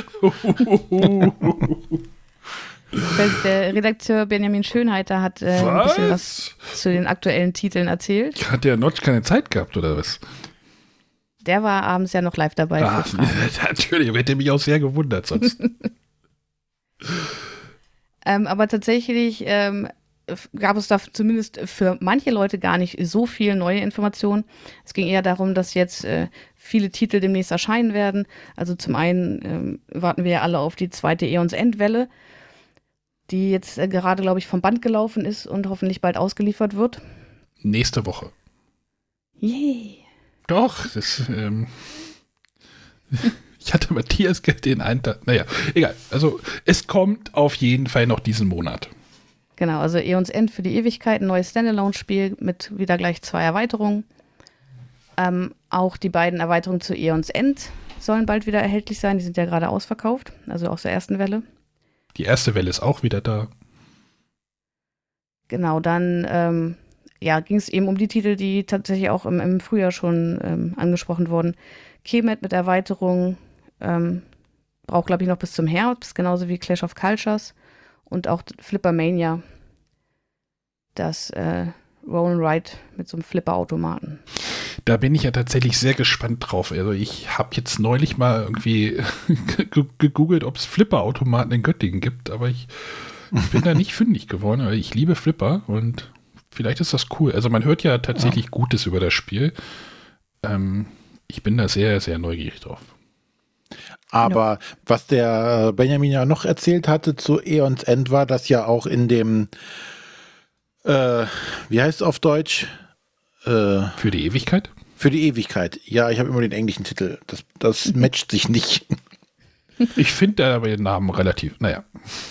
Der Redakteur Benjamin Schönheiter hat äh, ein bisschen was zu den aktuellen Titeln erzählt. Hat der Notch keine Zeit gehabt oder was? Der war abends ja noch live dabei. Ach, <laughs> natürlich, hätte mich auch sehr gewundert sonst. <laughs> Ähm, aber tatsächlich ähm, gab es da zumindest für manche Leute gar nicht so viel neue Informationen. Es ging eher darum, dass jetzt äh, viele Titel demnächst erscheinen werden. Also zum einen ähm, warten wir ja alle auf die zweite Eons Endwelle, die jetzt äh, gerade, glaube ich, vom Band gelaufen ist und hoffentlich bald ausgeliefert wird. Nächste Woche. Yay. Doch, das ähm <laughs> Ich hatte Matthias den einen Tag. Naja, egal. Also es kommt auf jeden Fall noch diesen Monat. Genau, also Eons End für die Ewigkeit, ein neues Standalone-Spiel mit wieder gleich zwei Erweiterungen. Ähm, auch die beiden Erweiterungen zu Eons End sollen bald wieder erhältlich sein. Die sind ja gerade ausverkauft, also aus der ersten Welle. Die erste Welle ist auch wieder da. Genau, dann ähm, ja, ging es eben um die Titel, die tatsächlich auch im, im Frühjahr schon ähm, angesprochen wurden. Kemet mit Erweiterung, ähm, braucht, glaube ich, noch bis zum Herbst, genauso wie Clash of Cultures und auch Flippermania. Das äh, Roll and Ride mit so einem Flipper-Automaten. Da bin ich ja tatsächlich sehr gespannt drauf. Also ich habe jetzt neulich mal irgendwie <laughs> gegoogelt, ob es Flipper-Automaten in Göttingen gibt, aber ich bin da nicht fündig geworden. Ich liebe Flipper und vielleicht ist das cool. Also man hört ja tatsächlich ja. Gutes über das Spiel. Ähm, ich bin da sehr, sehr neugierig drauf. Aber ja. was der Benjamin ja noch erzählt hatte zu Eons End war, dass ja auch in dem, äh, wie heißt es auf Deutsch? Äh, für die Ewigkeit? Für die Ewigkeit. Ja, ich habe immer den englischen Titel. Das, das <laughs> matcht sich nicht. Ich finde aber den Namen relativ, naja.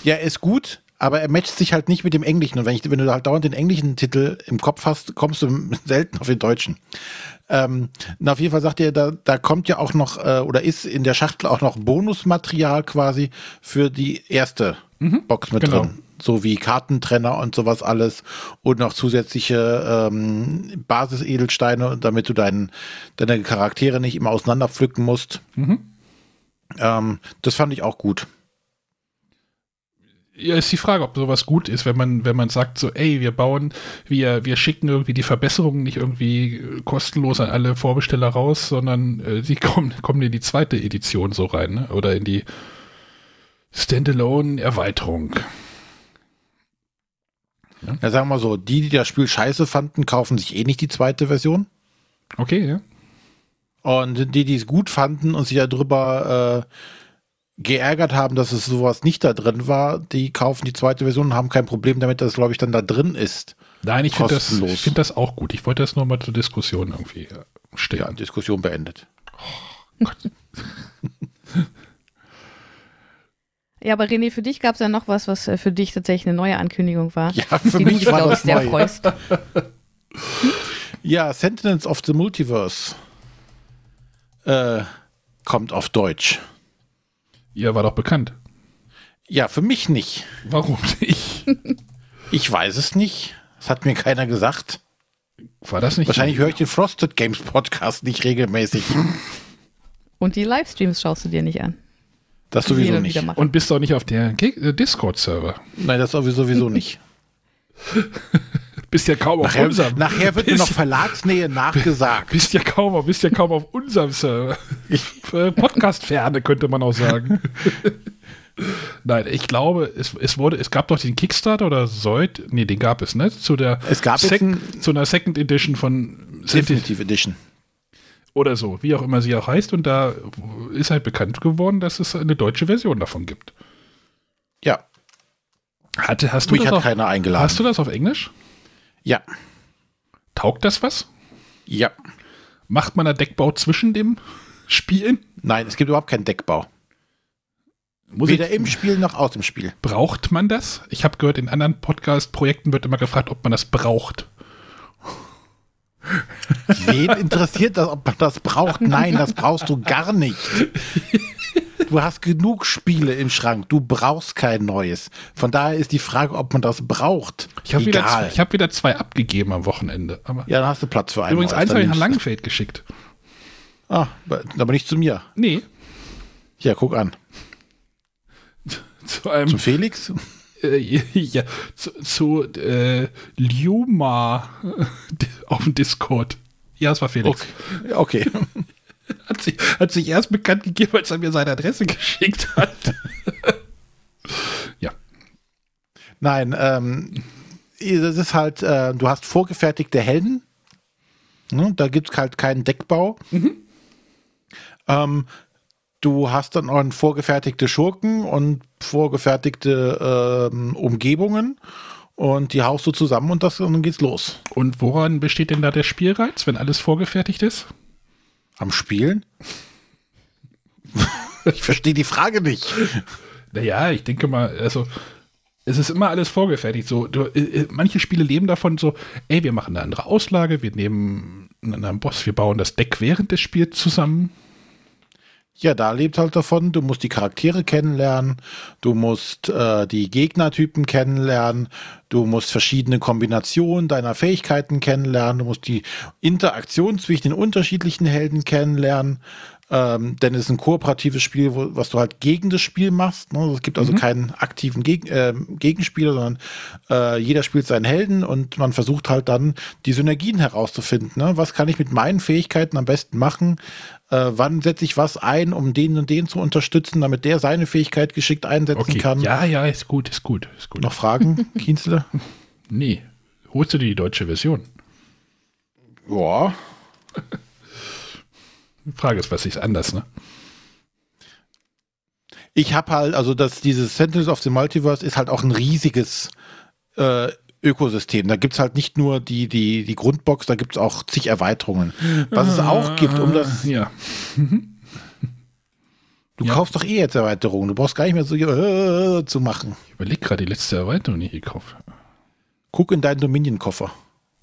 Ja, ist gut, aber er matcht sich halt nicht mit dem Englischen. Und wenn, ich, wenn du halt dauernd den englischen Titel im Kopf hast, kommst du <laughs> selten auf den Deutschen. Ähm, na, auf jeden Fall sagt er, da, da kommt ja auch noch, äh, oder ist in der Schachtel auch noch Bonusmaterial quasi für die erste mhm, Box mit genau. drin. So wie Kartentrenner und sowas alles und noch zusätzliche ähm, Basisedelsteine, damit du dein, deine Charaktere nicht immer auseinanderpflücken musst. Mhm. Ähm, das fand ich auch gut. Ja, ist die Frage, ob sowas gut ist, wenn man, wenn man sagt so, ey, wir bauen, wir, wir schicken irgendwie die Verbesserungen nicht irgendwie kostenlos an alle Vorbesteller raus, sondern äh, sie kommen, kommen in die zweite Edition so rein, ne? Oder in die Standalone-Erweiterung. Ja? ja, sagen wir mal so, die, die das Spiel scheiße fanden, kaufen sich eh nicht die zweite Version. Okay, ja. Und die, die es gut fanden und sich darüber äh, geärgert haben, dass es sowas nicht da drin war, die kaufen die zweite Version und haben kein Problem damit, dass es, glaube ich, dann da drin ist. Nein, ich finde das, find das auch gut. Ich wollte das nur mal zur Diskussion irgendwie äh, stellen. Ja, Diskussion beendet. Oh, Gott. <laughs> Ja, aber René, für dich gab es ja noch was, was äh, für dich tatsächlich eine neue Ankündigung war. Ja, für die mich du, war glaub das sehr neu. freust. <laughs> Ja, Sentinels of the Multiverse äh, kommt auf Deutsch. Ja, war doch bekannt. Ja, für mich nicht. Warum nicht? <laughs> Ich weiß es nicht. Das hat mir keiner gesagt. War das nicht? Wahrscheinlich höre ich den Frosted Games Podcast nicht regelmäßig. Und die Livestreams schaust du dir nicht an. Das sowieso nicht. Und bist doch nicht auf der äh, Discord-Server. Nein, das sowieso sowieso nicht. <laughs> Bist ja kaum auf Nachher, unserem. nachher wird mir noch bist, Verlagsnähe nachgesagt. bist ja kaum, auf- bist ja kaum auf unserem Server. <laughs> Äh, Podcast-Ferne könnte man auch sagen. <laughs> Nein, ich glaube, es, es wurde, es gab doch den Kickstarter oder Sold, nee, den gab es, ne? Zu der Es gab Sec- ein- zu einer Second Edition von Definitive Edition. Oder so, wie auch immer sie auch heißt. Und da ist halt bekannt geworden, dass es eine deutsche Version davon gibt. Ja, Hatte, hast du mich das hat auf, keiner eingeladen. Hast du das auf Englisch? Ja, Taugt das was? ja. Macht man da Deckbau zwischen dem Spielen? Nein, es gibt überhaupt keinen Deckbau. Muss Weder ich, im Spiel noch aus dem Spiel. braucht man das? Ich habe gehört, in anderen Podcast-Projekten wird immer gefragt, ob man das braucht. Wen interessiert das, ob man das braucht? Nein, das brauchst du gar nicht. Du hast genug Spiele im Schrank. Du brauchst kein neues. Von daher ist die Frage, ob man das braucht. Ich habe wieder, ich hab wieder zwei abgegeben am Wochenende. Aber ja, dann hast du Platz für einen. übrigens, eins habe ich nach Langenfeld geschickt. Ah, aber nicht zu mir. Nee, Ja, guck an. <laughs> zu einem Zum Felix? Äh, <laughs> ja, zu, zu äh, Liuma <laughs> auf dem Discord. Ja, es war Felix. Okay. okay. <laughs> Hat, sich, hat sich erst bekannt gegeben, als er mir seine Adresse geschickt hat. ja. Nein, ähm, das ist halt, äh, du hast vorgefertigte Helden. Ne? Da gibt es halt keinen Deckbau. Ähm, du hast dann auch vorgefertigte Schurken und vorgefertigte ähm, Umgebungen. Und die haust du zusammen und, das, und dann geht's los. Und woran besteht denn da der Spielreiz, wenn alles vorgefertigt ist? Am Spielen? <laughs> ich verstehe die Frage nicht. Naja, ich denke mal, also es ist immer alles vorgefertigt. So, du, äh, manche Spiele leben davon so, ey, wir machen eine andere Auslage, wir nehmen einen anderen Boss, wir bauen das Deck während des Spiels zusammen. Ja, da lebt halt davon, du musst die Charaktere kennenlernen, du musst äh, die Gegnertypen kennenlernen, du musst verschiedene Kombinationen deiner Fähigkeiten kennenlernen, du musst die Interaktion zwischen den unterschiedlichen Helden kennenlernen, ähm, denn es ist ein kooperatives Spiel, wo, was du halt gegen das Spiel machst. Ne? Es gibt also keinen aktiven Geg äh, Gegenspieler, sondern äh, jeder spielt seinen Helden und man versucht halt dann die Synergien herauszufinden. Ne? Was kann ich mit meinen Fähigkeiten am besten machen? Äh, wann setze ich was ein, um den und den zu unterstützen, damit der seine Fähigkeit geschickt einsetzen Okay, kann? ja, ja, ist gut, ist gut, ist gut. Noch Fragen, <laughs> Kienzle? Nee, holst du dir die deutsche Version? Ja. Die Frage ist, was ist anders, ne? Ich habe halt, also dass dieses Sentinels of the Multiverse ist halt auch ein riesiges äh, Ökosystem. Da gibt's halt nicht nur die, die, die Grundbox, da gibt's auch zig Erweiterungen. Was es auch gibt, um das. Ja, <laughs> Du Ja. kaufst doch eh jetzt Erweiterungen. Du brauchst gar nicht mehr so äh, zu machen. ich überleg gerade die letzte Erweiterung, die ich gekauft habe. Guck in deinen Dominion-Koffer.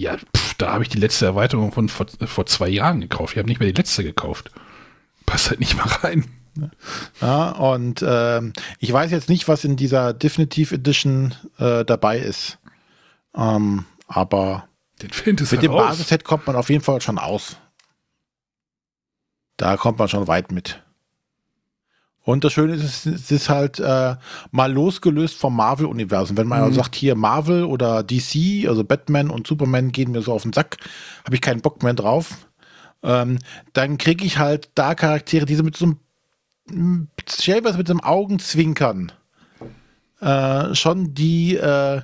Ja, pff, da habe ich die letzte Erweiterung von vor, vor zwei Jahren gekauft. Ich habe nicht mehr die letzte gekauft. Passt halt nicht mal rein. Ja, und ähm, ich weiß jetzt nicht, was in dieser Definitive Edition äh, dabei ist. Ähm, aber mit dem raus. Basisset kommt man auf jeden Fall schon aus. Da kommt man schon weit mit. Und das Schöne ist, es ist halt äh, mal losgelöst vom Marvel-Universum. Wenn man Mhm. sagt, hier Marvel oder DC, also Batman und Superman gehen mir so auf den Sack, habe ich keinen Bock mehr drauf. Ähm, dann kriege ich halt da Charaktere, die so mit so einem mit so einem Augenzwinkern äh, schon die äh,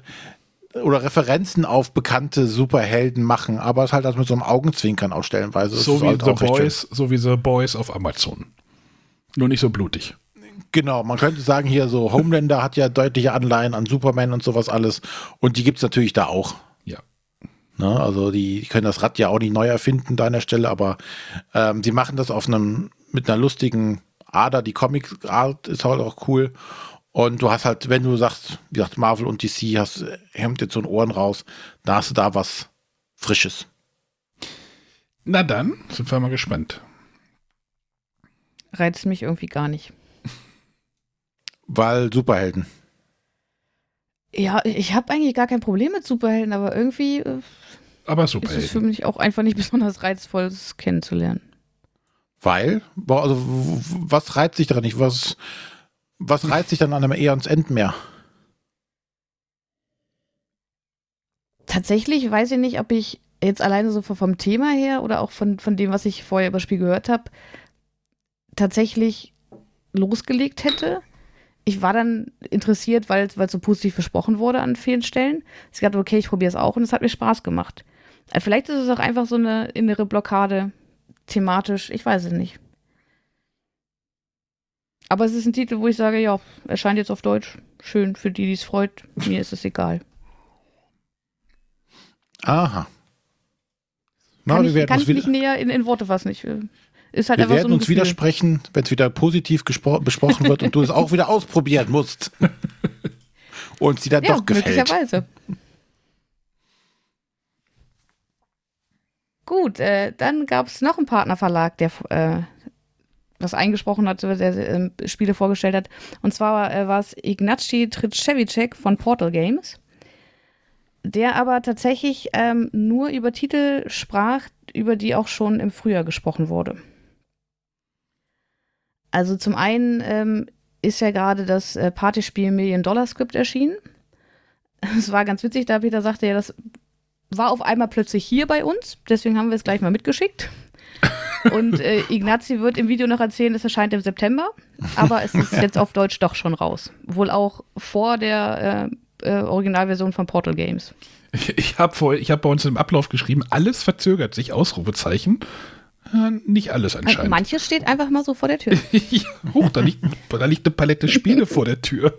oder Referenzen auf bekannte Superhelden machen, aber es halt also mit so einem Augenzwinkern auch stellenweise. Das So wie halt The. Boys, so wie The Boys auf Amazon. Nur nicht so blutig. Genau, man könnte sagen, hier so Homelander hat ja deutliche Anleihen an Superman und sowas alles. Und die gibt's natürlich da auch. Ja. Ne? Also die, die können das Rad ja auch nicht neu erfinden da an der Stelle, aber ähm, sie machen das auf einem mit einer lustigen Ader. Die Comic-Art ist halt auch cool. Und du hast halt, wenn du sagst, wie gesagt, Marvel und DC, hast hemmt jetzt so ein Ohren raus, da hast du da was Frisches. Na dann, sind wir mal gespannt. Reizt mich irgendwie gar nicht. Weil Superhelden. Ja, ich habe eigentlich gar kein Problem mit Superhelden, aber irgendwie äh, Aber ist es für Superhelden. mich auch einfach nicht <laughs> besonders reizvoll, es kennenzulernen. Weil? Also, was reizt dich daran nicht? Was, was reizt dich dann an einem Eons Endmeer? Tatsächlich weiß ich nicht, ob ich jetzt alleine so vom- vom Thema her oder auch von, von dem, was ich vorher über das Spiel gehört habe, tatsächlich losgelegt hätte. Ich war dann interessiert, weil es so positiv versprochen wurde an vielen Stellen. Ich dachte, okay, ich probiere es auch und es hat mir Spaß gemacht. Äh, Vielleicht ist es auch einfach so eine innere Blockade, thematisch, ich weiß es nicht. Aber es ist ein Titel, wo ich sage, ja, erscheint jetzt auf Deutsch. Schön für die, die es freut. Mir ist es egal. Aha. Na, kann wir ich, werden kann ich nicht näher in, in Worte fassen. Ich, äh, ist halt wir werden so ein uns Gefühl. widersprechen, wenn es wieder positiv besprochen wird und du es auch wieder ausprobieren musst. <laughs> und sie dann Ja, doch gefällt. möglicherweise. Gut, äh, dann gab es noch einen Partnerverlag, der äh, was eingesprochen hat, der äh, Spiele vorgestellt hat. Und zwar äh, war es Ignacy Tritschewicek von Portal Games, der aber tatsächlich ähm, nur über Titel sprach, über die auch schon im Frühjahr gesprochen wurde. Also zum einen ähm, ist ja gerade das äh, Partyspiel Million Dollar Script erschienen. <laughs> Es war ganz witzig, da Peter sagte ja, das war auf einmal plötzlich hier bei uns, deswegen haben wir es gleich mal mitgeschickt. <laughs> Und äh, Ignazi wird im Video noch erzählen, es erscheint im September, aber es ist <laughs> jetzt auf Deutsch doch schon raus. Wohl auch vor der äh, äh, Originalversion von Portal Games. Ich, ich habe hab bei uns im Ablauf geschrieben, alles verzögert sich, Ausrufezeichen. Äh, nicht alles Also anscheinend. manches steht einfach mal so vor der Tür. <laughs> ja, hoch, da liegt, da liegt eine Palette Spiele <laughs> vor der Tür.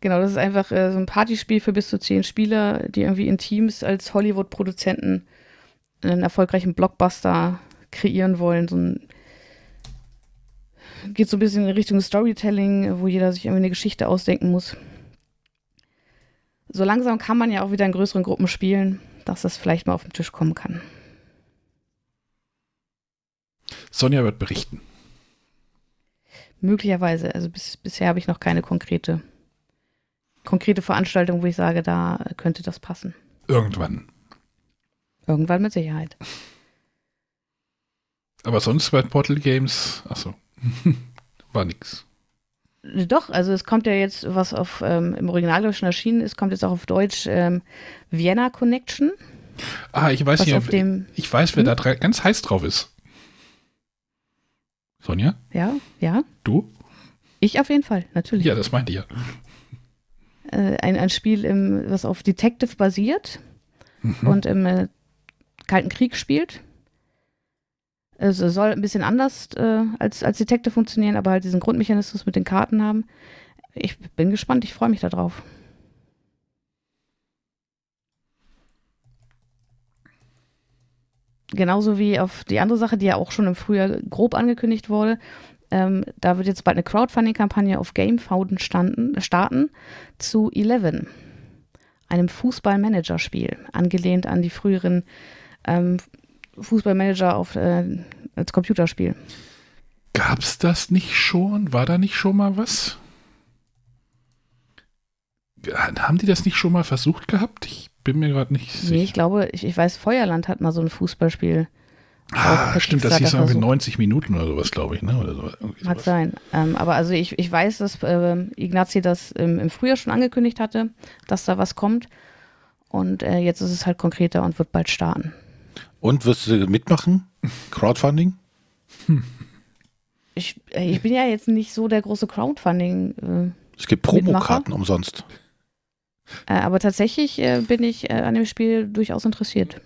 Genau, das ist einfach äh, so ein Partyspiel für bis zu zehn Spieler, die irgendwie in Teams als Hollywood-Produzenten einen erfolgreichen Blockbuster kreieren wollen. So ein geht so ein bisschen in Richtung Storytelling, wo jeder sich irgendwie eine Geschichte ausdenken muss. So langsam kann man ja auch wieder in größeren Gruppen spielen, dass das vielleicht mal auf den Tisch kommen kann. Sonja wird berichten. Möglicherweise, also bis, bisher habe ich noch keine konkrete, konkrete Veranstaltung, wo ich sage, da könnte das passen. Irgendwann. Irgendwann mit Sicherheit. Aber sonst bei Portal Games, achso, <laughs> war nix. Doch, also es kommt ja jetzt, was auf ähm, im Originaldeutschen erschienen ist, kommt jetzt auch auf Deutsch ähm, Vienna Connection. Ah, ich weiß nicht, auf dem, ich weiß, wer Hm? da ganz heiß drauf ist. Sonja, ja, ja, du? ich auf jeden Fall, natürlich. Ja, das meinte ich ja. Äh, ein, ein Spiel, im, was auf Detective basiert Mhm. und im äh, Kalten Krieg spielt. Es soll ein bisschen anders äh, als, als Detective funktionieren, aber halt diesen Grundmechanismus mit den Karten haben. Ich bin gespannt, ich freue mich darauf. Genauso wie auf die andere Sache, die ja auch schon im Frühjahr grob angekündigt wurde. Ähm, da wird jetzt bald eine Crowdfunding-Kampagne auf GameFound starten zu Eleven, einem Fußballmanager-Spiel, angelehnt an die früheren ähm, Fußballmanager auf, äh, als Computerspiel. Gab's das nicht schon? War da nicht schon mal was? Haben die das nicht schon mal versucht gehabt? Ich bin mir gerade nicht sicher. Nee, ich glaube, ich, ich weiß, Feuerland hat mal so ein Fußballspiel. ah, stimmt, das hieß irgendwie versucht. 90 Minuten oder sowas, glaube ich, ne? Oder so, irgendwie Mag sowas. sein. Ähm, aber also ich, ich weiß, dass ähm, Ignazi das im, im Frühjahr schon angekündigt hatte, dass da was kommt. Und äh, jetzt ist es halt konkreter und wird bald starten. Und wirst du mitmachen? Crowdfunding? Ich, äh, ich bin ja jetzt nicht so der große Crowdfunding. Es gibt Promokarten umsonst. Äh, äh, aber tatsächlich äh, bin ich äh, an dem Spiel durchaus interessiert.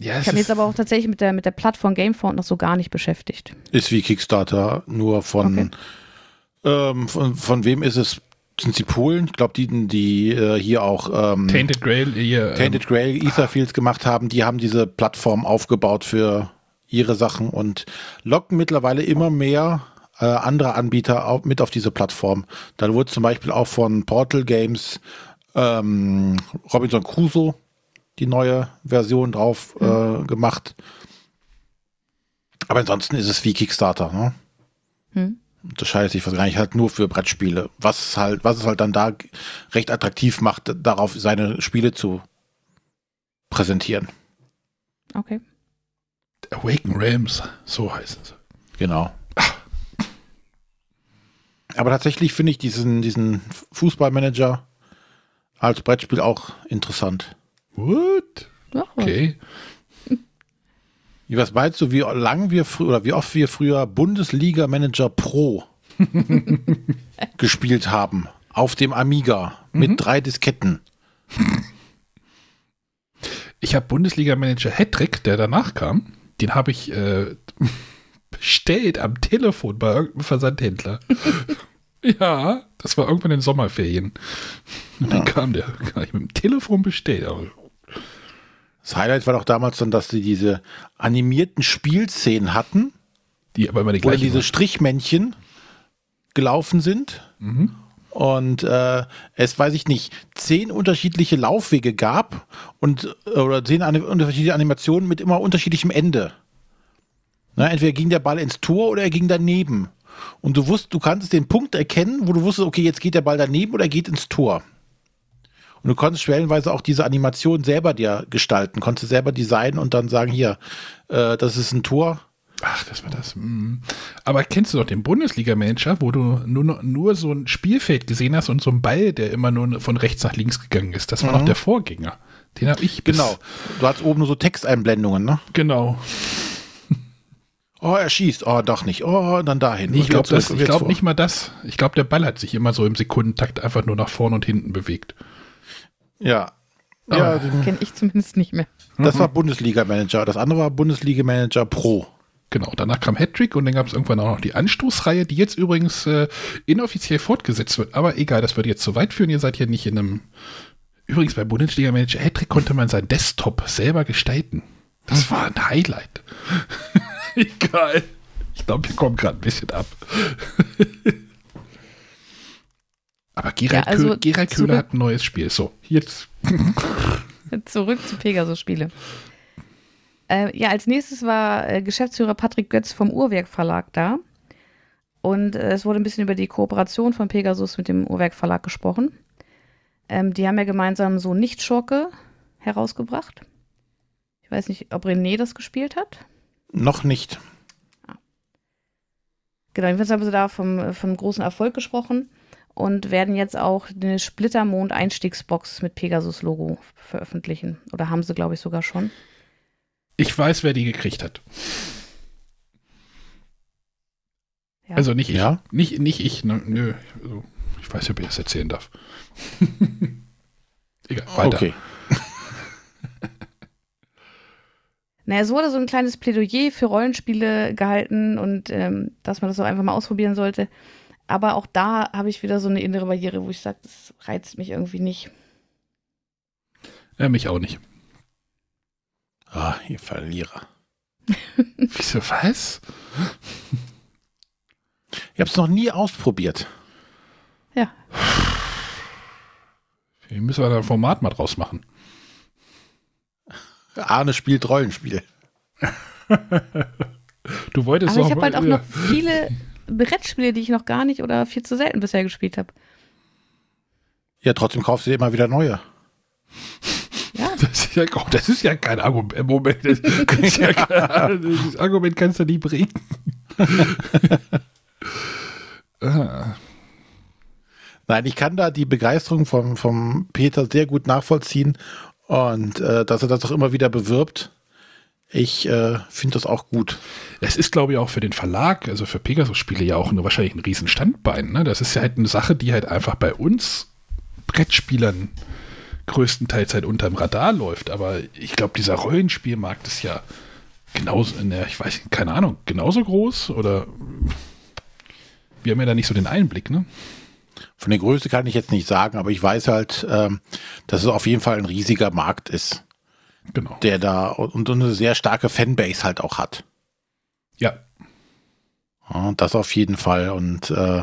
Ja, Ich habe jetzt aber auch tatsächlich mit der, mit der Plattform Gamefound noch so gar nicht beschäftigt. Ist wie Kickstarter, nur von, Okay. ähm, von, von wem ist es? Sind sie Polen? Ich glaube, die, die äh, hier auch ähm, Tainted Grail, ihr, ähm, Tainted Grail Etherfields gemacht haben, die haben diese Plattform aufgebaut für ihre Sachen und locken mittlerweile immer mehr äh, andere Anbieter auch mit auf diese Plattform. Da wurde zum Beispiel auch von Portal Games ähm, Robinson Crusoe die neue Version drauf äh, gemacht. Aber ansonsten ist es wie Kickstarter, ne? Hm. Unterscheidet sich wahrscheinlich halt nur für Brettspiele. Was halt, was es halt dann da recht attraktiv macht, darauf seine Spiele zu präsentieren. Okay. Awaken Realms, so heißt es. Genau. Aber tatsächlich finde ich diesen, diesen Fußballmanager als Brettspiel auch interessant. What? Okay. Wie was meinst du, wie lang wir früher oder wie oft wir früher Bundesliga Manager Pro <laughs> gespielt haben auf dem Amiga mit drei Disketten? Ich habe Bundesliga-Manager Hattrick, der danach kam. Den habe ich äh, <laughs> bestellt am Telefon bei irgendeinem Versandhändler. <laughs> ja, das war irgendwann in den Sommerferien. Und dann kam der, gar nicht mit dem Telefon bestellt. Aber Das Highlight war doch damals dann, dass sie diese animierten Spielszenen hatten, die aber immer die wo diese waren. Strichmännchen gelaufen sind. Und äh, es, weiß ich nicht, zehn unterschiedliche Laufwege gab und äh, oder zehn ani- unterschiedliche Animationen mit immer unterschiedlichem Ende. Na, entweder ging der Ball ins Tor oder er ging daneben. Und du wusst, du kannst den Punkt erkennen, wo du wusstest, okay, jetzt geht der Ball daneben oder er geht ins Tor. Und du konntest schwellenweise auch diese Animation selber dir gestalten, konntest selber designen und dann sagen, hier, äh, das ist ein Tor. Ach, das war das. mm. Aber kennst du doch den Bundesliga-Manager, wo du nur, nur so ein Spielfeld gesehen hast und so ein Ball, der immer nur von rechts nach links gegangen ist? Das war doch der Vorgänger. Den habe ich Genau. Du hast oben nur so Texteinblendungen, ne? Genau. <laughs> Oh, er schießt. Oh, doch nicht. Oh, dann dahin. Ich glaube ich glaub nicht mal das. Ich glaube, der Ball hat sich immer so im Sekundentakt einfach nur nach vorne und hinten bewegt. Ja. Ja, Kenne ich zumindest nicht mehr. das war Bundesliga-Manager. Das andere war Bundesliga-Manager Pro. Genau, danach kam Hattrick und dann gab es irgendwann auch noch die Anstoßreihe, die jetzt übrigens äh, inoffiziell fortgesetzt wird. Aber egal, das würde jetzt zu weit führen. Ihr seid hier nicht in einem. Übrigens, bei Bundesliga Manager Hattrick konnte man seinen Desktop selber gestalten. Das war ein Highlight. <laughs> egal. Ich glaube, wir kommen gerade ein bisschen ab. <laughs> Aber Gerald, Ja, also Köh Gerald Köhler hat ein neues Spiel. So, jetzt. <laughs> Zurück zu Pegasus-Spiele. Äh, ja, als nächstes war äh, Geschäftsführer Patrick Götz vom Uhrwerk Verlag da. Und äh, es wurde ein bisschen über die Kooperation von Pegasus mit dem Uhrwerk Verlag gesprochen. Ähm, die haben ja gemeinsam so Nicht-Schurke herausgebracht. Ich weiß nicht, ob René das gespielt hat. Noch nicht. Genau, jedenfalls haben sie da vom, vom großen Erfolg gesprochen und werden jetzt auch eine Splittermond-Einstiegsbox mit Pegasus-Logo veröffentlichen. Oder haben sie, glaube ich, sogar schon. Ich weiß, wer die gekriegt hat. Ja. Also nicht ich. Ja? Nicht, nicht ich. Ne, nö. Also, ich weiß nicht, ob ich das erzählen darf. <laughs> Egal, weiter. Okay. <laughs> Naja, es wurde so ein kleines Plädoyer für Rollenspiele gehalten und ähm, dass man das auch einfach mal ausprobieren sollte. Aber auch da habe ich wieder so eine innere Barriere, wo ich sage, das reizt mich irgendwie nicht. Ja, mich auch nicht. Ah, ihr Verlierer. <laughs> Wieso, was? Ich habe es noch nie ausprobiert. Ja, Hier müssen wir da ein Format mal draus machen. Arne spielt Rollenspiel. <laughs> Du wolltest aber ich doch habe halt auch noch viele Brettspiele, die ich noch gar nicht oder viel zu selten bisher gespielt habe. Ja, trotzdem kaufst du dir immer wieder neue. Ja, <laughs> Das ist ja, oh, das ist ja kein Argument. Im Moment, das, <laughs> <laughs> das, ja kein, das Argument kannst du nie bringen. ah, Nein, ich kann da die Begeisterung vom, vom Peter sehr gut nachvollziehen und äh, dass er das auch immer wieder bewirbt. Ich äh, finde das auch gut. Es ist, glaube ich, auch für den Verlag, also für Pegasus-Spiele ja auch eine, wahrscheinlich ein riesen Standbein. Ne? Das ist ja halt eine Sache, die halt einfach bei uns Brettspielern größtenteils halt unterm Radar läuft. Aber ich glaube, dieser Rollenspielmarkt ist ja genauso, ne, ich weiß, keine Ahnung, genauso groß oder wir haben ja da nicht so den Einblick, ne? Von der Größe kann ich jetzt nicht sagen, aber ich weiß halt, ähm, dass es auf jeden Fall ein riesiger Markt ist, Genau. der da und, und eine sehr starke Fanbase halt auch hat. Ja. ja das auf jeden Fall. Und äh,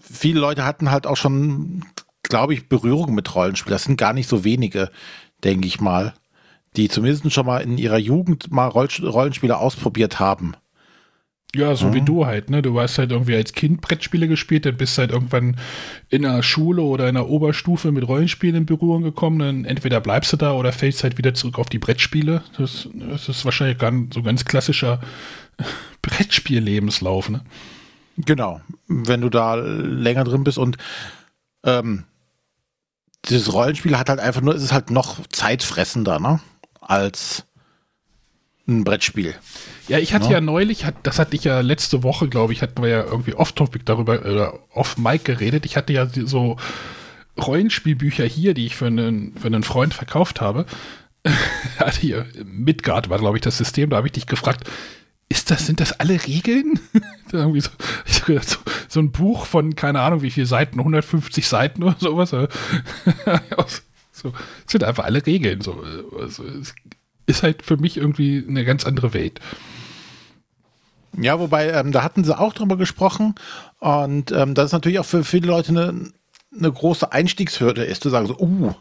viele Leute hatten halt auch schon, glaube ich, Berührung mit Rollenspielen. Das sind gar nicht so wenige, denke ich mal, die zumindest schon mal in ihrer Jugend mal Rollenspiele ausprobiert haben. Ja, so mhm. wie du halt, ne? Du hast halt irgendwie als Kind Brettspiele gespielt, dann bist halt irgendwann in der Schule oder in der Oberstufe mit Rollenspielen in Berührung gekommen, dann entweder bleibst du da oder fällst halt wieder zurück auf die Brettspiele. Das, das ist wahrscheinlich ganz, so ganz klassischer <laughs> Brettspiel-Lebenslauf, ne? Genau, wenn du da länger drin bist und ähm, dieses Rollenspiel hat halt einfach nur, es ist halt noch zeitfressender, ne? Als ein Brettspiel. Ja, ich hatte ja, ja neulich, hat, das hatte ich ja letzte Woche, glaube ich, hatten wir ja irgendwie off-topic darüber, oder off-mic geredet. Ich hatte ja so Rollenspielbücher hier, die ich für einen, für einen Freund verkauft habe. <laughs> hatte hier, Midgard war, glaube ich, das System, da habe ich dich gefragt, ist das, sind das alle Regeln? <laughs> So, so, so, ein Buch von, keine Ahnung, wie viele Seiten, 150 Seiten oder sowas. <laughs> so, sind einfach alle Regeln. So, also, es ist halt für mich irgendwie eine ganz andere Welt. Ja, wobei, ähm, da hatten sie auch drüber gesprochen und ähm, das ist natürlich auch für viele Leute eine, eine große Einstiegshürde ist, zu sagen so, uh,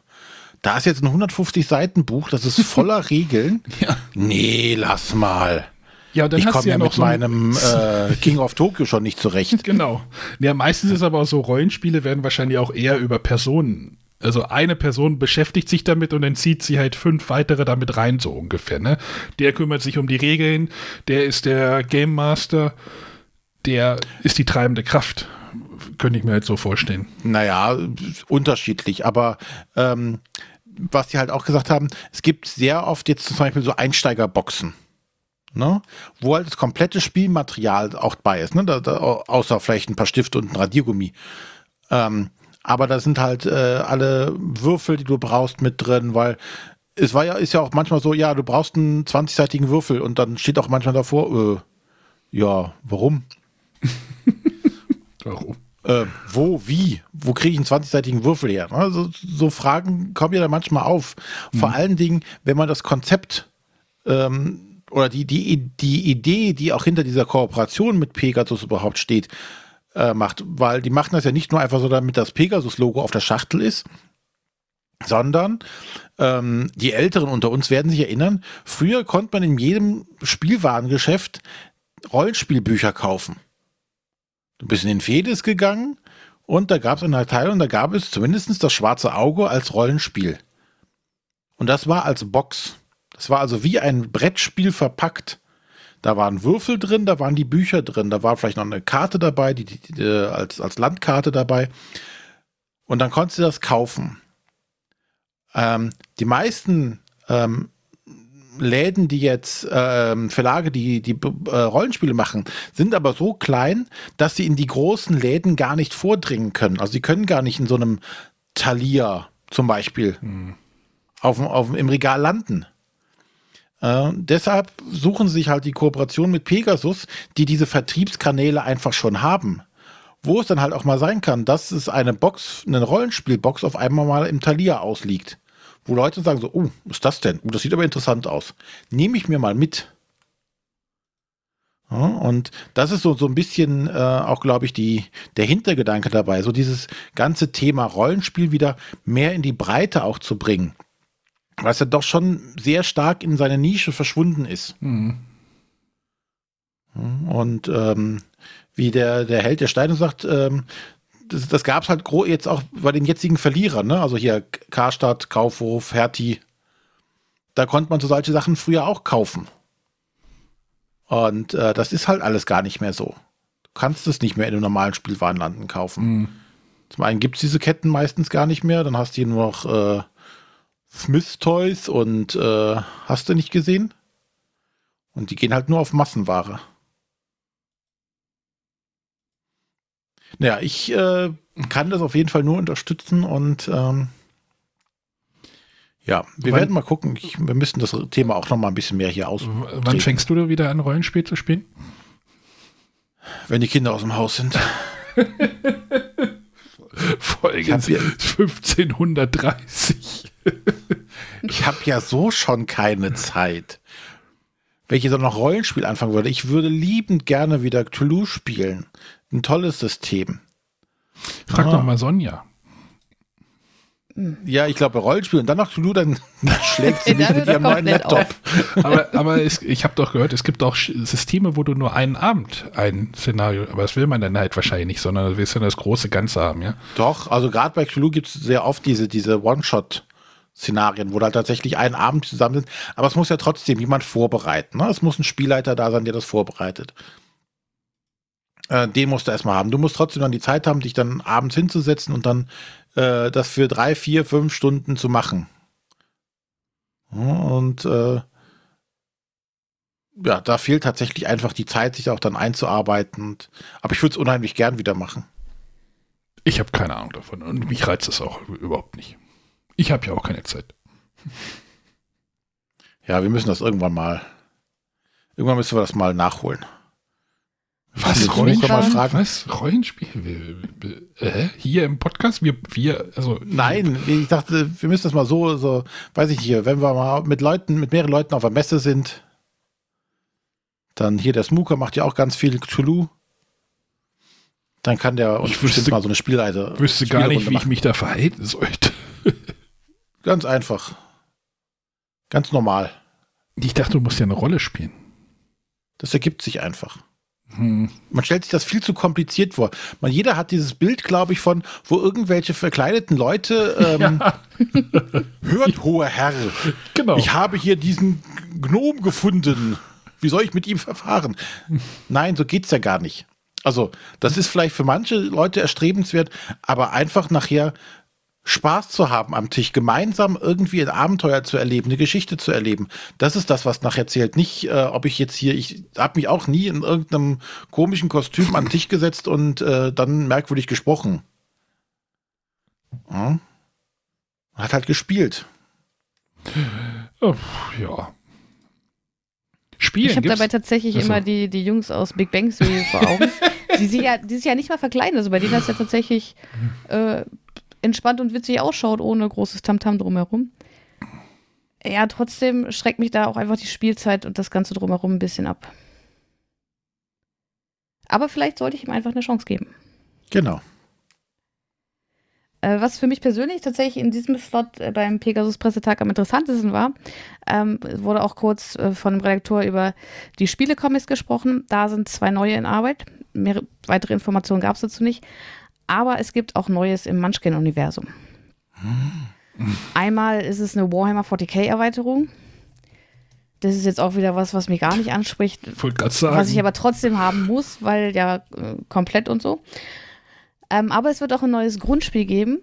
da ist jetzt ein 150 Seiten Buch, das ist voller <laughs> Regeln. Ja. Nee, lass mal. Ja, dann ich komme ja, ja mit so meinem <laughs> äh, King of Tokyo schon nicht zurecht. <laughs> Genau. Ja, meistens ist aber auch so, Rollenspiele werden wahrscheinlich auch eher über Personen also eine Person beschäftigt sich damit und dann zieht sie halt fünf weitere damit rein, so ungefähr. Ne? Der kümmert sich um die Regeln, der ist der Game Master, der ist die treibende Kraft. Könnte ich mir halt so vorstellen. Naja, unterschiedlich, aber ähm, was sie halt auch gesagt haben, es gibt sehr oft jetzt zum Beispiel so Einsteigerboxen. Ne? Wo halt das komplette Spielmaterial auch bei ist, ne? Da, da, außer vielleicht ein paar Stifte und ein Radiergummi. Ähm, aber da sind halt äh, alle Würfel, die du brauchst, mit drin, weil es war ja, ist ja auch manchmal so, ja, du brauchst einen 20-seitigen Würfel und dann steht auch manchmal davor, äh, ja, warum? <laughs> warum? Äh, wo, wie? Wo kriege ich einen 20-seitigen Würfel her? Also, so Fragen kommen ja da manchmal auf. Vor mhm. allen Dingen, wenn man das Konzept ähm, oder die, die, die Idee, die auch hinter dieser Kooperation mit Pegasus überhaupt steht, äh, macht, weil die machen das ja nicht nur einfach so, damit das Pegasus-Logo auf der Schachtel ist, sondern ähm, die Älteren unter uns werden sich erinnern, früher konnte man in jedem Spielwarengeschäft Rollenspielbücher kaufen. Du bist in den Fedis gegangen und da gab es eine Teil und da gab es zumindest das schwarze Auge als Rollenspiel. Und das war als Box. Das war also wie ein Brettspiel verpackt. Da waren Würfel drin, da waren die Bücher drin, da war vielleicht noch eine Karte dabei, die, die, die als, als Landkarte dabei. Und dann konntest du das kaufen. Ähm, die meisten ähm, Läden, die jetzt ähm, Verlage, die die äh, Rollenspiele machen, sind aber so klein, dass sie in die großen Läden gar nicht vordringen können. Also sie können gar nicht in so einem Thalia zum Beispiel hm. auf, auf, im Regal landen. Äh, deshalb suchen sie sich halt die Kooperation mit Pegasus, die diese Vertriebskanäle einfach schon haben. Wo es dann halt auch mal sein kann, dass es eine Box, eine Rollenspielbox auf einmal mal im Thalia ausliegt. Wo Leute sagen so, oh, was ist das denn? Oh, das sieht aber interessant aus. Nehme ich mir mal mit. Ja, und das ist so, so ein bisschen äh, auch, glaube ich, die, der Hintergedanke dabei, so dieses ganze Thema Rollenspiel wieder mehr in die Breite auch zu bringen was ja doch schon sehr stark in seiner Nische verschwunden ist. Mhm. Und ähm, wie der, der Held der Steine sagt, ähm, das, das gab es halt jetzt auch bei den jetzigen Verlierern, ne? Also hier Karstadt, Kaufhof, Hertie. Da konnte man so solche Sachen früher auch kaufen. Und äh, das ist halt alles gar nicht mehr so. Du kannst es nicht mehr in einem normalen Spielwarenlanden kaufen. Mhm. Zum einen gibt es diese Ketten meistens gar nicht mehr, dann hast du hier nur noch äh, Smith Toys und äh, hast du nicht gesehen? Und die gehen halt nur auf Massenware. Naja, ich äh, kann das auf jeden Fall nur unterstützen und ähm, ja, wir wann, werden mal gucken. Ich, wir müssen das Thema auch noch mal ein bisschen mehr hier aus. Wann fängst du wieder an, Rollenspiel zu spielen? Wenn die Kinder aus dem Haus sind. <laughs> Folge 1530. <laughs> ich habe ja so schon keine Zeit. wenn ich jetzt noch Rollenspiel anfangen würde, ich würde liebend gerne wieder Cthulhu spielen. Ein tolles System. Frag ah. doch mal Sonja. Ja, ich glaube, Rollenspiel und dann noch Cthulhu, dann <laughs> schlägt sie <laughs> mich mit ihrem neuen Laptop. aber aber es, ich habe doch gehört, es gibt auch Systeme, wo du nur einen Abend ein Szenario, aber das will man dann halt wahrscheinlich nicht, sondern du willst dann das große Ganze haben, ja? Doch, also gerade bei Cthulhu gibt es sehr oft diese, diese One-Shot- Szenarien, wo da tatsächlich einen Abend zusammen sind. Aber es muss ja trotzdem jemand vorbereiten. Ne? Es muss ein Spielleiter da sein, der das vorbereitet. Äh, den musst du erstmal haben. Du musst trotzdem dann die Zeit haben, dich dann abends hinzusetzen und dann äh, das für drei, vier, fünf Stunden zu machen. Und äh, ja, da fehlt tatsächlich einfach die Zeit, sich auch dann einzuarbeiten. Aber ich würde es unheimlich gern wieder machen. Ich habe keine Ahnung davon und mich reizt es auch überhaupt nicht. Ich habe ja auch keine Zeit. <laughs> Ja, wir müssen das irgendwann mal. Irgendwann müssen wir das mal nachholen. Was? Rollenspiel? Was? Rollenspiel? Äh, hier im Podcast? Wir, wir, also. Nein, ich dachte, wir müssen das mal so, so, weiß ich nicht, wenn wir mal mit Leuten, mit mehreren Leuten auf der Messe sind, dann hier der Smooker macht ja auch ganz viel Cthulhu. Dann kann der uns mal so eine Spielreise. wüsste gar nicht, wie ich mich da verhalten sollte. <laughs> Ganz einfach. Ganz normal. Ich dachte, du musst ja eine Rolle spielen. Das ergibt sich einfach. Hm. Man stellt sich das viel zu kompliziert vor. Man, jeder hat dieses Bild, glaube ich, von, wo irgendwelche verkleideten Leute ähm, <laughs> ja. hört, hoher Herr. Genau. Ich habe hier diesen Gnom gefunden. Wie soll ich mit ihm verfahren? Nein, so geht's ja gar nicht. Also, das ist vielleicht für manche Leute erstrebenswert, aber einfach nachher Spaß zu haben am Tisch, gemeinsam irgendwie ein Abenteuer zu erleben, eine Geschichte zu erleben. Das ist das, was nachher zählt. Nicht, äh, ob ich jetzt hier, ich habe mich auch nie in irgendeinem komischen Kostüm an den Tisch gesetzt und äh, dann merkwürdig gesprochen. Ja. Hat halt gespielt. Oh, ja. Spielen. Ich habe dabei tatsächlich also. immer die, die Jungs aus Big Bang Theory vor Augen. <laughs> die, sie ja, die sich ja nicht mal verkleiden. Also bei denen ist ja tatsächlich äh, entspannt und witzig ausschaut, ohne großes Tamtam drumherum. Ja, trotzdem schreckt mich da auch einfach die Spielzeit und das Ganze drumherum ein bisschen ab. Aber vielleicht sollte ich ihm einfach eine Chance geben. Genau. Äh, was für mich persönlich tatsächlich in diesem Slot äh, beim Pegasus-Pressetag am interessantesten war, ähm, wurde auch kurz äh, von dem Redaktor über die Spielecomics gesprochen. Da sind zwei neue in Arbeit. Mehr, weitere Informationen gab es dazu nicht. Aber es gibt auch Neues im Munchkin-Universum. Einmal ist es eine Warhammer 40k-Erweiterung. Das ist jetzt auch wieder was, was mich gar nicht anspricht. Was ich aber trotzdem haben muss, weil ja äh, komplett und so. Ähm, aber es wird auch ein neues Grundspiel geben.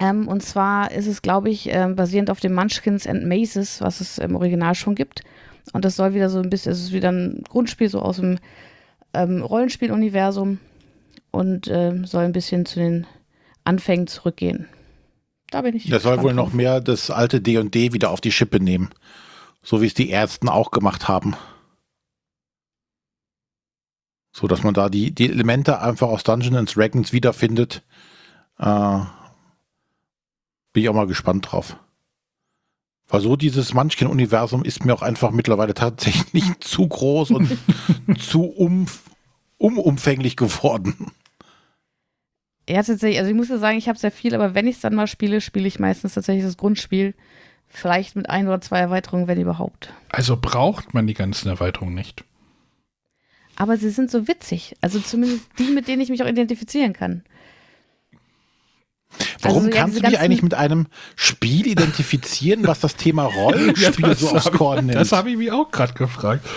Ähm, und zwar ist es, glaube ich, ähm, basierend auf dem Munchkins and Maces, was es im Original schon gibt. Und das soll wieder so ein bisschen, es ist wieder ein Grundspiel so aus dem ähm, Rollenspiel-Universum und äh, soll ein bisschen zu den Anfängen zurückgehen. Da bin ich. Der soll wohl noch mehr das alte D&D wieder auf die Schippe nehmen. So wie es die Ärzten auch gemacht haben. So dass man da die, die Elemente einfach aus Dungeons Dragons wiederfindet. Äh, bin ich auch mal gespannt drauf. Weil so dieses Munchkin-Universum ist mir auch einfach mittlerweile tatsächlich <laughs> zu groß und <laughs> zu um, umumfänglich geworden. Ja, tatsächlich. Also ich muss ja sagen, ich habe sehr viel, aber wenn ich es dann mal spiele, spiele ich meistens tatsächlich das Grundspiel. Vielleicht mit ein oder zwei Erweiterungen, wenn überhaupt. Also braucht man die ganzen Erweiterungen nicht. Aber sie sind so witzig. Also zumindest die, mit denen ich mich auch identifizieren kann. Warum also, kannst ja, du dich eigentlich mit einem Spiel identifizieren, was das Thema <laughs> Rollenspiel ja, so aufs Korn nimmt? Das habe ich mich auch gerade gefragt. <laughs>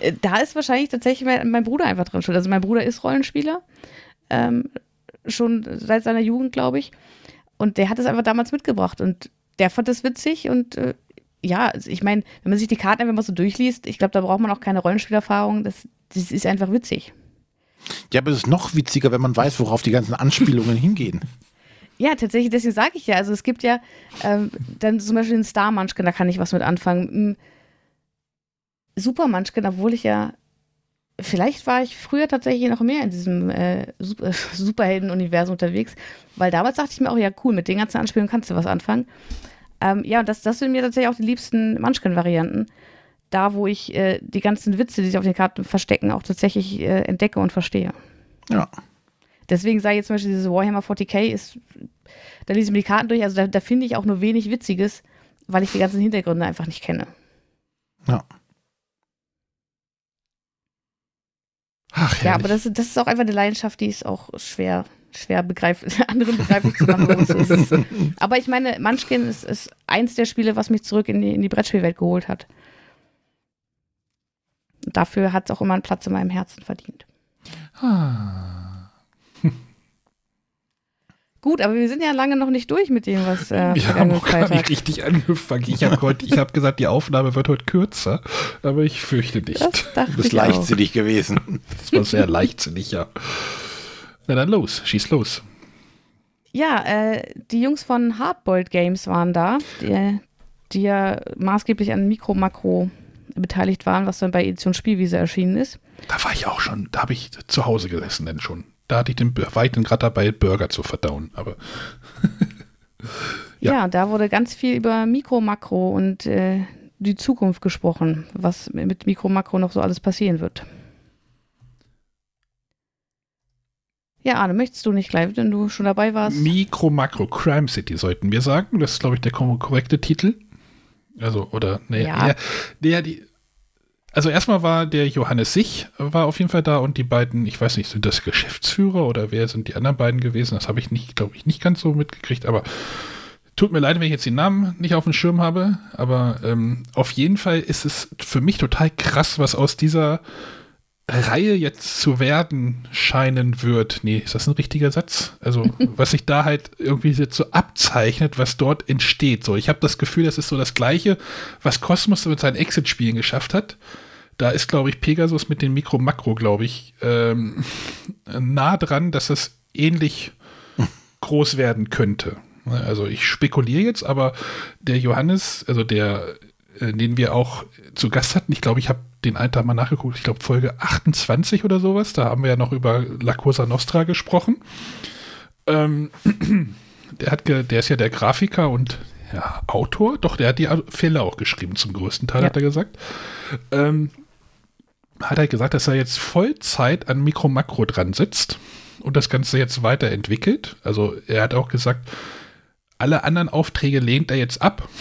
Äh, da ist wahrscheinlich tatsächlich mein, mein, Bruder einfach drin schuld. Also mein Bruder ist Rollenspieler. Ähm, schon seit seiner Jugend, glaube ich. Und der hat es einfach damals mitgebracht und der fand das witzig und äh, ja, also ich meine, wenn man sich die Karten einfach mal so durchliest, ich glaube, da braucht man auch keine Rollenspielerfahrung, das, das ist einfach witzig. Ja, aber es ist noch witziger, wenn man weiß, worauf die ganzen Anspielungen <laughs> hingehen. Ja, tatsächlich, deswegen sage ich ja, also es gibt ja ähm, dann zum Beispiel den Star Munchkin, da kann ich was mit anfangen. Super Munchkin, obwohl ich ja vielleicht war ich früher tatsächlich noch mehr in diesem äh, Super Superhelden-Universum unterwegs, weil damals dachte ich mir auch, ja cool, mit den ganzen Anspielungen kannst du was anfangen. Ähm, ja, das, das sind mir tatsächlich auch die liebsten Munchkin-Varianten. da, wo ich äh, die ganzen Witze, die sich auf den Karten verstecken, auch tatsächlich äh, entdecke und verstehe. Ja. Deswegen sage ich jetzt zum Beispiel, dieses Warhammer 40k ist, da lese ich mir die Karten durch, also da, da finde ich auch nur wenig Witziges, weil ich die ganzen Hintergründe einfach nicht kenne. Ja. Ach, Ja, aber das, das ist auch einfach eine Leidenschaft, die ist auch schwer, schwer begreiflich, <laughs> anderen begreiflich zu machen. <laughs> Aber ich meine, Munchkin ist, ist eins der Spiele, was mich zurück in die, in die Brettspielwelt geholt hat. Dafür hat es auch immer einen Platz in meinem Herzen verdient. Ah. Gut, aber wir sind ja lange noch nicht durch mit dem, was äh, Wir haben auch gar nicht richtig angefangen. Ich habe hab gesagt, die Aufnahme wird heute kürzer, aber ich fürchte nicht. Das Du bist ich auch. leichtsinnig gewesen. Das war sehr leichtsinnig, ja. Na dann los, schieß los. Ja, äh, die Jungs von Hardboiled Games waren da, die, die ja maßgeblich an Mikro Makro beteiligt waren, was dann bei Edition Spielwiese erschienen ist. Da war ich auch schon, da habe ich zu Hause gesessen denn schon. Da hatte ich den war ich gerade dabei, Burger zu verdauen. Aber <laughs> Ja. Ja. da wurde ganz viel über Mikro Makro und äh, die Zukunft gesprochen, was mit Mikro Makro noch so alles passieren wird. Ja, Arne, möchtest du nicht gleich, wenn du schon dabei warst? Mikro Makro Crime City sollten wir sagen. Das ist, glaube ich, der korrekte Titel. Also, oder, nee, Ja. ja. Der, die, also erstmal war der Johannes Sich, war auf jeden Fall da und die beiden, ich weiß nicht, sind das Geschäftsführer oder wer sind die anderen beiden gewesen? Das habe ich nicht, glaube ich, nicht ganz so mitgekriegt, aber tut mir leid, wenn ich jetzt den Namen nicht auf dem Schirm habe, aber ähm, auf jeden Fall ist es für mich total krass, was aus dieser Reihe jetzt zu werden scheinen wird. Nee, ist das ein richtiger Satz? Also, <laughs> was sich da halt irgendwie jetzt so abzeichnet, was dort entsteht. So, ich habe das Gefühl, das ist so das Gleiche, was Cosmos mit seinen Exit-Spielen geschafft hat. Da ist, glaube ich, Pegasus mit dem Mikro-Makro, glaube ich, ähm, nah dran, dass das ähnlich groß werden könnte. Also ich spekuliere jetzt, aber der Johannes, also der, äh, den wir auch zu Gast hatten, ich glaube, ich habe den einen Tag mal nachgeguckt, ich glaube Folge 28 oder sowas, da haben wir ja noch über La Cosa Nostra gesprochen. Ähm, der, hat ge, der ist ja der Grafiker und ja, Autor, doch, der hat die Fälle auch geschrieben, zum größten Teil, Ja. hat er gesagt. Ähm, hat er gesagt, dass er jetzt Vollzeit an Mikro Makro dran sitzt und das Ganze jetzt weiterentwickelt. Also er hat auch gesagt, alle anderen Aufträge lehnt er jetzt ab. <laughs>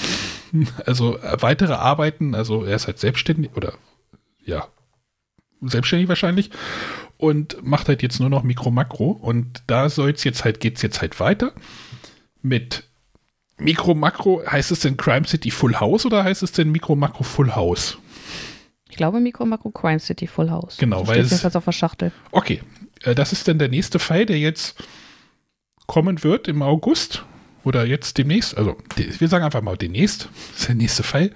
Also äh, weitere Arbeiten, also er ist halt selbstständig oder ja, selbstständig wahrscheinlich und macht halt jetzt nur noch Mikro Makro und da soll's jetzt halt geht's jetzt halt weiter mit Mikro Makro heißt es denn Crime City Full House oder heißt es denn Mikro Makro Full House? Ich glaube Mikro Makro Crime City Full House. Genau, so weil steht es- jedenfalls auf der Schachtel. Okay, äh, das ist dann der nächste Fall, der jetzt kommen wird im August oder jetzt demnächst. Also wir sagen einfach mal demnächst. <laughs> Das ist der nächste Fall.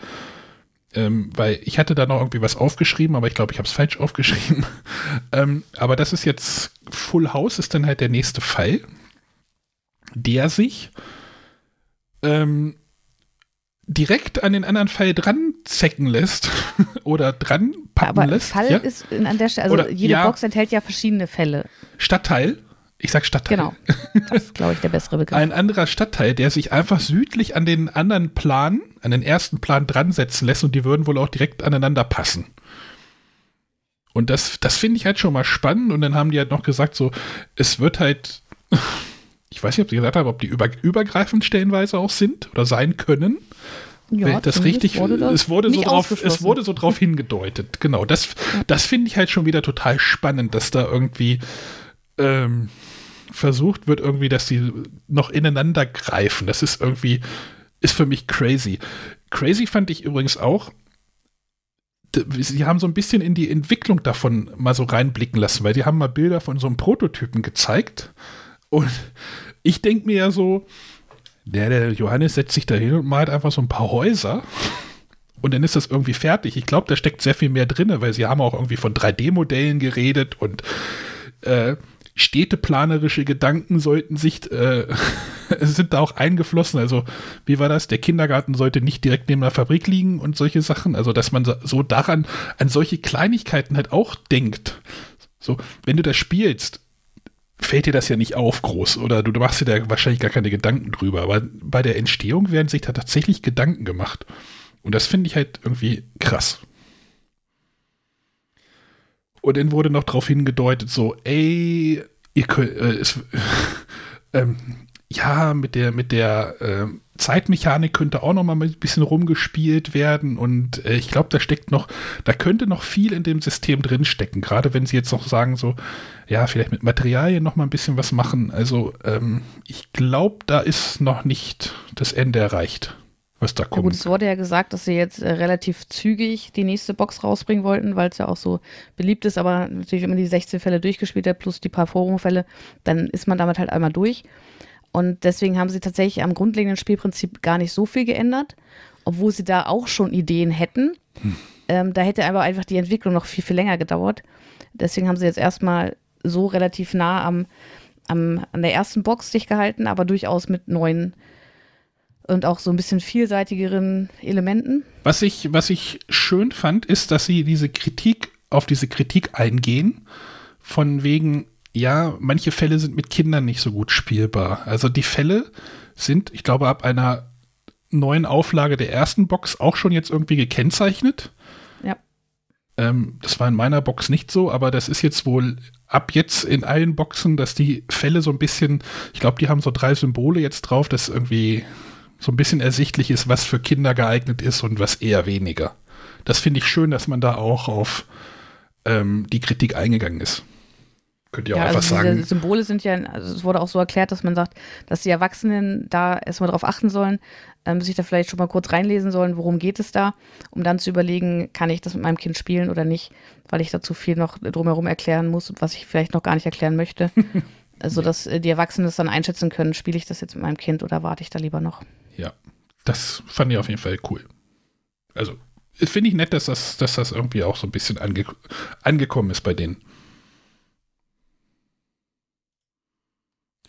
Ähm, weil ich hatte da noch irgendwie was aufgeschrieben, aber ich glaube, ich habe es falsch <laughs> aufgeschrieben. ähm, aber das ist jetzt Full House, ist dann halt der nächste Fall, der sich ähm, direkt an den anderen Fall dran zecken lässt <laughs> oder dran packen Aber lässt. Fall ja? ist an der Stelle, also Oder- jede ja. Box enthält ja verschiedene Fälle. Stadtteil. Ich sag Stadtteil. Genau. Das ist, glaube ich, der bessere Begriff. Ein anderer Stadtteil, der sich einfach südlich an den anderen Plan, an den ersten Plan dran setzen lässt und die würden wohl auch direkt aneinander passen. Und das, das finde ich halt schon mal spannend. Und dann haben die halt noch gesagt, so, es wird halt, <laughs> ich weiß nicht, ob sie gesagt haben, ob die über, übergreifend stellenweise auch sind oder sein können. Ich das richtig, wurde das es wurde so drauf, es wurde so drauf hingedeutet. Genau, das, das finde ich halt schon wieder total spannend, dass da irgendwie ähm, versucht wird, irgendwie, dass die noch ineinander greifen. Das ist irgendwie, ist für mich crazy. Crazy fand ich übrigens auch, sie haben so ein bisschen in die Entwicklung davon mal so reinblicken lassen, weil die haben mal Bilder von so einem Prototypen gezeigt und ich denke mir ja so, der, der Johannes setzt sich da hin und malt einfach so ein paar Häuser und dann ist das irgendwie fertig. Ich glaube, da steckt sehr viel mehr drin, weil sie haben auch irgendwie von 3D-Modellen geredet und äh, städteplanerische Gedanken sollten sich, äh, <laughs> sind da auch eingeflossen. Also, wie war das? Der Kindergarten sollte nicht direkt neben der Fabrik liegen und solche Sachen. Also, dass man so- daran, an solche Kleinigkeiten halt auch denkt. So, wenn du das spielst, fällt dir das ja nicht auf groß oder du, machst dir da wahrscheinlich gar keine Gedanken drüber. Aber bei der Entstehung werden sich da tatsächlich Gedanken gemacht. Und das finde ich halt irgendwie krass. Und dann wurde noch darauf hingedeutet, so, ey, ihr könnt, äh, es, <laughs> ähm, ja, mit der, mit der äh, Zeitmechanik könnte auch noch mal ein bisschen rumgespielt werden und äh, ich glaube, da steckt noch, da könnte noch viel in dem System drin stecken, gerade wenn sie jetzt noch sagen so, ja, vielleicht mit Materialien noch mal ein bisschen was machen. Also ähm, ich glaube, da ist noch nicht das Ende erreicht, was da kommt. Ja gut, es wurde ja gesagt, dass sie jetzt äh, relativ zügig die nächste Box rausbringen wollten, weil es ja auch so beliebt ist, aber natürlich, wenn man die 16 Fälle durchgespielt hat, plus die paar Forum-Fälle, dann ist man damit halt einmal durch. Und deswegen haben sie tatsächlich am grundlegenden Spielprinzip gar nicht so viel geändert, obwohl sie da auch schon Ideen hätten. Hm. Ähm, da hätte aber einfach die Entwicklung noch viel, viel länger gedauert. Deswegen haben sie jetzt erstmal so relativ nah am, am, an der ersten Box sich gehalten, aber durchaus mit neuen und auch so ein bisschen vielseitigeren Elementen. Was ich, was ich schön fand, ist, dass sie diese Kritik auf diese Kritik eingehen, von wegen, ja, manche Fälle sind mit Kindern nicht so gut spielbar. Also die Fälle sind, ich glaube, ab einer neuen Auflage der ersten Box auch schon jetzt irgendwie gekennzeichnet. Ja. Ähm, das war in meiner Box nicht so, aber das ist jetzt wohl ab jetzt in allen Boxen, dass die Fälle so ein bisschen, ich glaube, die haben so drei Symbole jetzt drauf, dass irgendwie so ein bisschen ersichtlich ist, was für Kinder geeignet ist und was eher weniger. Das finde ich schön, dass man da auch auf ähm, die Kritik eingegangen ist. Könnt ihr auch ja, einfach also sagen. Symbole sind ja, also es wurde auch so erklärt, dass man sagt, dass die Erwachsenen da erstmal drauf achten sollen, ähm, sich da vielleicht schon mal kurz reinlesen sollen, worum geht es da, um dann zu überlegen, kann ich das mit meinem Kind spielen oder nicht, weil ich dazu viel noch drumherum erklären muss und was ich vielleicht noch gar nicht erklären möchte. <laughs> also, dass äh, die Erwachsenen das dann einschätzen können, spiele ich das jetzt mit meinem Kind oder warte ich da lieber noch. Ja, das fand ich auf jeden Fall cool. Also, finde ich nett, dass das, dass das irgendwie auch so ein bisschen ange angekommen ist bei denen.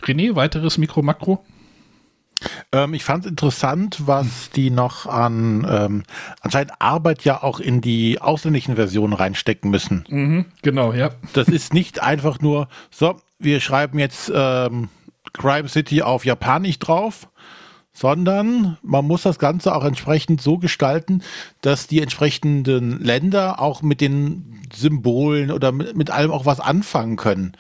René, weiteres Mikro-Makro? Ähm, ich fand es interessant, was die noch an ähm, anscheinend Arbeit ja auch in die ausländischen Versionen reinstecken müssen. Mhm, genau, ja. Das ist nicht einfach nur, so, wir schreiben jetzt ähm, Crime City auf Japanisch drauf, sondern man muss das Ganze auch entsprechend so gestalten, dass die entsprechenden Länder auch mit den Symbolen oder mit, mit allem auch was anfangen können.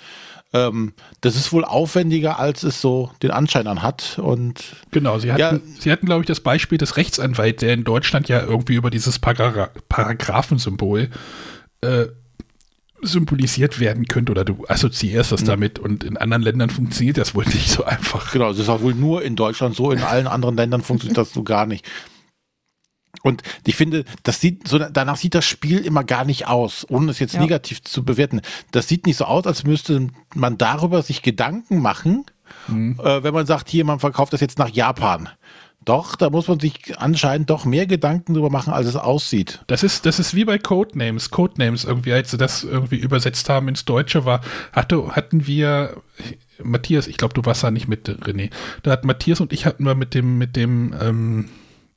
Ähm, das ist wohl aufwendiger, als es so den Anschein an hat. Und genau, sie hatten, ja, sie hatten, glaube ich, das Beispiel des Rechtsanwalts, der in Deutschland ja irgendwie über dieses Paragra Paragraphensymbol äh, symbolisiert werden könnte oder du assoziierst das mhm. damit und in anderen Ländern funktioniert das wohl nicht so einfach. Genau, das ist auch wohl nur in Deutschland so, in allen anderen Ländern funktioniert das so gar nicht. Und ich finde, das sieht so, danach sieht das Spiel immer gar nicht aus, ohne es jetzt ja. negativ zu bewerten. Das sieht nicht so aus, als müsste man darüber sich Gedanken machen, mhm. äh, wenn man sagt, hier, man verkauft das jetzt nach Japan. Doch, da muss man sich anscheinend doch mehr Gedanken drüber machen, als es aussieht. Das ist, das ist wie bei Codenames. Codenames irgendwie, als sie das irgendwie übersetzt haben ins Deutsche war, hatte, hatten wir, Matthias, ich glaube, du warst da nicht mit, René. Da hat Matthias und ich hatten wir mit dem, mit dem, ähm,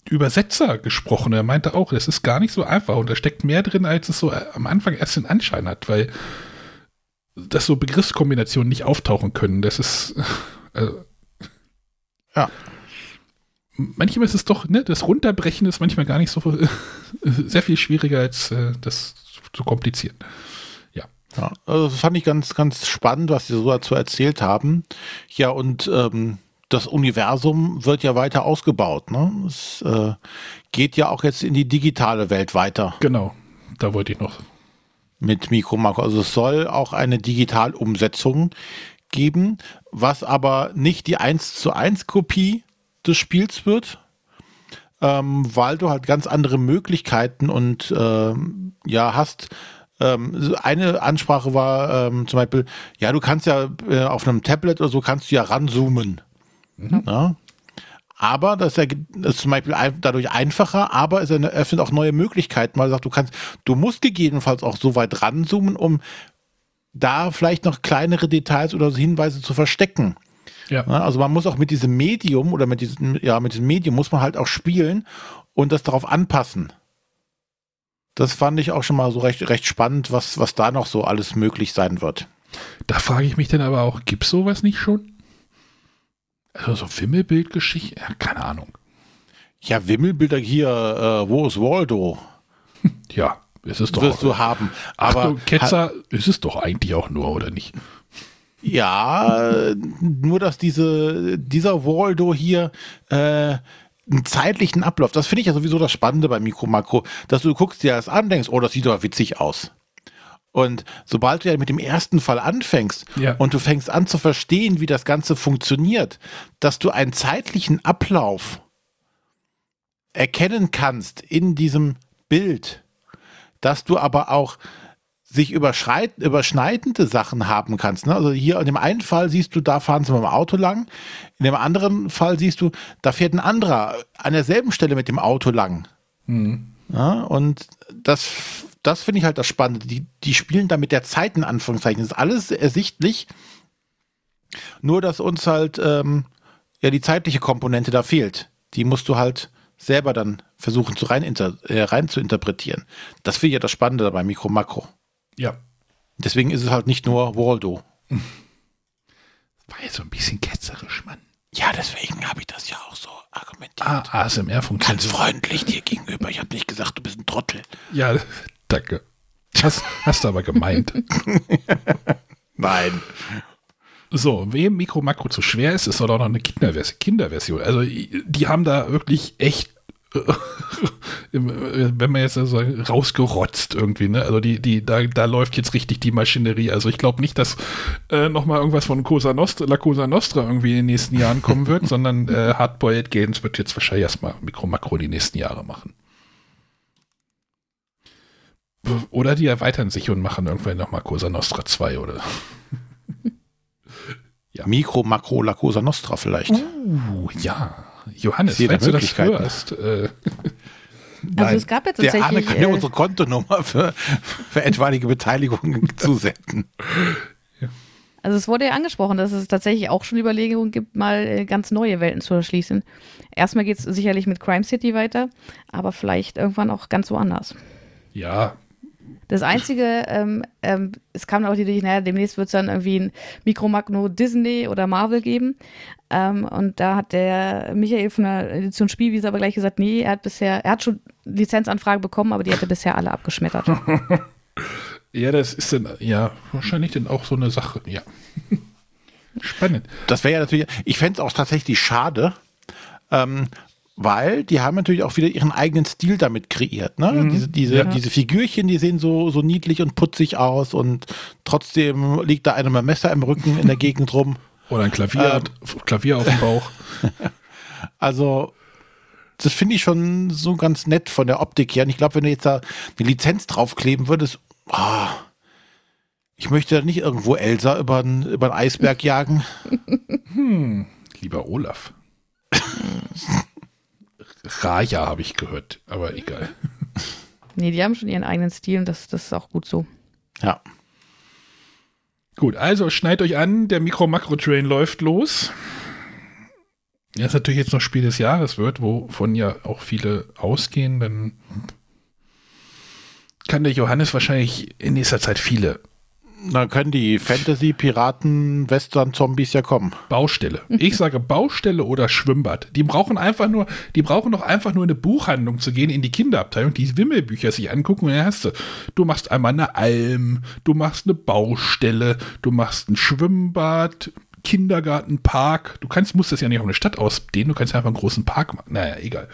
Übersetzer gesprochen. Er meinte auch, das ist gar nicht so einfach und da steckt mehr drin, als es so am Anfang erst den Anschein hat, weil dass so Begriffskombinationen nicht auftauchen können. Das ist <laughs> äh, ja. Manchmal ist es doch, ne, das Runterbrechen ist manchmal gar nicht so <laughs> sehr viel schwieriger, als äh, das zu komplizieren. Ja. ja. Also das fand ich ganz, ganz spannend, was Sie so dazu erzählt haben. Ja, und ähm, das Universum wird ja weiter ausgebaut. Ne? Es äh, geht ja auch jetzt in die digitale Welt weiter. Genau, da wollte ich noch. Mit Mikro Makro. Also es soll auch eine Digitalumsetzung geben, was aber nicht die 1 zu 1 Kopie des Spiels wird, ähm, weil du halt ganz andere Möglichkeiten und äh, ja hast. Ähm, eine Ansprache war ähm, zum Beispiel, ja, du kannst ja äh, auf einem Tablet oder so kannst du ja ranzoomen. Mhm. Ja. Aber das ist, das ist zum Beispiel dadurch einfacher, aber es eröffnet auch neue Möglichkeiten, weil sagt, du kannst, du musst gegebenenfalls auch so weit ranzoomen, um da vielleicht noch kleinere Details oder Hinweise zu verstecken. Ja. Also man muss auch mit diesem Medium oder mit diesem, ja, mit diesem Medium muss man halt auch spielen und das darauf anpassen. Das fand ich auch schon mal so recht, recht spannend, was, was da noch so alles möglich sein wird. Da frage ich mich dann aber auch, gibt es sowas nicht schon? Also so Wimmelbildgeschichte? Ja, keine Ahnung. Ja, Wimmelbilder hier, äh, wo ist Waldo? <laughs> ja. ist es doch wirst du haben. Aber Aber Ketzer ist es doch eigentlich auch nur, oder nicht? Ja, nur dass diese, dieser Waldo hier äh, einen zeitlichen Ablauf, das finde ich ja sowieso das Spannende bei Mikro Makro, dass du guckst dir das an, denkst, oh, das sieht doch witzig aus. Und sobald du ja mit dem ersten Fall anfängst Ja. und du fängst an zu verstehen, wie das Ganze funktioniert, dass du einen zeitlichen Ablauf erkennen kannst in diesem Bild, dass du aber auch sich überschneidende Sachen haben kannst. Ne? Also hier in dem einen Fall siehst du, da fahren sie mit dem Auto lang. In dem anderen Fall siehst du, da fährt ein anderer an derselben Stelle mit dem Auto lang. Ja, und das, das finde ich halt das Spannende. Die, die spielen da mit der Zeit in Anführungszeichen. Das ist alles ersichtlich. Nur, dass uns halt ähm, ja die zeitliche Komponente da fehlt. Die musst du halt selber dann versuchen zu rein, inter, äh, rein zu interpretieren. Das finde ich ja das Spannende dabei Mikro Makro. Ja. Deswegen ist es halt nicht nur Waldo. War ja so ein bisschen ketzerisch, Mann. Ja, deswegen habe ich das ja auch so argumentiert. Ah, ASMR funktioniert. Ganz freundlich dir gegenüber. Ich habe nicht gesagt, du bist ein Trottel. Ja, danke. Das hast du aber gemeint. <laughs> Nein. So, wem Mikro Makro zu schwer ist, ist doch noch eine Kindervers Kinderversion. Also die haben da wirklich echt, <laughs> wenn man jetzt so sagen, rausgerotzt irgendwie. Ne? Also die, die, da, da läuft jetzt richtig die Maschinerie. Also ich glaube nicht, dass äh, noch mal irgendwas von Cosa Nostra, La Cosa Nostra irgendwie in den nächsten Jahren kommen wird, <laughs> sondern äh, Hardboiled Games wird jetzt wahrscheinlich erstmal Mikro Makro die nächsten Jahre machen. Oder die erweitern sich und machen irgendwann noch mal Cosa Nostra 2 oder <laughs> Ja. Mikro, Makro, La Cosa Nostra vielleicht. Uh, ja. Johannes, falls du das Möglichkeit, hörst, äh, <laughs> Also es gab ja Der Arne tatsächlich. kann ja äh, unsere Kontonummer für, für etwaige Beteiligungen <laughs> zusenden. Also es wurde ja angesprochen, dass es tatsächlich auch schon Überlegungen gibt, mal äh, ganz neue Welten zu erschließen. Erstmal geht es sicherlich mit Crime City weiter, aber vielleicht irgendwann auch ganz woanders. ja, Das Einzige, ähm, ähm, es kam auch die Idee, naja, demnächst wird es dann irgendwie ein Mikromagno Disney oder Marvel geben. Ähm, und da hat der Michael von der Edition Spielwiese aber gleich gesagt, nee, er hat bisher, er hat schon Lizenzanfragen bekommen, aber die hat er bisher alle abgeschmettert. <laughs> ja, das ist dann, ja, wahrscheinlich dann auch so eine Sache, ja. <laughs> Spannend. Das wäre ja natürlich, ich fände es auch tatsächlich schade, ähm, weil die haben natürlich auch wieder ihren eigenen Stil damit kreiert. Ne? Diese, diese, Ja. diese Figürchen, die sehen so, so niedlich und putzig aus und trotzdem liegt da einem Messer im Rücken in der <laughs> Gegend rum. Oder ein Klavier, Klavier auf dem Bauch. <laughs> Also, das finde ich schon so ganz nett von der Optik her. Und ich glaube, wenn du jetzt da eine Lizenz draufkleben würdest, ah, ich möchte da nicht irgendwo Elsa über einen über einen Eisberg jagen. <laughs> Lieber Olaf. Raja habe ich gehört, aber egal. nee, die haben schon ihren eigenen Stil und das, das ist auch gut so. Ja. Gut, also schneid euch an, der Mikro-Makro-Train läuft los. Ja, ist natürlich jetzt noch Spiel des Jahres wird, wovon ja auch viele ausgehen, dann kann der Johannes wahrscheinlich in nächster Zeit viele Dann können die Fantasy, Piraten, Western, Zombies ja kommen. Baustelle. Ich sage Baustelle oder Schwimmbad. Die brauchen einfach nur, die brauchen doch einfach nur in eine Buchhandlung zu gehen, in die Kinderabteilung, die Wimmelbücher sich angucken und dann hast du, du machst einmal eine Alm, du machst eine Baustelle, du machst ein Schwimmbad, Kindergarten, Park. Du kannst, musst das ja nicht auf eine Stadt ausdehnen, du kannst einfach einen großen Park machen. Naja, egal.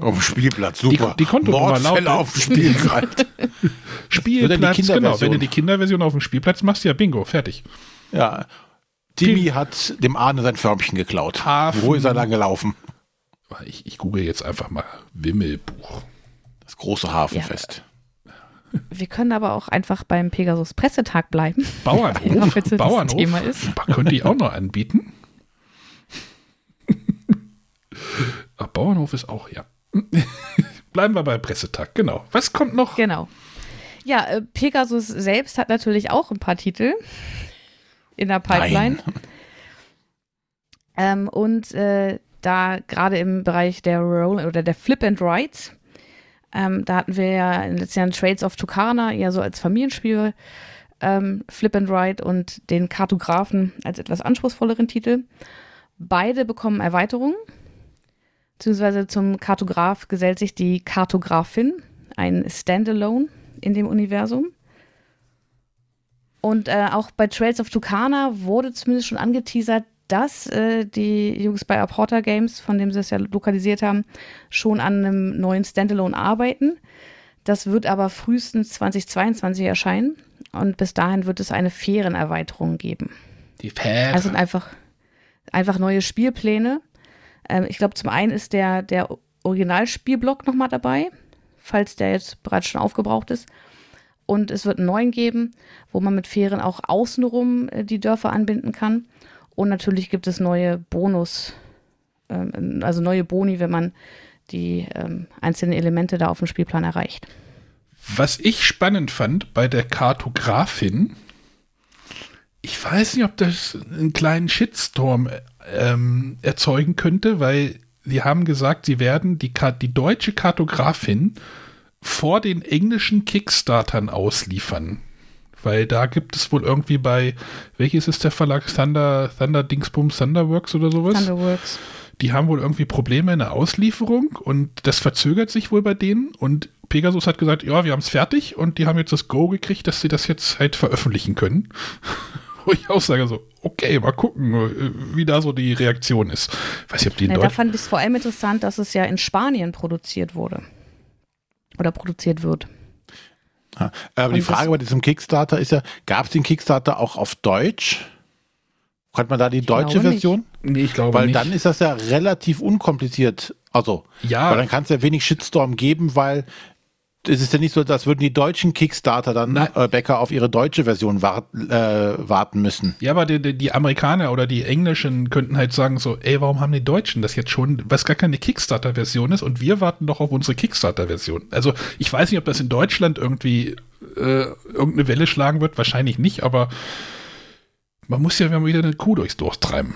Auf dem Spielplatz, super. die Kontonummer Mordfälle lautet- auf dem Spielplatz. <laughs> Spielplatz, genau. Wenn du die Kinderversion auf dem Spielplatz machst, ja, bingo, fertig. ja. Timmy hat dem Arne sein Förmchen geklaut. Hafen. Wo ist er lang gelaufen? Ich, ich google jetzt einfach mal Wimmelbuch. Das große Hafenfest. Wir können aber auch einfach beim Pegasus Pressetag bleiben. Bauernhof, <laughs> das Bauernhof Thema ist. könnte ich auch noch anbieten. <laughs> Ach, Bauernhof ist auch, ja. <laughs> Bleiben wir bei Pressetag, genau. Was kommt noch? Genau. Ja, äh, Pegasus selbst hat natürlich auch ein paar Titel in der Pipeline. Ähm, und äh, da gerade im Bereich der Roll oder der Flip and Rides, ähm, da hatten wir ja in den letzten Jahren Trades of Tucana eher so als Familienspiel ähm, Flip and Ride und den Kartografen als etwas anspruchsvolleren Titel. Beide bekommen Erweiterungen. Beziehungsweise zum Kartograf gesellt sich die Kartografin, ein Standalone in dem Universum. Und äh, auch bei Trails of Tucana wurde zumindest schon angeteasert, dass äh, die Jungs bei Aporta Games, von dem sie es ja lokalisiert haben, schon an einem neuen Standalone arbeiten. Das wird aber frühestens 2022 erscheinen und bis dahin wird es eine Fährenerweiterung geben. Die Fähre. Also einfach, einfach neue Spielpläne. Ähm, ich glaube, zum einen ist der, der Originalspielblock nochmal dabei, falls der jetzt bereits schon aufgebraucht ist. Und es wird einen neuen geben, wo man mit Fähren auch außenrum äh, die Dörfer anbinden kann. Und natürlich gibt es neue Bonus, ähm, also neue Boni, wenn man die ähm, einzelnen Elemente da auf dem Spielplan erreicht. Was ich spannend fand bei der Kartografin, ich weiß nicht, ob das einen kleinen Shitstorm ähm, erzeugen könnte, weil sie haben gesagt, sie werden die, die deutsche Kartografin vor den englischen Kickstartern ausliefern. Weil da gibt es wohl irgendwie bei, welches ist der Verlag? Thunder, Thunder Dingsbums, Thunderworks oder sowas? Thunderworks. Die haben wohl irgendwie Probleme in der Auslieferung und das verzögert sich wohl bei denen und Pegasus hat gesagt, ja, wir haben es fertig und die haben jetzt das Go gekriegt, dass sie das jetzt halt veröffentlichen können. <laughs> Wo ich auch sage so, okay, mal gucken, wie da so die Reaktion ist. weiß nicht, ob die in ja, da fand ich es vor allem interessant, dass es ja in Spanien produziert wurde. Oder produziert wird. Ja, aber und die Frage bei diesem Kickstarter ist ja, gab es den Kickstarter auch auf Deutsch? Hat man da die deutsche Version? Nicht. Nee, ich glaube weil nicht. Weil dann ist das ja relativ unkompliziert. Also, ja. weil dann kann es ja wenig Shitstorm geben, weil es ist ja nicht so, als würden die deutschen Kickstarter dann äh, Bäcker auf ihre deutsche Version wart, äh, warten müssen. Ja, aber die, die, Amerikaner oder die Englischen könnten halt sagen so, ey, warum haben die Deutschen das jetzt schon, was gar keine Kickstarter-Version ist und wir warten doch auf unsere Kickstarter-Version. Also ich weiß nicht, ob das in Deutschland irgendwie äh, irgendeine Welle schlagen wird, wahrscheinlich nicht, aber man muss ja wieder eine Kuh durchs Dorf treiben.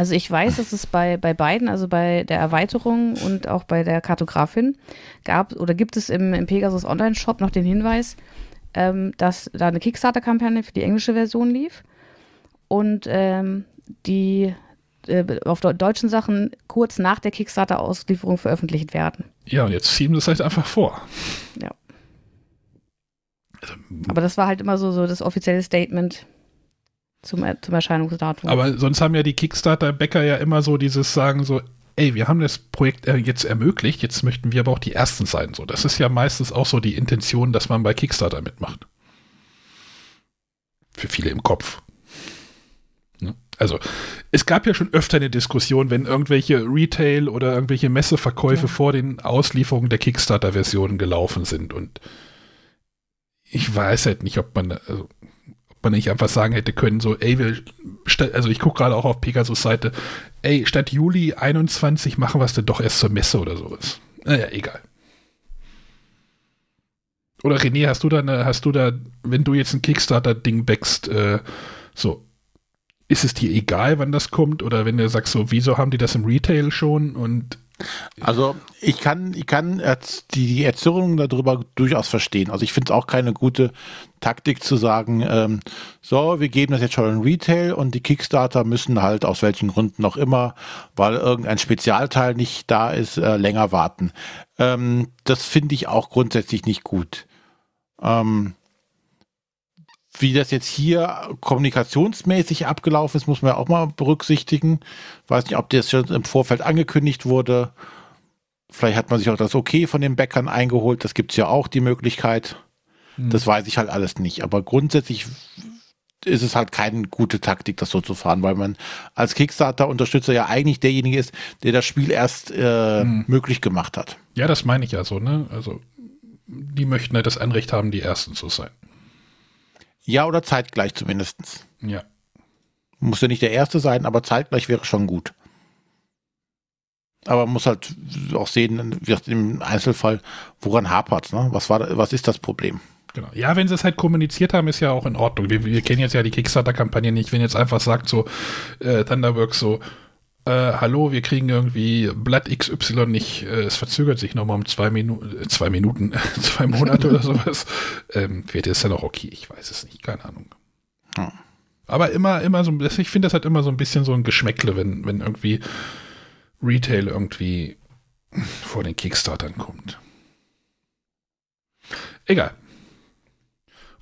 Also ich weiß, dass es bei, bei beiden, also bei der Erweiterung und auch bei der Kartografin, gab oder gibt es im, im Pegasus Online-Shop noch den Hinweis, ähm, dass da eine Kickstarter-Kampagne für die englische Version lief und ähm, die äh, auf deutschen Sachen kurz nach der Kickstarter-Auslieferung veröffentlicht werden. Ja, und jetzt ziehen wir das halt einfach vor. Ja. Also, Aber das war halt immer so, so das offizielle Statement zum, zum Erscheinungsdatum. Aber sonst haben ja die Kickstarter-Bäcker ja immer so dieses Sagen so, ey, wir haben das Projekt äh, jetzt ermöglicht, jetzt möchten wir aber auch die Ersten sein. So, das ist ja meistens auch so die Intention, dass man bei Kickstarter mitmacht. Für viele im Kopf. Ne? Also, es gab ja schon öfter eine Diskussion, wenn irgendwelche Retail- oder irgendwelche Messeverkäufe ja. vor den Auslieferungen der Kickstarter-Versionen gelaufen sind. Und ich weiß halt nicht, ob man, also, man nicht einfach sagen hätte können, so, ey, wir, also ich gucke gerade auch auf Pegasus Seite, ey, statt Juli 21 machen wir es denn doch erst zur Messe oder sowas. Naja, egal. Oder René, hast du da eine, hast du da, wenn du jetzt ein Kickstarter-Ding backst, äh, so, ist es dir egal, wann das kommt? Oder wenn du sagst, so, wieso haben die das im Retail schon und also ich kann, ich kann die Erzählung darüber durchaus verstehen. Also ich finde es auch keine gute Taktik zu sagen, ähm, so, wir geben das jetzt schon in Retail und die Kickstarter müssen halt aus welchen Gründen auch immer, weil irgendein Spezialteil nicht da ist, äh, länger warten. Ähm, das finde ich auch grundsätzlich nicht gut. Ähm, wie das jetzt hier kommunikationsmäßig abgelaufen ist, muss man ja auch mal berücksichtigen. Weiß nicht, ob das schon im Vorfeld angekündigt wurde. Vielleicht hat man sich auch das Okay von den Bäckern eingeholt. Das gibt es ja auch die Möglichkeit. Hm. Das weiß ich halt alles nicht. Aber grundsätzlich ist es halt keine gute Taktik, das so zu fahren, weil man als Kickstarter-Unterstützer ja eigentlich derjenige ist, der das Spiel erst äh, hm. möglich gemacht hat. Ja, das meine ich ja so, ne? Also, die möchten halt das Anrecht haben, die Ersten zu sein. Ja, oder zeitgleich zumindest. Ja. Muss ja nicht der Erste sein, aber zeitgleich wäre schon gut. Aber man muss halt auch sehen, im Einzelfall, woran hapert ne? Was, war, was ist das Problem? Genau. Ja, wenn sie es halt kommuniziert haben, ist ja auch in Ordnung. Wir, wir kennen jetzt ja die Kickstarter-Kampagne nicht. Wenn jetzt einfach sagt so, äh, Thunderworks so, äh, hallo, wir kriegen irgendwie Blatt XY nicht, äh, es verzögert sich nochmal um zwei, Minu äh, zwei Minuten, <laughs> zwei Monate oder sowas. Ähm, wird es dann auch okay, ich weiß es nicht, keine Ahnung. Hm. Aber immer, immer so, ich finde das halt immer so ein bisschen so ein Geschmäckle, wenn, wenn irgendwie Retail irgendwie vor den Kickstartern kommt. Egal.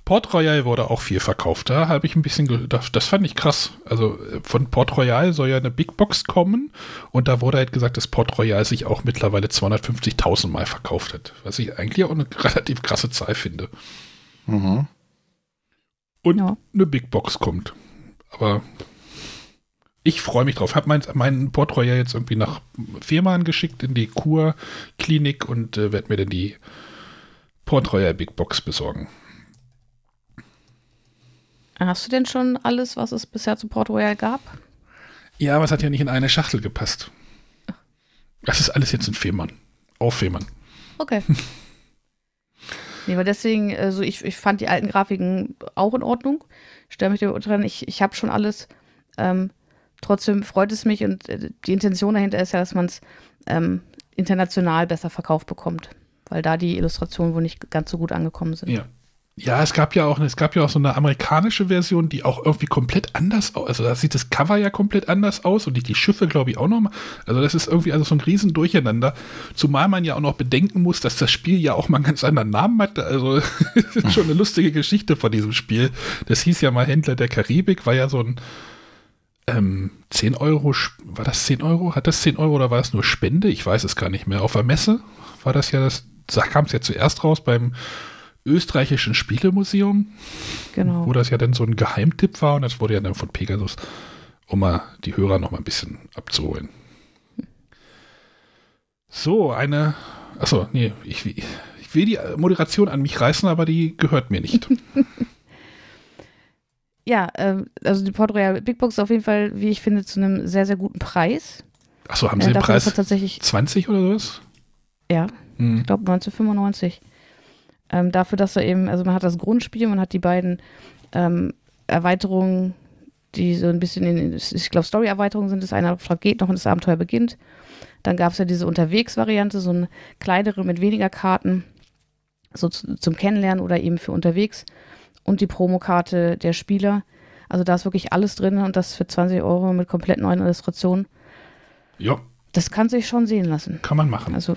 Port Royal wurde auch viel verkauft. Da habe ich ein bisschen, gedacht, das fand ich krass. Also äh, von Port Royal soll ja eine Big Box kommen und da wurde halt gesagt, dass Port Royal sich auch mittlerweile 250.000 Mal verkauft hat. Was ich eigentlich auch eine <laughs> relativ krasse Zahl finde. Mhm. Und ja. eine Big Box kommt. Aber ich freue mich drauf. Habe mein, mein Port Royal jetzt irgendwie nach Firma geschickt in die Kurklinik und äh, werde mir dann die Port Royal Big Box besorgen. Hast du denn schon alles, was es bisher zu Port Royal gab? Ja, aber es hat ja nicht in eine Schachtel gepasst. Das ist alles jetzt in Fehmarn. Auf Fehmarn. Okay. <laughs> nee, aber deswegen, also ich, ich fand die alten Grafiken auch in Ordnung. Stell mich dran, ich, ich habe schon alles. Ähm, trotzdem freut es mich und äh, die Intention dahinter ist ja, dass man es ähm, international besser verkauft bekommt, weil da die Illustrationen wohl nicht ganz so gut angekommen sind. Ja. Ja, es gab ja auch, es gab ja auch so eine amerikanische Version, die auch irgendwie komplett anders aus. Also da sieht das Cover ja komplett anders aus und die, die Schiffe, glaube ich, auch nochmal. Also das ist irgendwie also so ein riesen Durcheinander. Zumal man ja auch noch bedenken muss, dass das Spiel ja auch mal einen ganz anderen Namen hatte. Also <laughs> das ist schon eine lustige Geschichte von diesem Spiel. Das hieß ja mal Händler der Karibik, war ja so ein ähm, 10 Euro, war das 10 Euro? Hat das 10 Euro oder war das nur Spende? Ich weiß es gar nicht mehr. Auf der Messe war das ja das, da kam es ja zuerst raus beim österreichischen Spielemuseum. Genau. Wo das ja dann so ein Geheimtipp war und das wurde ja dann von Pegasus, um mal die Hörer noch mal ein bisschen abzuholen. So, eine, achso, nee, ich, ich will die Moderation an mich reißen, aber die gehört mir nicht. <laughs> ja, ähm, also die Port Royal Big Box auf jeden Fall, wie ich finde, zu einem sehr, sehr guten Preis. Achso, haben Sie äh, den Preis tatsächlich 20 oder sowas? Ja, hm. ich glaube 1995. Ähm, dafür, dass er eben, also man hat das Grundspiel, man hat die beiden ähm, Erweiterungen, die so ein bisschen in, ich glaube, Story-Erweiterungen sind. Das eine Auftrag geht noch und das Abenteuer beginnt. Dann gab es ja diese Unterwegs-Variante, so eine kleinere mit weniger Karten, so zu, zum Kennenlernen oder eben für unterwegs. Und die Promokarte der Spieler. Also da ist wirklich alles drin und das für 20 Euro mit komplett neuen Illustrationen. Ja. Das kann sich schon sehen lassen. Kann man machen. Also.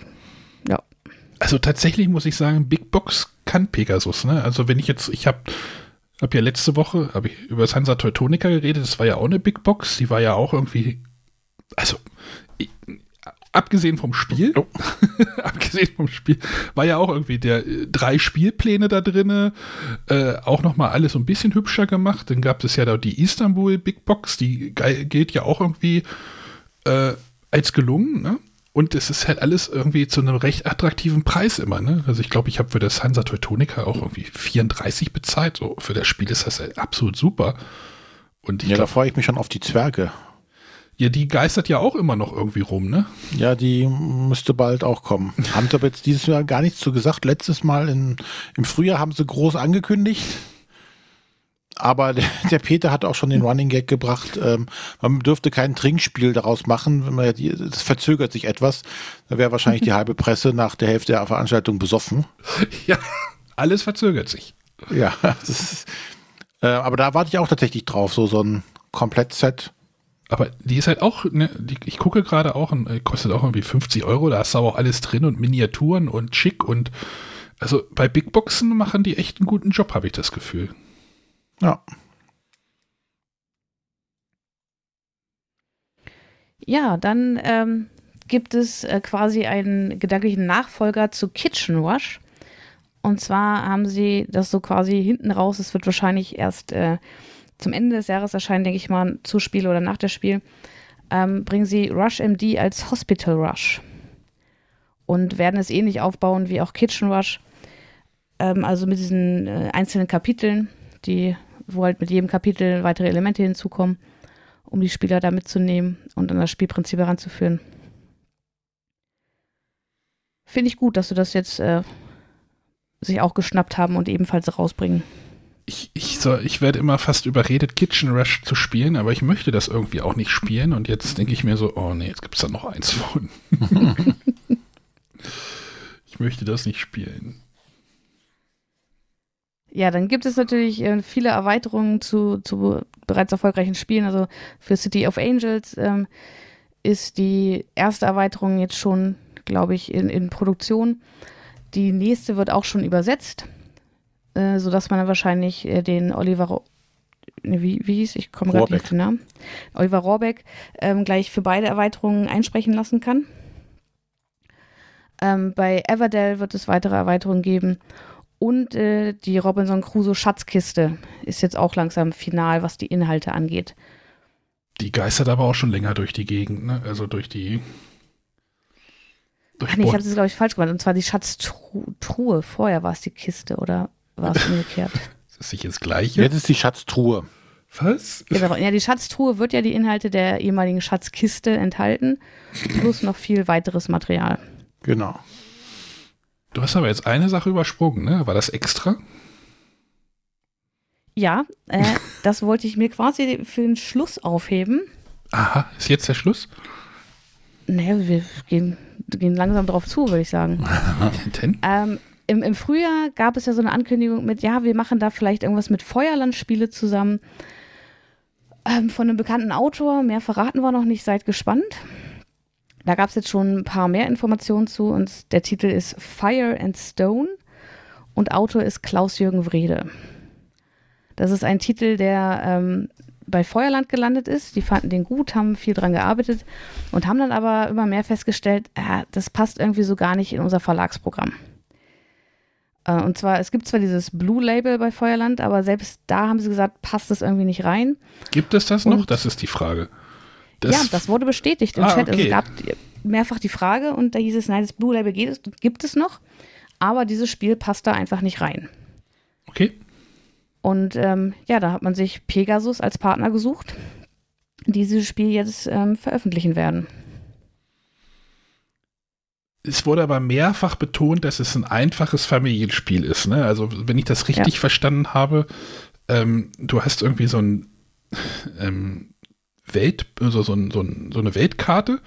Also tatsächlich muss ich sagen, Big Box kann Pegasus. Ne? Also wenn ich jetzt, ich habe hab ja letzte Woche hab ich über das Hansa Teutonica geredet, das war ja auch eine Big Box, die war ja auch irgendwie, also ich, abgesehen vom Spiel, oh. <laughs> abgesehen vom Spiel, war ja auch irgendwie der äh, drei Spielpläne da drinne, äh, auch noch mal alles so ein bisschen hübscher gemacht. Dann gab es ja da die Istanbul Big Box, die gilt ja auch irgendwie äh, als gelungen. Ne? Und es ist halt alles irgendwie zu einem recht attraktiven Preis immer, ne? Also ich glaube, ich habe für das Hansa Teutonica auch irgendwie 34 bezahlt. So, für das Spiel ist das halt absolut super. Und ja, glaub, da freue ich mich schon auf die Zwerge. Ja, die geistert ja auch immer noch irgendwie rum, ne? Ja, die müsste bald auch kommen. haben sie aber jetzt dieses Jahr gar nichts zu gesagt. Letztes Mal in, im Frühjahr haben sie groß angekündigt. Aber der, <laughs> der, Peter hat auch schon den Running Gag gebracht, ähm, man dürfte kein Trinkspiel daraus machen, wenn man die, das verzögert sich etwas. Da wäre wahrscheinlich die <laughs> halbe Presse nach der Hälfte der Veranstaltung besoffen. Ja, alles verzögert sich. Ja, ist, äh, aber da warte ich auch tatsächlich drauf, so, so ein Komplettset. Aber die ist halt auch, ne, die, ich gucke gerade auch, und, äh, kostet auch irgendwie 50 Euro, da ist aber auch alles drin und Miniaturen und schick und also bei Big Boxen machen die echt einen guten Job, habe ich das Gefühl. Ja. Ja, dann ähm, gibt es äh, quasi einen gedanklichen Nachfolger zu Kitchen Rush. Und zwar haben sie das so quasi hinten raus, es wird wahrscheinlich erst äh, zum Ende des Jahres erscheinen, denke ich mal, zu Spiel oder nach dem Spiel, ähm, bringen sie Rush MD als Hospital Rush. Und werden es ähnlich aufbauen wie auch Kitchen Rush. Ähm, also mit diesen äh, einzelnen Kapiteln, die wo halt mit jedem Kapitel weitere Elemente hinzukommen, um die Spieler da mitzunehmen und an das Spielprinzip heranzuführen. Finde ich gut, dass du das jetzt äh, sich auch geschnappt haben und ebenfalls rausbringen. Ich, ich, soll, ich werde immer fast überredet, Kitchen Rush zu spielen, aber ich möchte das irgendwie auch nicht spielen und jetzt denke ich mir so, oh nee, jetzt gibt es da noch eins von. <laughs> ich möchte das nicht spielen. Ja, dann gibt es natürlich äh, viele Erweiterungen zu, zu bereits erfolgreichen Spielen. Also für City of Angels ähm, ist die erste Erweiterung jetzt schon, glaube ich, in, in Produktion. Die nächste wird auch schon übersetzt. äh, sodass man dann wahrscheinlich äh, den Oliver, wie, wie hieß, ich komme gerade nicht auf den Namen, Oliver Rohrbeck ähm, gleich für beide Erweiterungen einsprechen lassen kann. Ähm, bei Everdell wird es weitere Erweiterungen geben. Und äh, die Robinson Crusoe Schatzkiste ist jetzt auch langsam final, was die Inhalte angeht. Die geistert aber auch schon länger durch die Gegend, ne? Also durch die. Durch Ach nee, ich habe das, glaube ich, falsch gemacht. Und zwar die Schatztruhe. Vorher war es die Kiste, oder war es <laughs> umgekehrt? ist das nicht das Gleiche? Jetzt ist die Schatztruhe. Was? Ja, die Schatztruhe wird ja die Inhalte der ehemaligen Schatzkiste enthalten, plus noch viel weiteres Material. Genau. Du hast aber jetzt eine Sache übersprungen, ne? War das extra? Ja, äh, <laughs> das wollte ich mir quasi für den Schluss aufheben. Aha, ist jetzt der Schluss? Naja, wir gehen, gehen langsam drauf zu, würde ich sagen. <laughs> Denn? Ähm, im, Im Frühjahr gab es ja so eine Ankündigung mit, ja, wir machen da vielleicht irgendwas mit Feuerlandspiele zusammen. Ähm, von einem bekannten Autor. Mehr verraten wir noch nicht, seid gespannt. Da gab es jetzt schon ein paar mehr Informationen zu und der Titel ist Fire and Stone und Autor ist Klaus-Jürgen Wrede. Das ist ein Titel, der ähm, bei Feuerland gelandet ist. Die fanden den gut, haben viel dran gearbeitet und haben dann aber immer mehr festgestellt, äh, das passt irgendwie so gar nicht in unser Verlagsprogramm. Äh, und zwar, es gibt zwar dieses Blue Label bei Feuerland, aber selbst da haben sie gesagt, passt das irgendwie nicht rein. Gibt es das noch? Und- Das ist die Frage. Ja, das wurde bestätigt im Ah, Chat. Also okay. es gab mehrfach die Frage und da hieß es, nein, das Blue Label geht, gibt es noch, aber dieses Spiel passt da einfach nicht rein. Okay. Und ähm, ja, da hat man sich Pegasus als Partner gesucht, die dieses Spiel jetzt ähm, veröffentlichen werden. Es wurde aber mehrfach betont, dass es ein einfaches Familienspiel ist. Ne? Also, wenn ich das richtig verstanden habe, ähm, du hast irgendwie so ein ähm, Welt, also so, ein, so, ein, so eine Weltkarte.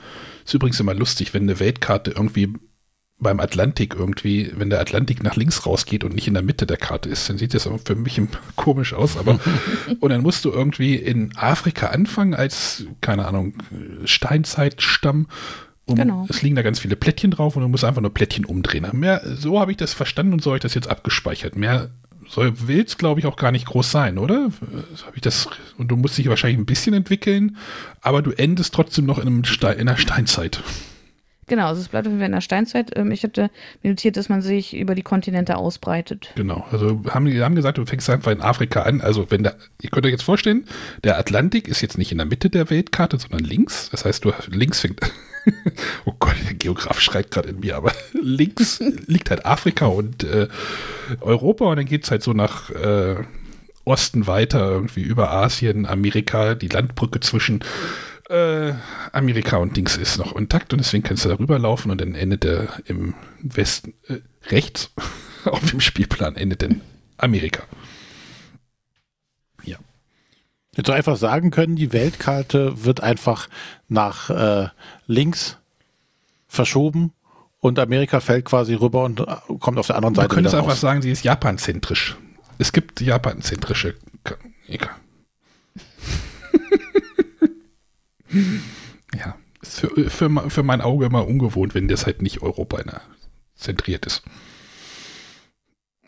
Ist übrigens immer lustig, wenn eine Weltkarte irgendwie beim Atlantik irgendwie, wenn der Atlantik nach links rausgeht und nicht in der Mitte der Karte ist, dann sieht das für mich <laughs> komisch aus. Aber <laughs> und dann musst du irgendwie in Afrika anfangen als, keine Ahnung, Steinzeitstamm. Um, Genau. Es liegen da ganz viele Plättchen drauf und du musst einfach nur Plättchen umdrehen. Mehr, so habe ich das verstanden und so habe ich das jetzt abgespeichert. Mehr soll will es, glaube ich, auch gar nicht groß sein, oder? Habe ich das, und du musst dich wahrscheinlich ein bisschen entwickeln, aber du endest trotzdem noch in, einem Stein, in einer Steinzeit. Genau, also es bleibt auf jeden Fall in der Steinzeit. Ähm, ich hatte notiert, dass man sich über die Kontinente ausbreitet. Genau. Also haben die haben gesagt, du fängst einfach in Afrika an. Also wenn der, ihr könnt euch jetzt vorstellen, der Atlantik ist jetzt nicht in der Mitte der Weltkarte, sondern links. Das heißt, du links fängt. <laughs> oh Gott, der Geograf schreit gerade in mir, aber <laughs> links liegt halt Afrika und äh, Europa und dann geht es halt so nach äh, Osten weiter, irgendwie über Asien, Amerika, die Landbrücke zwischen äh, Amerika und Dings ist noch intakt und deswegen kannst du darüber laufen und dann endet er im Westen, äh, rechts <laughs> auf dem Spielplan endet in Amerika. So einfach sagen können, die Weltkarte wird einfach nach äh, links verschoben und Amerika fällt quasi rüber und äh, kommt auf der anderen Du Seite könntest wieder einfach raus. sagen, sie ist japanzentrisch. Es gibt japanzentrische. Egal. <laughs> ja, ist für, für, für mein Auge immer ungewohnt, wenn das halt nicht Europa zentriert ist.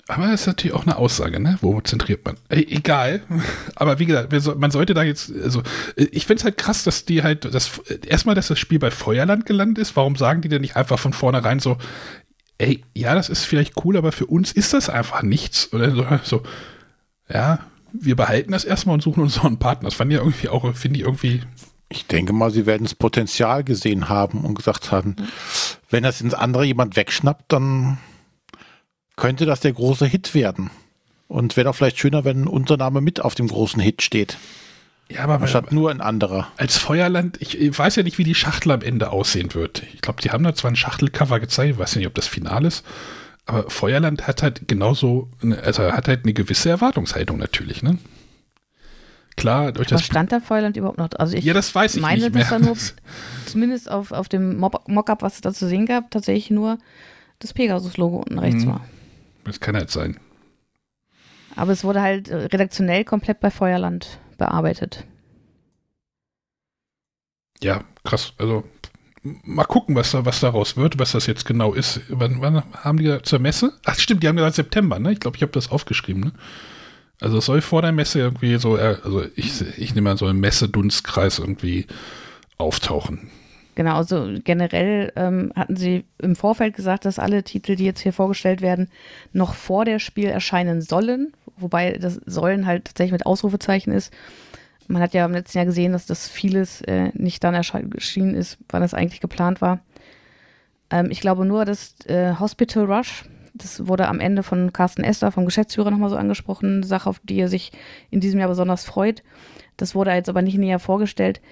Aber das ist natürlich auch eine Aussage, ne? Wo zentriert man? Äh, egal. <laughs> Aber wie gesagt, man sollte da jetzt, also ich finde es halt krass, dass die halt, das, erstmal, dass das Spiel bei Feuerland gelandet ist. Warum sagen die denn nicht einfach von vornherein so, ey, ja, das ist vielleicht cool, aber für uns ist das einfach nichts. Oder <laughs> so, ja, wir behalten das erstmal und suchen uns noch einen Partner. Das fand ich irgendwie auch, finde ich irgendwie, Ich denke mal, sie werden das Potenzial gesehen haben und gesagt haben, wenn das ins andere jemand wegschnappt, dann könnte das der große Hit werden. Und wäre doch vielleicht schöner, wenn unser Name mit auf dem großen Hit steht, ja, aber anstatt nur ein anderer. als Feuerland, ich, ich weiß ja nicht, wie die Schachtel am Ende aussehen wird. Ich glaube, die haben da zwar ein Schachtelcover gezeigt, ich weiß ja nicht, ob das final ist, aber Feuerland hat halt genauso, eine- also hat halt eine gewisse Erwartungshaltung natürlich, ne? Klar, durch Was das. stand da Feuerland überhaupt noch? Also ich Ja, das weiß ich meine, nicht dass mehr. da nur, zumindest auf, auf dem Mock- Mockup, was es da zu sehen gab, tatsächlich nur das Pegasus-Logo unten rechts Mhm. war. Das kann halt sein. Aber es wurde halt äh, redaktionell komplett bei Feuerland bearbeitet. Ja, krass. Also mal gucken, was, da, was daraus wird, was das jetzt genau ist. Wann, wann haben die zur Messe? Ach stimmt, die haben gesagt September, ne? Ich glaube, ich habe das aufgeschrieben, ne? Also es soll vor der Messe irgendwie so, äh, also ich, ich nehme an, so im Messedunstkreis irgendwie auftauchen. Genau, also generell ähm, hatten sie im Vorfeld gesagt, dass alle Titel, die jetzt hier vorgestellt werden, noch vor der Spiel erscheinen sollen, wobei das sollen halt tatsächlich mit Ausrufezeichen ist. Man hat ja im letzten Jahr gesehen, dass das vieles äh, nicht dann erschienen ist, wann es eigentlich geplant war. Ähm, ich glaube nur, dass äh, Hospital Rush, das wurde am Ende von Carsten Esther, vom Geschäftsführer, nochmal so angesprochen, Sache, auf die er sich in diesem Jahr besonders freut. Das wurde jetzt aber nicht näher vorgestellt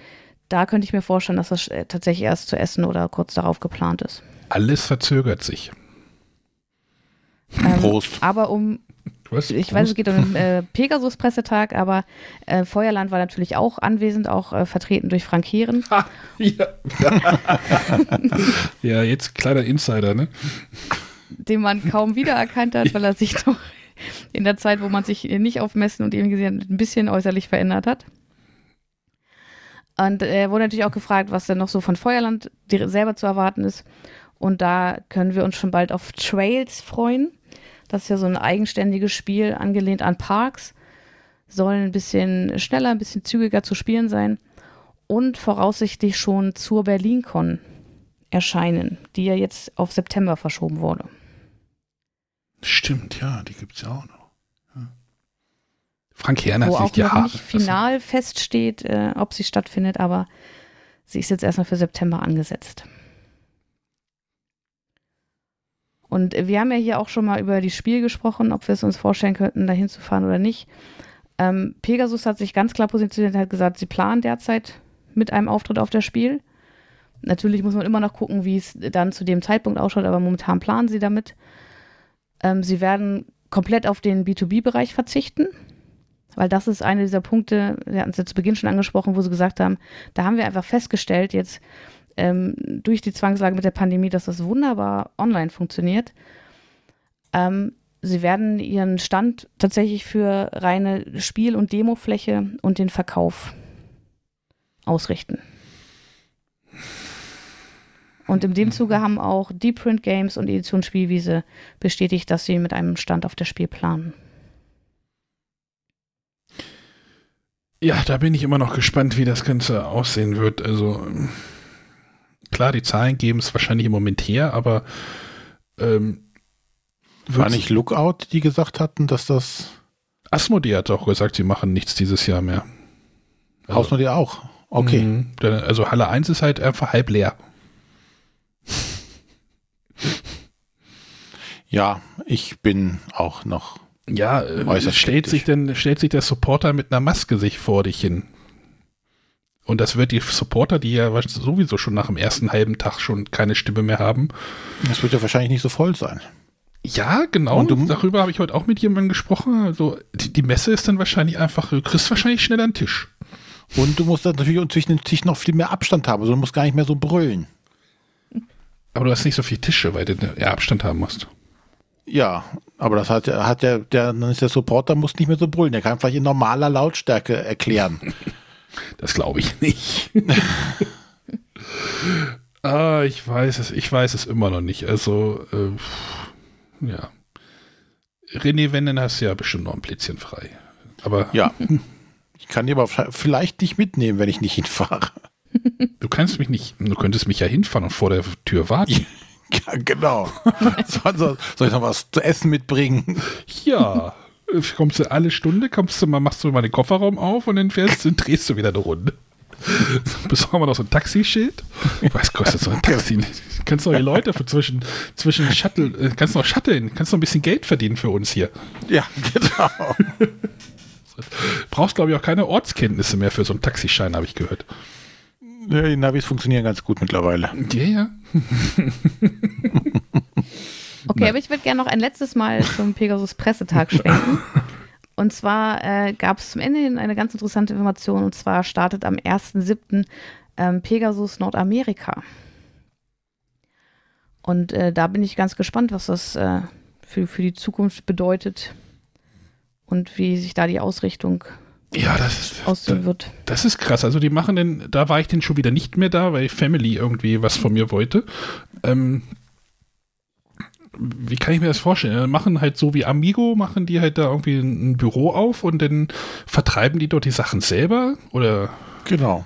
da könnte ich mir vorstellen, dass das äh, tatsächlich erst zu essen oder kurz darauf geplant ist. Alles verzögert sich. Ähm, Prost. Aber um. Was? Ich Prost? weiß, es geht um den äh, Pegasus-Pressetag, aber äh, Feuerland war natürlich auch anwesend, auch äh, vertreten durch Frank Heeren. Ha, ja. <laughs> ja, jetzt kleiner Insider, ne? Den man kaum wiedererkannt hat, weil er sich doch in der Zeit, wo man sich nicht auf Messen und eben gesehen hat, ein bisschen äußerlich verändert hat. Und er wurde natürlich auch gefragt, was denn noch so von Feuerland selber zu erwarten ist. Und da können wir uns schon bald auf Trails freuen. Das ist ja so ein eigenständiges Spiel, angelehnt an Parks. Soll ein bisschen schneller, ein bisschen zügiger zu spielen sein. Und voraussichtlich schon zur BerlinCon erscheinen, die ja jetzt auf September verschoben wurde. Stimmt, ja, die gibt es ja auch noch. Frank Herrner Wo auch die noch Haare. nicht final feststeht, äh, ob sie stattfindet, aber sie ist jetzt erstmal für September angesetzt. Und wir haben ja hier auch schon mal über das Spiel gesprochen, ob wir es uns vorstellen könnten, da hinzufahren oder nicht. Ähm, Pegasus hat sich ganz klar positioniert und hat gesagt, sie planen derzeit mit einem Auftritt auf das Spiel. Natürlich muss man immer noch gucken, wie es dann zu dem Zeitpunkt ausschaut, aber momentan planen sie damit. Ähm, sie werden komplett auf den B2B-Bereich verzichten. Weil das ist einer dieser Punkte, wir hatten es ja zu Beginn schon angesprochen, wo sie gesagt haben, da haben wir einfach festgestellt, jetzt ähm, durch die Zwangslage mit der Pandemie, dass das wunderbar online funktioniert. Ähm, sie werden ihren Stand tatsächlich für reine Spiel- und Demofläche und den Verkauf ausrichten. Und in dem Zuge haben auch Deep Print Games und Edition Spielwiese bestätigt, dass sie mit einem Stand auf das Spiel planen. Ja, da bin ich immer noch gespannt, wie das Ganze aussehen wird. Also klar, die Zahlen geben es wahrscheinlich im Moment her, aber ähm, war nicht Lookout, die gesagt hatten, dass das Asmodee hat auch gesagt, sie machen nichts dieses Jahr mehr. Also, Asmodee auch. Okay. Mh, also Halle 1 ist halt einfach halb leer. Ja, ich bin auch noch ja, äh, stellt sich denn, stellt sich der Supporter mit einer Maske sich vor dich hin. Und das wird die Supporter, die ja sowieso schon nach dem ersten halben Tag schon keine Stimme mehr haben. Das wird ja wahrscheinlich nicht so voll sein. Ja, genau. Und du, Darüber habe ich heute auch mit jemandem gesprochen. Also die, die, Messe ist dann wahrscheinlich einfach, du kriegst wahrscheinlich schneller einen Tisch. Und du musst dann natürlich zwischen den Tisch noch viel mehr Abstand haben. Also du musst gar nicht mehr so brüllen. Aber du hast nicht so viele Tische, weil du ja Abstand haben musst. Ja, aber das hat, hat der, der, dann ist der Supporter muss nicht mehr so brüllen. Der kann vielleicht in normaler Lautstärke erklären. <laughs> Das glaube ich nicht. <laughs> ah, ich weiß es, ich weiß es immer noch nicht. Also, äh, ja. René, wenn, dann hast du ja bestimmt noch ein Plätzchen frei. Aber. Ja. <laughs> Ich kann die aber vielleicht nicht mitnehmen, wenn ich nicht hinfahre. Du kannst mich nicht, du könntest mich ja hinfahren und vor der Tür warten. <laughs> Ja, genau. soll, soll ich noch was zu essen mitbringen? Ja. Kommst du alle Stunde, kommst du mal, machst du mal den Kofferraum auf und dann fährst du und drehst du wieder eine Runde. Besorgen wir noch so ein Taxischild. Was kostet so ein Taxi? Kannst du noch die Leute für zwischen, zwischen Shuttle, äh, kannst du noch shutteln, kannst noch ein bisschen Geld verdienen für uns hier. Ja, genau. <laughs> Brauchst, glaube ich, auch keine Ortskenntnisse mehr für so einen Taxischein, habe ich gehört. Ja, die Navis funktionieren ganz gut mittlerweile. Ja, ja. <laughs> okay, aber ich würde gerne noch ein letztes Mal zum Pegasus Pressetag schwenken. <laughs> Und zwar äh, gab es zum Ende hin eine ganz interessante Information. Und zwar startet am 1.7. Ähm, Pegasus Nordamerika. Und äh, da bin ich ganz gespannt, was das äh, für, für die Zukunft bedeutet und wie sich da die Ausrichtung Ja, das, aussehen wird. das ist krass. Also die machen den, da war ich denn schon wieder nicht mehr da, weil Family irgendwie was von mir wollte. Ähm, wie kann ich mir das vorstellen? Die machen halt so wie Amigo, machen die halt da irgendwie ein, ein Büro auf und dann vertreiben die dort die Sachen selber? Oder Genau.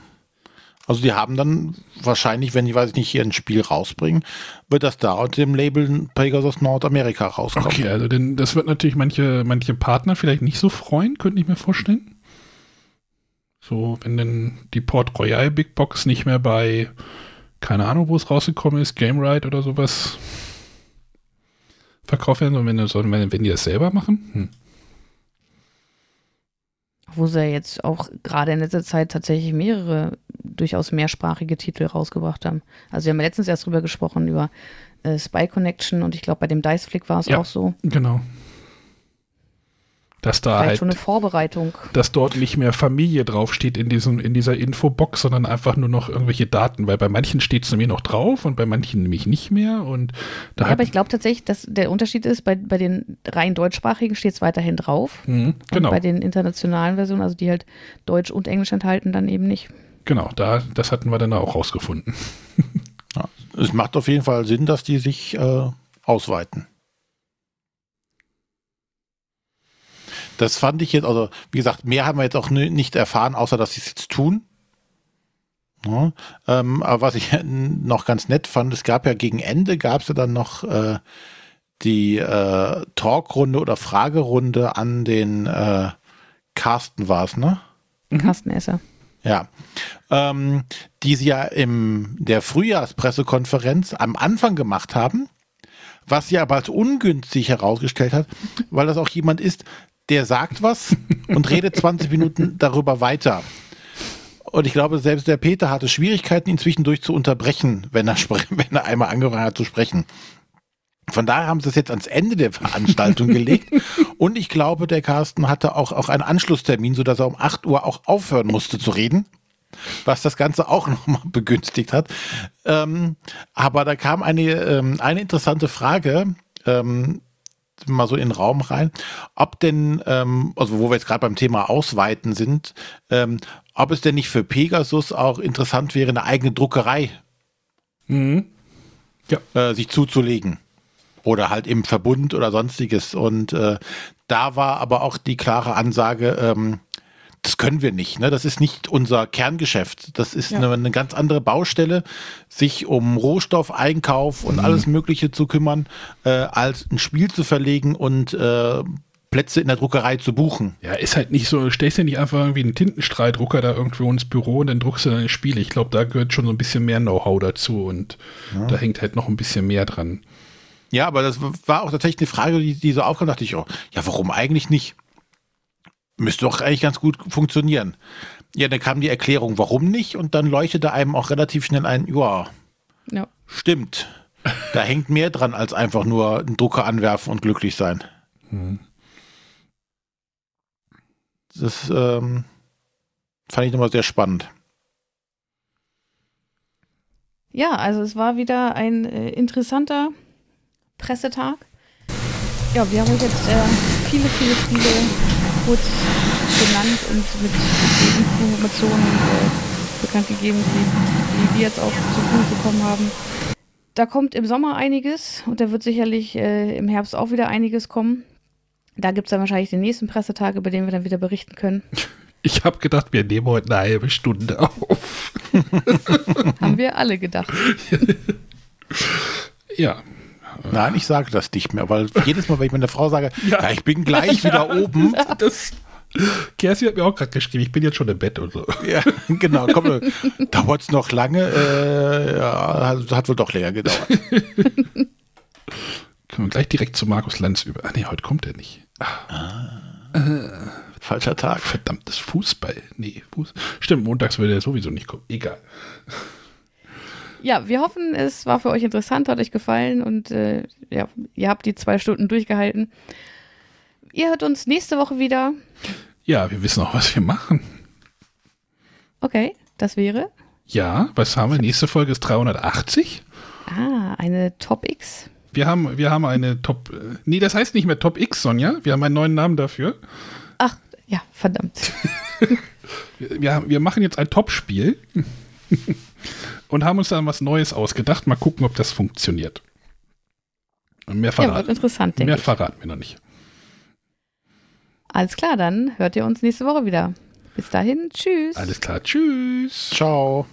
Also die haben dann wahrscheinlich, wenn die, weiß ich nicht, hier ein Spiel rausbringen, wird das da unter dem Label Pegasus Nordamerika rauskommen. Okay, also denn das wird natürlich manche, manche Partner vielleicht nicht so freuen, könnte ich mir vorstellen. So, wenn denn die Port Royal Big Box nicht mehr bei, keine Ahnung, wo es rausgekommen ist, Game Ride oder sowas verkauft werden, sondern wenn, wenn, wenn die das selber machen. Hm. Wo sie ja jetzt auch gerade in letzter Zeit tatsächlich mehrere durchaus mehrsprachige Titel rausgebracht haben. Also wir haben ja letztens erst drüber gesprochen, über äh, Spy Connection und ich glaube bei dem Dice Flick war es Ja. auch so. Genau. Dass da Vielleicht halt, schon eine Vorbereitung. dass dort nicht mehr Familie draufsteht in, diesem, in dieser Infobox, sondern einfach nur noch irgendwelche Daten, weil bei manchen steht es nämlich noch drauf und bei manchen nämlich nicht mehr und da Ja, aber ich glaube tatsächlich, dass der Unterschied ist, bei, bei den rein deutschsprachigen steht es weiterhin drauf. Mhm, genau. Und bei den internationalen Versionen, also die halt Deutsch und Englisch enthalten, dann eben nicht. Genau, da, das hatten wir dann auch rausgefunden. Ja. Es macht auf jeden Fall Sinn, dass die sich äh, ausweiten. Das fand ich jetzt, also wie gesagt, mehr haben wir jetzt auch ni- nicht erfahren, außer dass sie es jetzt tun. Ja, ähm, aber was ich <laughs> noch ganz nett fand, es gab ja gegen Ende, gab es ja dann noch äh, die äh, Talkrunde oder Fragerunde an den äh, Carsten war es, ne? Kastenesser. Ja. Ähm, die sie ja im der Frühjahrspressekonferenz am Anfang gemacht haben, was sie aber als ungünstig herausgestellt hat, weil das auch jemand ist, der sagt was und redet 20 <laughs> Minuten darüber weiter. Und ich glaube, selbst der Peter hatte Schwierigkeiten, ihn zwischendurch zu unterbrechen, wenn er, <laughs> wenn er einmal angefangen hat zu sprechen. Von daher haben sie es jetzt ans Ende der Veranstaltung <laughs> gelegt. Und ich glaube, der Carsten hatte auch, auch einen Anschlusstermin, sodass er um 8 Uhr auch aufhören musste zu reden. Was das Ganze auch nochmal begünstigt hat. Ähm, aber da kam eine, ähm, eine interessante Frage, ähm, mal so in den Raum rein, ob denn, ähm, also wo wir jetzt gerade beim Thema Ausweiten sind, ähm, ob es denn nicht für Pegasus auch interessant wäre, eine eigene Druckerei Mhm. äh, sich zuzulegen. Oder halt im Verbund oder sonstiges. Und äh, da war aber auch die klare Ansage, ähm, das können wir nicht. Ne? Das ist nicht unser Kerngeschäft. Das ist Ja. eine, eine ganz andere Baustelle, sich um Rohstoffeinkauf und alles Mögliche zu kümmern, äh, als ein Spiel zu verlegen und äh, Plätze in der Druckerei zu buchen. Ja, ist halt nicht so, stellst dir nicht einfach irgendwie einen Tintenstrahldrucker da irgendwo ins Büro und dann druckst du deine Spiele. Ich glaube, da gehört schon so ein bisschen mehr Know-how dazu und da hängt halt noch ein bisschen mehr dran. Ja, aber das war auch tatsächlich eine Frage, die, die so aufkam, dachte ich, oh, ja, warum eigentlich nicht? Müsste doch eigentlich ganz gut funktionieren. Ja, dann kam die Erklärung, warum nicht, und dann leuchtete einem auch relativ schnell ein, ja, Ja. stimmt. Da hängt mehr dran, als einfach nur einen Drucker anwerfen und glücklich sein. Das ähm, fand ich nochmal sehr spannend. Ja, also es war wieder ein äh, interessanter Pressetag. Ja, wir haben euch jetzt äh, viele, viele Spiele kurz genannt und mit den Informationen äh, bekannt gegeben, die, die wir jetzt auch zu Fuß bekommen haben. Da kommt im Sommer einiges und da wird sicherlich äh, im Herbst auch wieder einiges kommen. Da gibt es dann wahrscheinlich den nächsten Pressetag, über den wir dann wieder berichten können. <laughs> Ich habe gedacht, wir nehmen heute eine halbe Stunde auf. <laughs> Haben wir alle gedacht. <laughs> Ja, Nein, ich sage das nicht mehr, weil jedes Mal, wenn ich meiner Frau sage, <laughs> Ja. ja, ich bin gleich wieder <laughs> oben, das. Kerstin hat mir auch gerade geschrieben, ich bin jetzt schon im Bett und so. Ja, <laughs> genau. Komm, dauert es noch lange? Äh, ja, hat, hat wohl doch länger gedauert. Können wir gleich direkt zu Markus Lanz über. Ah, nee, heute kommt er nicht. Falscher Tag. Verdammtes Fußball. Nee, Fuß. Stimmt, montags würde er sowieso nicht kommen. Egal. Ja, wir hoffen, es war für euch interessant, hat euch gefallen und äh, ja, ihr habt die zwei Stunden durchgehalten. Ihr hört uns nächste Woche wieder. Ja, wir wissen auch, was wir machen. Okay, das wäre Ja, was haben wir? Nächste Folge ist 380. ah, eine Top X. Wir haben, wir haben eine Top. äh, Nee, das heißt nicht mehr Top X, Sonja. Wir haben einen neuen Namen dafür. Ach, Ja, verdammt. <laughs> Ja, wir machen jetzt ein Top-Spiel <laughs> und haben uns dann was Neues ausgedacht. Mal gucken, ob das funktioniert. Und mehr Ja, wird verraten, interessant, denke mehr ich. verraten wir noch nicht. Alles klar, dann hört ihr uns nächste Woche wieder. Bis dahin, tschüss. Alles klar, tschüss. Ciao.